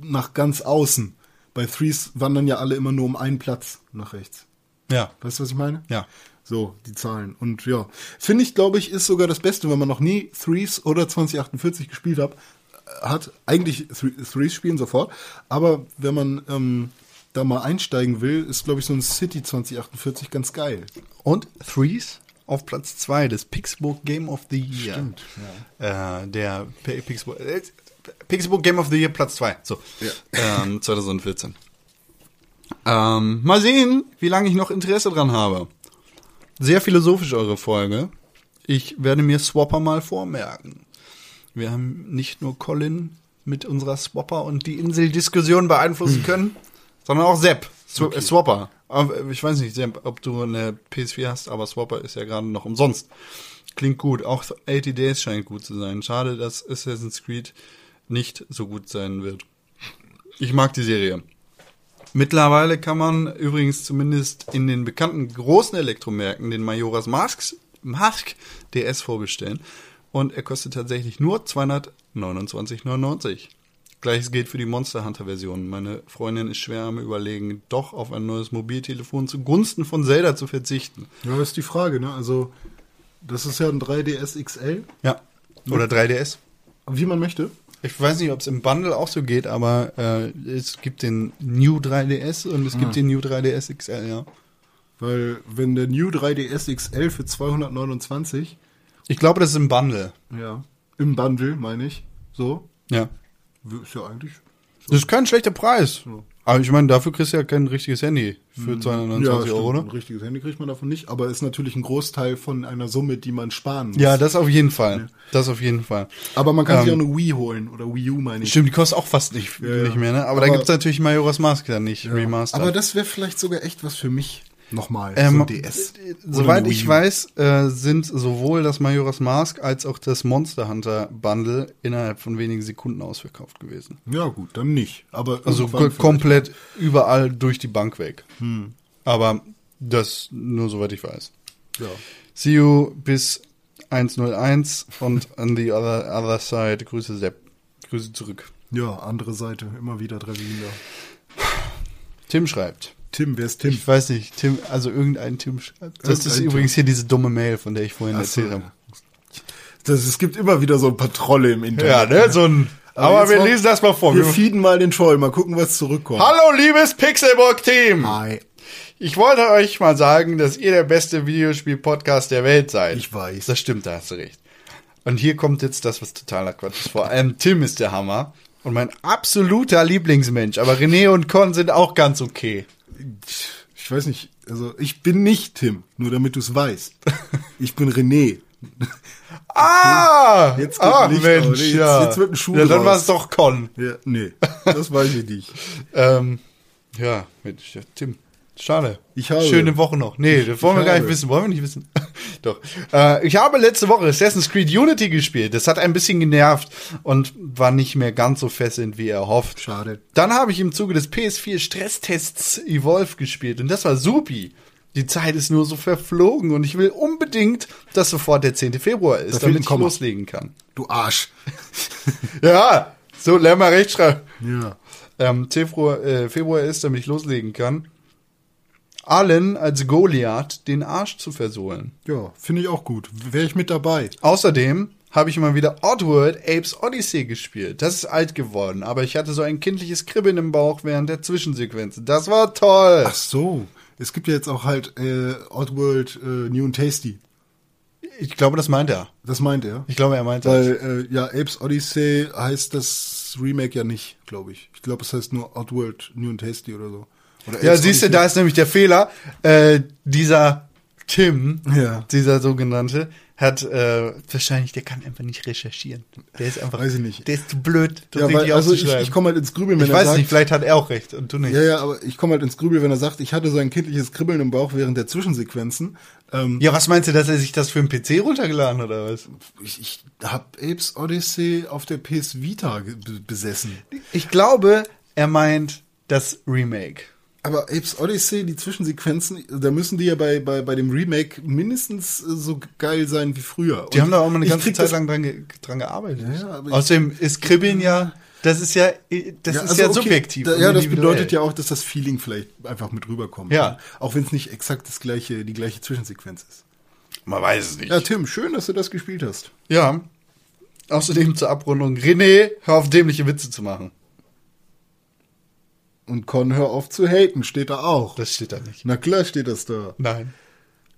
nach ganz außen. Bei Threes wandern ja alle immer nur um einen Platz nach rechts. Ja. Weißt du, was ich meine? Ja. So, die Zahlen. Und ja, finde ich, glaube ich, ist sogar das Beste, wenn man noch nie Threes oder 2048 gespielt hat. Hat eigentlich Thre- Threes spielen sofort, aber wenn man ähm, da mal einsteigen will, ist, glaube ich, so ein City 2048 ganz geil. Und Threes auf Platz 2 des Pixelbook Game of the Year. Stimmt, Äh, der P- Pixelbook, äh, Game of the Year Platz 2. So. Ähm, 2014. Ähm, mal sehen, wie lange ich noch Interesse dran habe. Sehr philosophisch eure Folge. Ich werde mir Swapper mal vormerken. Wir haben nicht nur Colin mit unserer Swapper und die Inseldiskussion beeinflussen können, sondern auch Sepp. Sw äh, Swapper. Ich weiß nicht, Sepp, ob du eine PS4 hast, aber Swapper ist ja gerade noch umsonst. Klingt gut. Auch 80 Days scheint gut zu sein. Schade, dass Assassin's Creed nicht so gut sein wird. Ich mag die Serie. Mittlerweile kann man übrigens zumindest in den bekannten großen Elektromärkten den Majora's Mask, Mask DS vorbestellen. Und er kostet tatsächlich nur 229,99. Gleiches gilt für die Monster Hunter Version. Meine Freundin ist schwer am überlegen, doch auf ein neues Mobiltelefon zugunsten von Zelda zu verzichten. Ja, das ist die Frage, ne? Also, das ist ja ein 3DS XL, Ja. Oder 3DS. wie man möchte. Ich weiß nicht, ob es im Bundle auch so geht, aber äh, es gibt den New 3DS und es gibt den New 3DS XL, ja. Weil, wenn der New 3DS XL für 229, Ich glaube, das ist im Bundle. ja, im Bundle, meine ich, so, Ja. ist ja eigentlich. Das ist kein schlechter Preis. Aber ich meine, dafür kriegst du ja kein richtiges Handy für 229 stimmt, Euro, Ein oder? richtiges Handy kriegt man davon nicht, aber ist natürlich ein Großteil von einer Summe, die man sparen muss. Ja, das auf jeden Fall. Das auf jeden Fall. aber man kann sich auch Ähm, eine Wii holen oder Wii U, meine ich. Stimmt, die kostet auch fast nicht, ja. nicht mehr, ne? Aber, da Aber- gibt's natürlich Majora's Mask dann nicht, Ja. Remastered. Aber das wäre vielleicht sogar echt was für mich. Nochmal, Ähm, so DS. äh, Soweit ich weiß, äh, sind sowohl das Majora's Mask als auch das Monster Hunter Bundle innerhalb von wenigen Sekunden ausverkauft gewesen. Ja, gut, dann nicht. Aber Also komplett überall durch die Bank weg. Hm. Aber das nur soweit ich weiß. Ja. See you bis 101 und on the other, other side. Grüße Sepp. Grüße zurück. Ja, andere Seite, immer wieder Trevinder. Tim schreibt. Tim, wer ist Tim? Ich weiß nicht, Tim, also irgendein Tim schreibt. Das ist Irgendein übrigens hier diese dumme Mail, von der ich vorhin Ach so, erzählt habe. Das, es gibt immer wieder so ein paar Trolle im Internet. Ja, ne, so ein. Aber, jetzt wir mal- lesen das mal vor. Wir feeden mal den Troll, mal gucken, was zurückkommt. Hallo, liebes Pixelburg-Team! Hi. Ich wollte euch mal sagen, dass ihr der beste Videospiel-Podcast der Welt seid. Ich weiß. Das stimmt, da hast du recht. Und hier kommt jetzt das, was totaler Quatsch ist. Vor allem Tim ist der Hammer. Und mein absoluter Lieblingsmensch. Aber René und Con sind auch ganz okay. Ich weiß nicht, also ich bin nicht Tim, nur damit du es weißt. Ich bin René. Ah! Jetzt geht ah, Licht Mensch, auf. Jetzt- ja. jetzt wird ein Schuh Ja, dann war es doch Con. Ja, nee, das weiß ich nicht. *laughs* Ähm, ja, Mensch, ja, Tim. Schade. Ich habe- Schöne Woche noch. Nee, das wollen wir gar nicht wissen. Wollen wir nicht wissen? *laughs* Doch. Äh, ich habe letzte Woche Assassin's Creed Unity gespielt. Das hat ein bisschen genervt und war nicht mehr ganz so fesselnd, wie erhofft. Schade. Dann habe ich im Zuge des PS4 Stresstests Evolve gespielt und das war supi. Die Zeit ist nur so verflogen und ich will unbedingt, dass sofort der 10. Februar ist, fehlt damit ich Komma. loslegen kann. Du Arsch. *laughs* Ja, so lern mal rechtschreiben. Ja. Ähm, Februar, äh, Februar ist, damit ich loslegen kann. Allen als Goliath den Arsch zu versohlen. Ja, finde ich auch gut. Wäre ich mit dabei. Außerdem habe ich mal wieder Oddworld Apes Odyssey gespielt. Das ist alt geworden, aber ich hatte so ein kindliches Kribbeln im Bauch während der Zwischensequenzen. Das war toll. Ach so. Es gibt ja jetzt auch halt äh, Oddworld äh, New and Tasty. Ich glaube, das meint er. Das meint er. Ich glaube, er meint das. Weil, äh, ja, Apes Odyssey heißt das Remake ja nicht, glaube ich. Ich glaube, es heißt nur Oddworld New and Tasty oder so. Oder Ja, siehst du, da ist nämlich der Fehler. Äh, dieser Tim, Ja. dieser sogenannte, hat äh, wahrscheinlich, der kann einfach nicht recherchieren. Der ist einfach, Weiß ich nicht. der ist zu blöd, das Ja, weil, also ich, ich komme halt ins Grübeln, wenn ich er weiß sagt, nicht, vielleicht hat er auch recht und du nicht. ja, ja, aber ich komme halt ins Grübeln, wenn er sagt, ich hatte so ein kindliches Kribbeln im Bauch während der Zwischensequenzen. Ähm, Ja, was meinst du, dass er sich das für einen PC runtergeladen hat, oder was? ich ich habe Apes Odyssey auf der PS Vita besessen. Ich glaube, er meint das Remake. Aber Apes Odyssey, die Zwischensequenzen, da müssen die ja bei, bei, bei dem Remake mindestens äh, so geil sein wie früher. Die Und haben da auch mal eine ganze Zeit das- lang dran, ge dran gearbeitet. Ja, ja, Außerdem ist Kribbeln ja, das ist ja, das ist also ja okay, subjektiv. Da, ja, das bedeutet ja auch, dass das Feeling vielleicht einfach mit rüberkommt. Ja. Auch wenn es nicht exakt das gleiche, die gleiche Zwischensequenz ist. Man weiß es nicht. Ja, Tim, schön, dass du das gespielt hast. Ja. Außerdem zur Abrundung, René, hör auf dämliche Witze zu machen. Und Con, hör auf zu haten, steht da auch. Das steht da nicht. Na klar steht das da. Nein.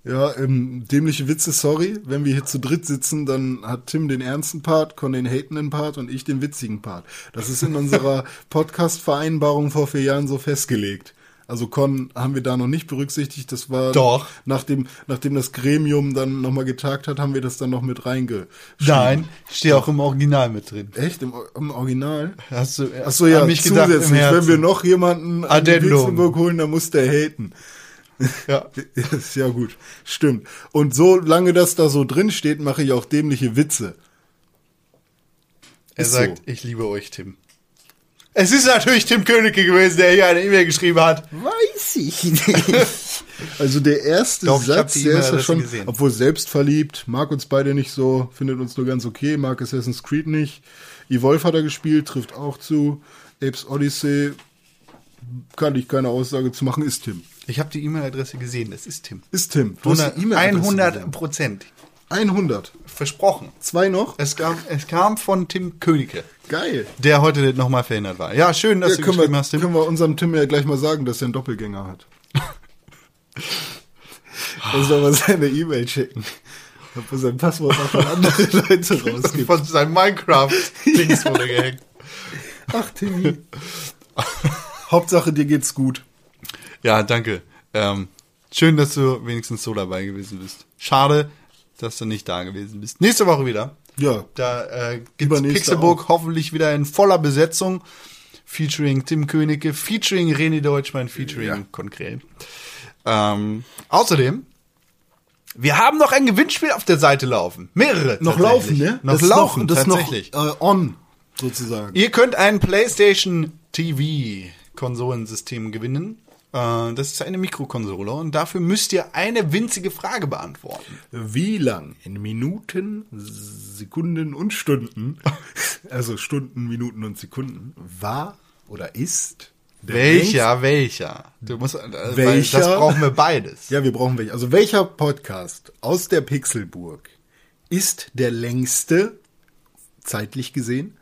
Ja, ähm, dämliche Witze, sorry. Wenn wir hier zu dritt sitzen, dann hat Tim den ernsten Part, Con den hatenden Part und ich den witzigen Part. Das ist in unserer *laughs* Podcast-Vereinbarung vor vier Jahren so festgelegt. Also Con haben wir da noch nicht berücksichtigt. Das war Doch. nachdem nachdem das Gremium dann nochmal getagt hat, haben wir das dann noch mit reingeschrieben. Nein, steht auch im Original mit drin. Echt im, im Original? Hast du Ach so ja, mich gedacht im zusätzlich, Herzen. wenn wir noch jemanden an. Pixelburg holen, dann muss der haten. ja. *laughs* Ist ja gut, stimmt. Und solange das da so drin steht, mache ich auch dämliche Witze. Er Ist sagt, so. ich liebe euch, Tim. Es ist natürlich Tim Königke gewesen, der hier eine E-Mail geschrieben hat. Weiß ich nicht. *laughs* Also der erste Doch, Satz, der ist ja schon, gesehen. obwohl selbstverliebt, mag uns beide nicht so, findet uns nur ganz okay, mag Assassin's Creed nicht. Evolve hat er gespielt, trifft auch zu. Apes Odyssey, kann ich keine Aussage zu machen, ist Tim. Ich habe die E-Mail-Adresse gesehen, das ist Tim. Ist Tim. Du hast 100, die E-Mail-Adresse 100 gesehen. Prozent. 100. Versprochen. Zwei noch? Es kam, es kam von Tim Königke, Geil. der heute nochmal verhindert war. Ja, schön, dass Ja, du geschrieben wir, hast, Tim. können wir unserem Tim ja gleich mal sagen, dass er einen Doppelgänger hat. *laughs* Er soll mal seine E-Mail checken. Ob er sein Passwort auch an andere *laughs* Leute rausgibt. Von seinem Minecraft-Dings *laughs* wurde gehackt. Ach, Timmy. Hauptsache, dir geht's gut. Ja, danke. Ähm, schön, dass du wenigstens so dabei gewesen bist. Schade, dass du nicht da gewesen bist. Nächste Woche wieder. Ja, Da äh, Übernächste Pixelburg hoffentlich wieder in voller Besetzung. Featuring Tim Königke, featuring René Deutschmann, featuring Ja. Konkret. Ähm, außerdem, wir haben noch ein Gewinnspiel auf der Seite laufen. Mehrere. noch laufen, ne? Noch das laufen, das ist tatsächlich. noch äh, on, sozusagen. Ihr könnt ein PlayStation TV Konsolensystem gewinnen. Äh, Das ist eine Mikrokonsole und dafür müsst ihr eine winzige Frage beantworten. Wie lang in Minuten, Sekunden und Stunden, *laughs* also Stunden, Minuten und Sekunden, war oder ist der Welcher, welcher? Du musst, äh, Welcher? das brauchen wir beides. Ja, wir brauchen welche. Also welcher Podcast aus der Pixelburg ist der längste, zeitlich gesehen?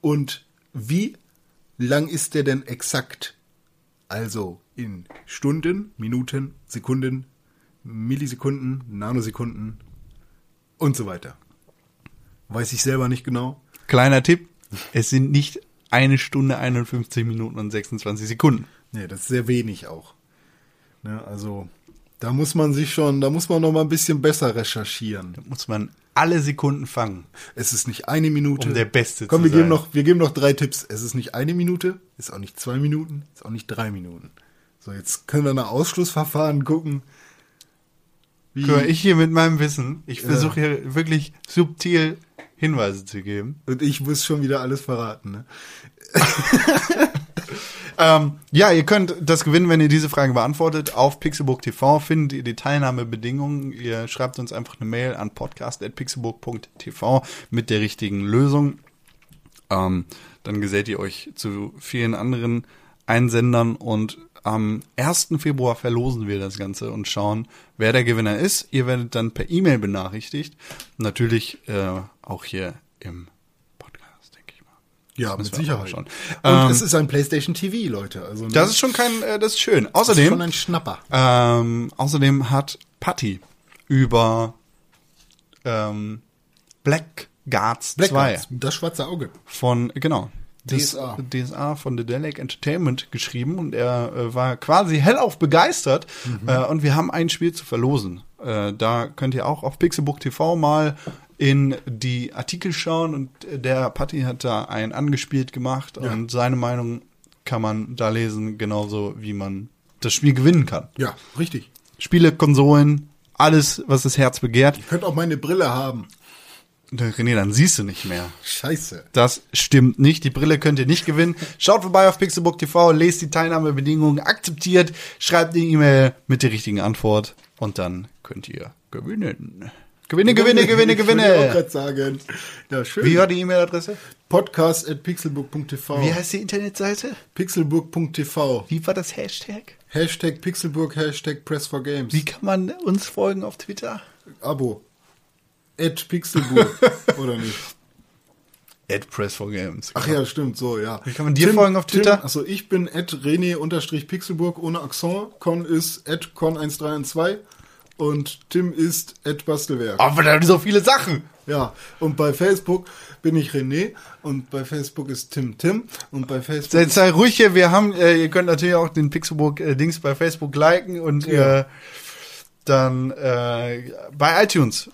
Und wie lang ist der denn exakt? Also in Stunden, Minuten, Sekunden, Millisekunden, Nanosekunden und so weiter. Weiß ich selber nicht genau. Kleiner Tipp, es sind nicht eine Stunde, 51 Minuten und 26 Sekunden. Nee, das ist sehr wenig auch. Ne, also da muss man sich schon, da muss man noch mal ein bisschen besser recherchieren. Da muss man alle Sekunden fangen. Es ist nicht eine Minute. Um der Beste Komm, zu wir geben sein. noch, wir geben noch drei Tipps. Es ist nicht eine Minute, ist auch nicht zwei Minuten, ist auch nicht drei Minuten. So, jetzt können wir nach Ausschlussverfahren gucken. Wie, Guck mal, ich hier mit meinem Wissen, ich versuche hier wirklich subtil Hinweise zu geben. und ich muss schon wieder alles verraten. Ne? *laughs* Ähm, ja, ihr könnt das gewinnen, wenn ihr diese Frage beantwortet. Auf Pixelbook TV findet ihr die Teilnahmebedingungen. Ihr schreibt uns einfach eine Mail an podcast.pixelbook.tv mit der richtigen Lösung. Ähm, dann gesellt ihr euch zu vielen anderen Einsendern und am 1. Februar verlosen wir das Ganze und schauen, wer der Gewinner ist. Ihr werdet dann per E-Mail benachrichtigt. Natürlich äh, auch hier im Podcast, denke ich mal. Ja, Das mit Sicherheit. schauen. Und Ähm, es ist ein PlayStation TV, Leute. Also ne, Das ist schon kein, äh, das ist schön. das ist Außerdem, schon ein Schnapper. ähm, außerdem hat Patty über ähm, Black Guards 2 Blackguards, das schwarze Auge. von, genau, DSA. DSA von The Delic Entertainment geschrieben und er äh, war quasi hellauf begeistert Mhm. äh, und wir haben ein Spiel zu verlosen. Äh, da könnt ihr auch auf Pixelbook TV mal in die Artikel schauen und der Patti hat da einen angespielt gemacht und seine Meinung kann man da lesen, genauso wie man das Spiel gewinnen kann. Ja, richtig. Spiele, Konsolen, alles, was das Herz begehrt. Ihr könnt auch meine Brille haben. René, dann siehst du nicht mehr. Scheiße. Das stimmt nicht. Die Brille könnt ihr nicht gewinnen. Schaut vorbei auf Pixelbook TV, lest die Teilnahmebedingungen, akzeptiert, schreibt die E-Mail mit der richtigen Antwort und dann könnt ihr gewinnen. Gewinne, gewinne, gewinne, Ich wollte auch gewinne. gerade sagen. Ja, schön. Wie war die E-Mail-Adresse? Podcast at pixelburg.tv. Wie heißt die Internetseite? Pixelburg.tv. Wie war das Hashtag? Hashtag Pixelburg, Hashtag Press for Games. Wie kann man uns folgen auf Twitter? Abo. At Pixelburg. *laughs* Oder nicht? At Press for Games. Ach ja, stimmt, so, ja. Wie kann man dir folgen auf Twitter? Achso, ich bin at René-Pixelburg ohne Accent. Con ist at Con1312. Und Tim ist at Bastelwerk. Aber da so viele Sachen. Ja, und bei Facebook bin ich René und bei Facebook ist Tim Tim und bei Facebook Sei, sei ruhig hier, wir haben, äh, ihr könnt natürlich auch den Pixelbook äh, Dings bei Facebook liken und Ja. äh, dann äh, bei iTunes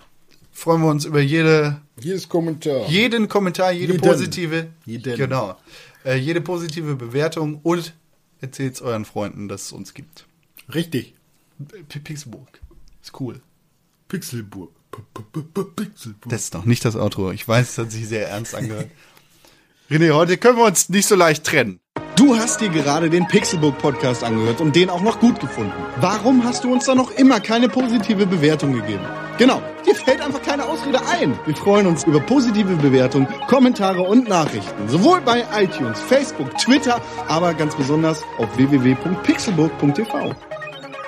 freuen wir uns über jede, jedes Kommentar. jeden Kommentar, jede Jeden. positive, Jeden. genau, äh, jede positive Bewertung und erzählt euren Freunden, dass es uns gibt. Richtig. P Pixelbook ist cool. Pixelburg. P -p -p Pixelburg. Das ist noch nicht das Outro. Ich weiß, es hat sich sehr ernst angehört. *laughs* René, heute können wir uns nicht so leicht trennen. Du hast dir gerade den Pixelbook Podcast angehört und den auch noch gut gefunden. Warum hast du uns da noch immer keine positive Bewertung gegeben? Genau, dir fällt einfach keine Ausrede ein. Wir freuen uns über positive Bewertungen, Kommentare und Nachrichten. Sowohl bei iTunes, Facebook, Twitter, aber ganz besonders auf www.pixelbook.tv.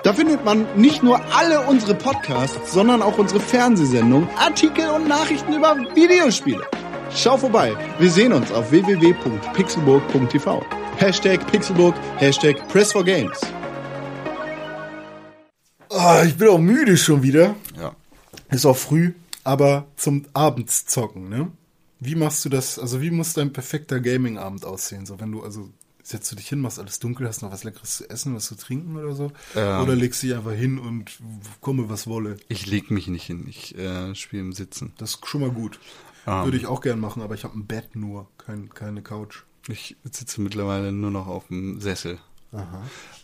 Da findet man nicht nur alle unsere Podcasts, sondern auch unsere Fernsehsendungen, Artikel und Nachrichten über Videospiele. Schau vorbei. Wir sehen uns auf www.pixelburg.tv. Hashtag Pixelburg, Hashtag Press4Games. Ah, ich bin auch müde schon wieder. Ja. Ist auch früh, aber zum Abendszocken, ne? Wie machst du das? Also wie muss dein perfekter Gaming-Abend aussehen? So wenn du also setzt du dich hin, machst alles dunkel, hast noch was Leckeres zu essen, was zu trinken oder so? Ähm. Oder legst du dich einfach hin und komme was wolle? Ich leg mich nicht hin. Ich äh, spiele im Sitzen. Das ist schon mal gut. Ah. Würde ich auch gern machen, aber ich habe ein Bett nur, kein, keine Couch. Ich sitze mittlerweile nur noch auf dem Sessel.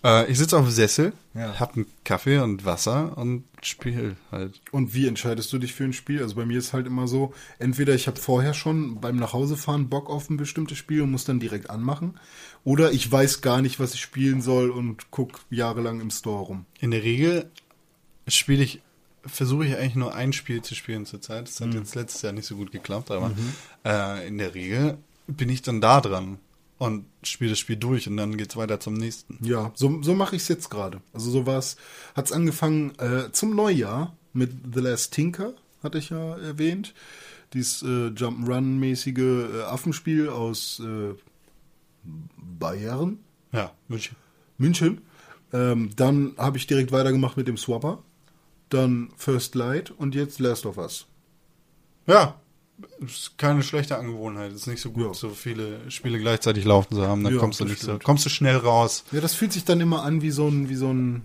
Äh, ich sitze auf dem Sessel, Ja. hab einen Kaffee und Wasser und spiele halt. Und wie entscheidest du dich für ein Spiel? Also bei mir ist halt immer so, entweder ich habe vorher schon beim Nachhausefahren Bock auf ein bestimmtes Spiel und muss dann direkt anmachen, oder ich weiß gar nicht, was ich spielen soll und guck jahrelang im Store rum. In der Regel spiele ich, versuche ich eigentlich nur ein Spiel zu spielen zurzeit. Das hat jetzt letztes Jahr nicht so gut geklappt, aber äh, in der Regel bin ich dann da dran und spiele das Spiel durch und dann geht's weiter zum nächsten. Ja, so, so mache ich es jetzt gerade. Also so war's. Hat's angefangen äh, zum Neujahr mit The Last Tinker, hatte ich ja erwähnt. Dieses äh, Jump'n'Run-mäßige äh, Affenspiel aus äh, Bayern. Ja, München. München. Ähm, dann habe ich direkt weitergemacht mit dem Swapper. Dann First Light und jetzt Last of Us. Ja, ist keine schlechte Angewohnheit. Ist nicht so gut, Ja. so viele Spiele gleichzeitig laufen zu haben. Dann Ja, kommst du nicht so, kommst du schnell raus. Ja, das fühlt sich dann immer an wie so ein, wie so ein,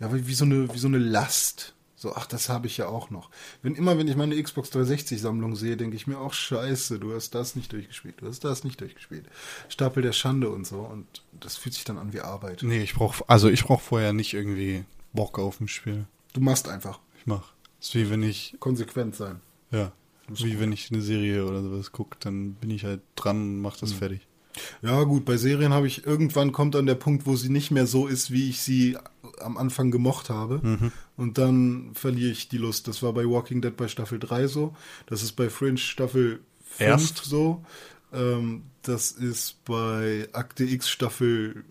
ja, wie wie so eine, wie so eine Last. So, ach, das habe ich ja auch noch. Wenn immer, wenn ich meine Xbox 360 Sammlung sehe, denke ich mir auch, scheiße, du hast das nicht durchgespielt, du hast das nicht durchgespielt. Stapel der Schande und so. Und das fühlt sich dann an wie Arbeit. Nee, ich brauch, also ich brauch vorher nicht irgendwie Bock auf ein Spiel. Du machst einfach Ich mach. ist wie wenn ich, konsequent sein. ja, wie wenn ich eine Serie oder sowas gucke, dann bin ich halt dran und mach das fertig. Ja, gut, bei Serien habe ich irgendwann kommt dann der Punkt, wo sie nicht mehr so ist, wie ich sie am Anfang gemocht habe. Mhm. Und dann verliere ich die Lust. Das war bei Walking Dead bei Staffel 3 so. Das ist bei Fringe Staffel 5 Erst? so. Ähm, das ist bei Akte X Staffel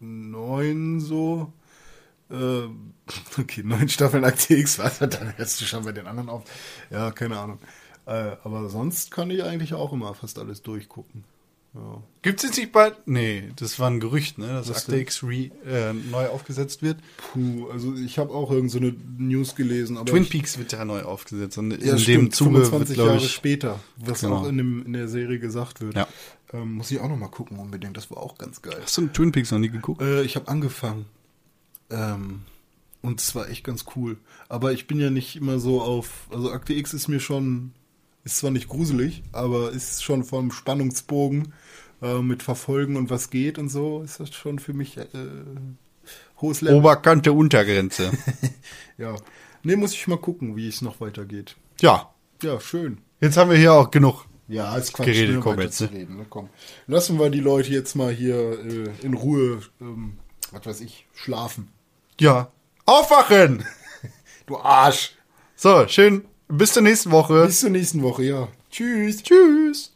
9 so. Ähm, *laughs* okay, neun Staffeln Akte X, *laughs* was? Dann hörst du schon bei den anderen auf. Ja, keine Ahnung. Äh, aber sonst kann ich eigentlich auch immer fast alles durchgucken. Ja. Gibt's jetzt nicht bald? Nee, das war ein Gerücht, ne, dass Akte? X re, äh, neu aufgesetzt wird. Puh, also ich habe auch irgend so eine News gelesen, aber Twin ich, Peaks wird ja neu aufgesetzt und in ja, dem stimmt, Zuge wird, 25 glaube Jahre ich, später, was Genau. auch in, dem, in der Serie gesagt wird. Ja. Ähm, muss ich auch noch mal gucken unbedingt, das war auch ganz geil. hast du Twin Peaks noch nie geguckt? Äh, ich habe angefangen. Ähm, Und es war echt ganz cool. Aber ich bin ja nicht immer so auf, also Akte X ist mir schon, ist zwar nicht gruselig, aber ist schon vom Spannungsbogen äh, mit Verfolgen und was geht und so, ist das schon für mich äh, hohes Level. Oberkante, Untergrenze. *laughs* Ja. Nee, muss ich mal gucken, wie es noch weitergeht. ja, Ja, schön. jetzt haben wir hier auch genug. Ja, ist Quatsch, Geredet, ne, komm jetzt, zu reden. Ne? Komm. Lassen wir die Leute jetzt mal hier äh, in Ruhe, ähm, was weiß ich, schlafen. Ja. Aufwachen! *laughs* Du Arsch! So, schön. Bis zur nächsten Woche. Bis zur nächsten Woche, ja. Tschüss. Tschüss.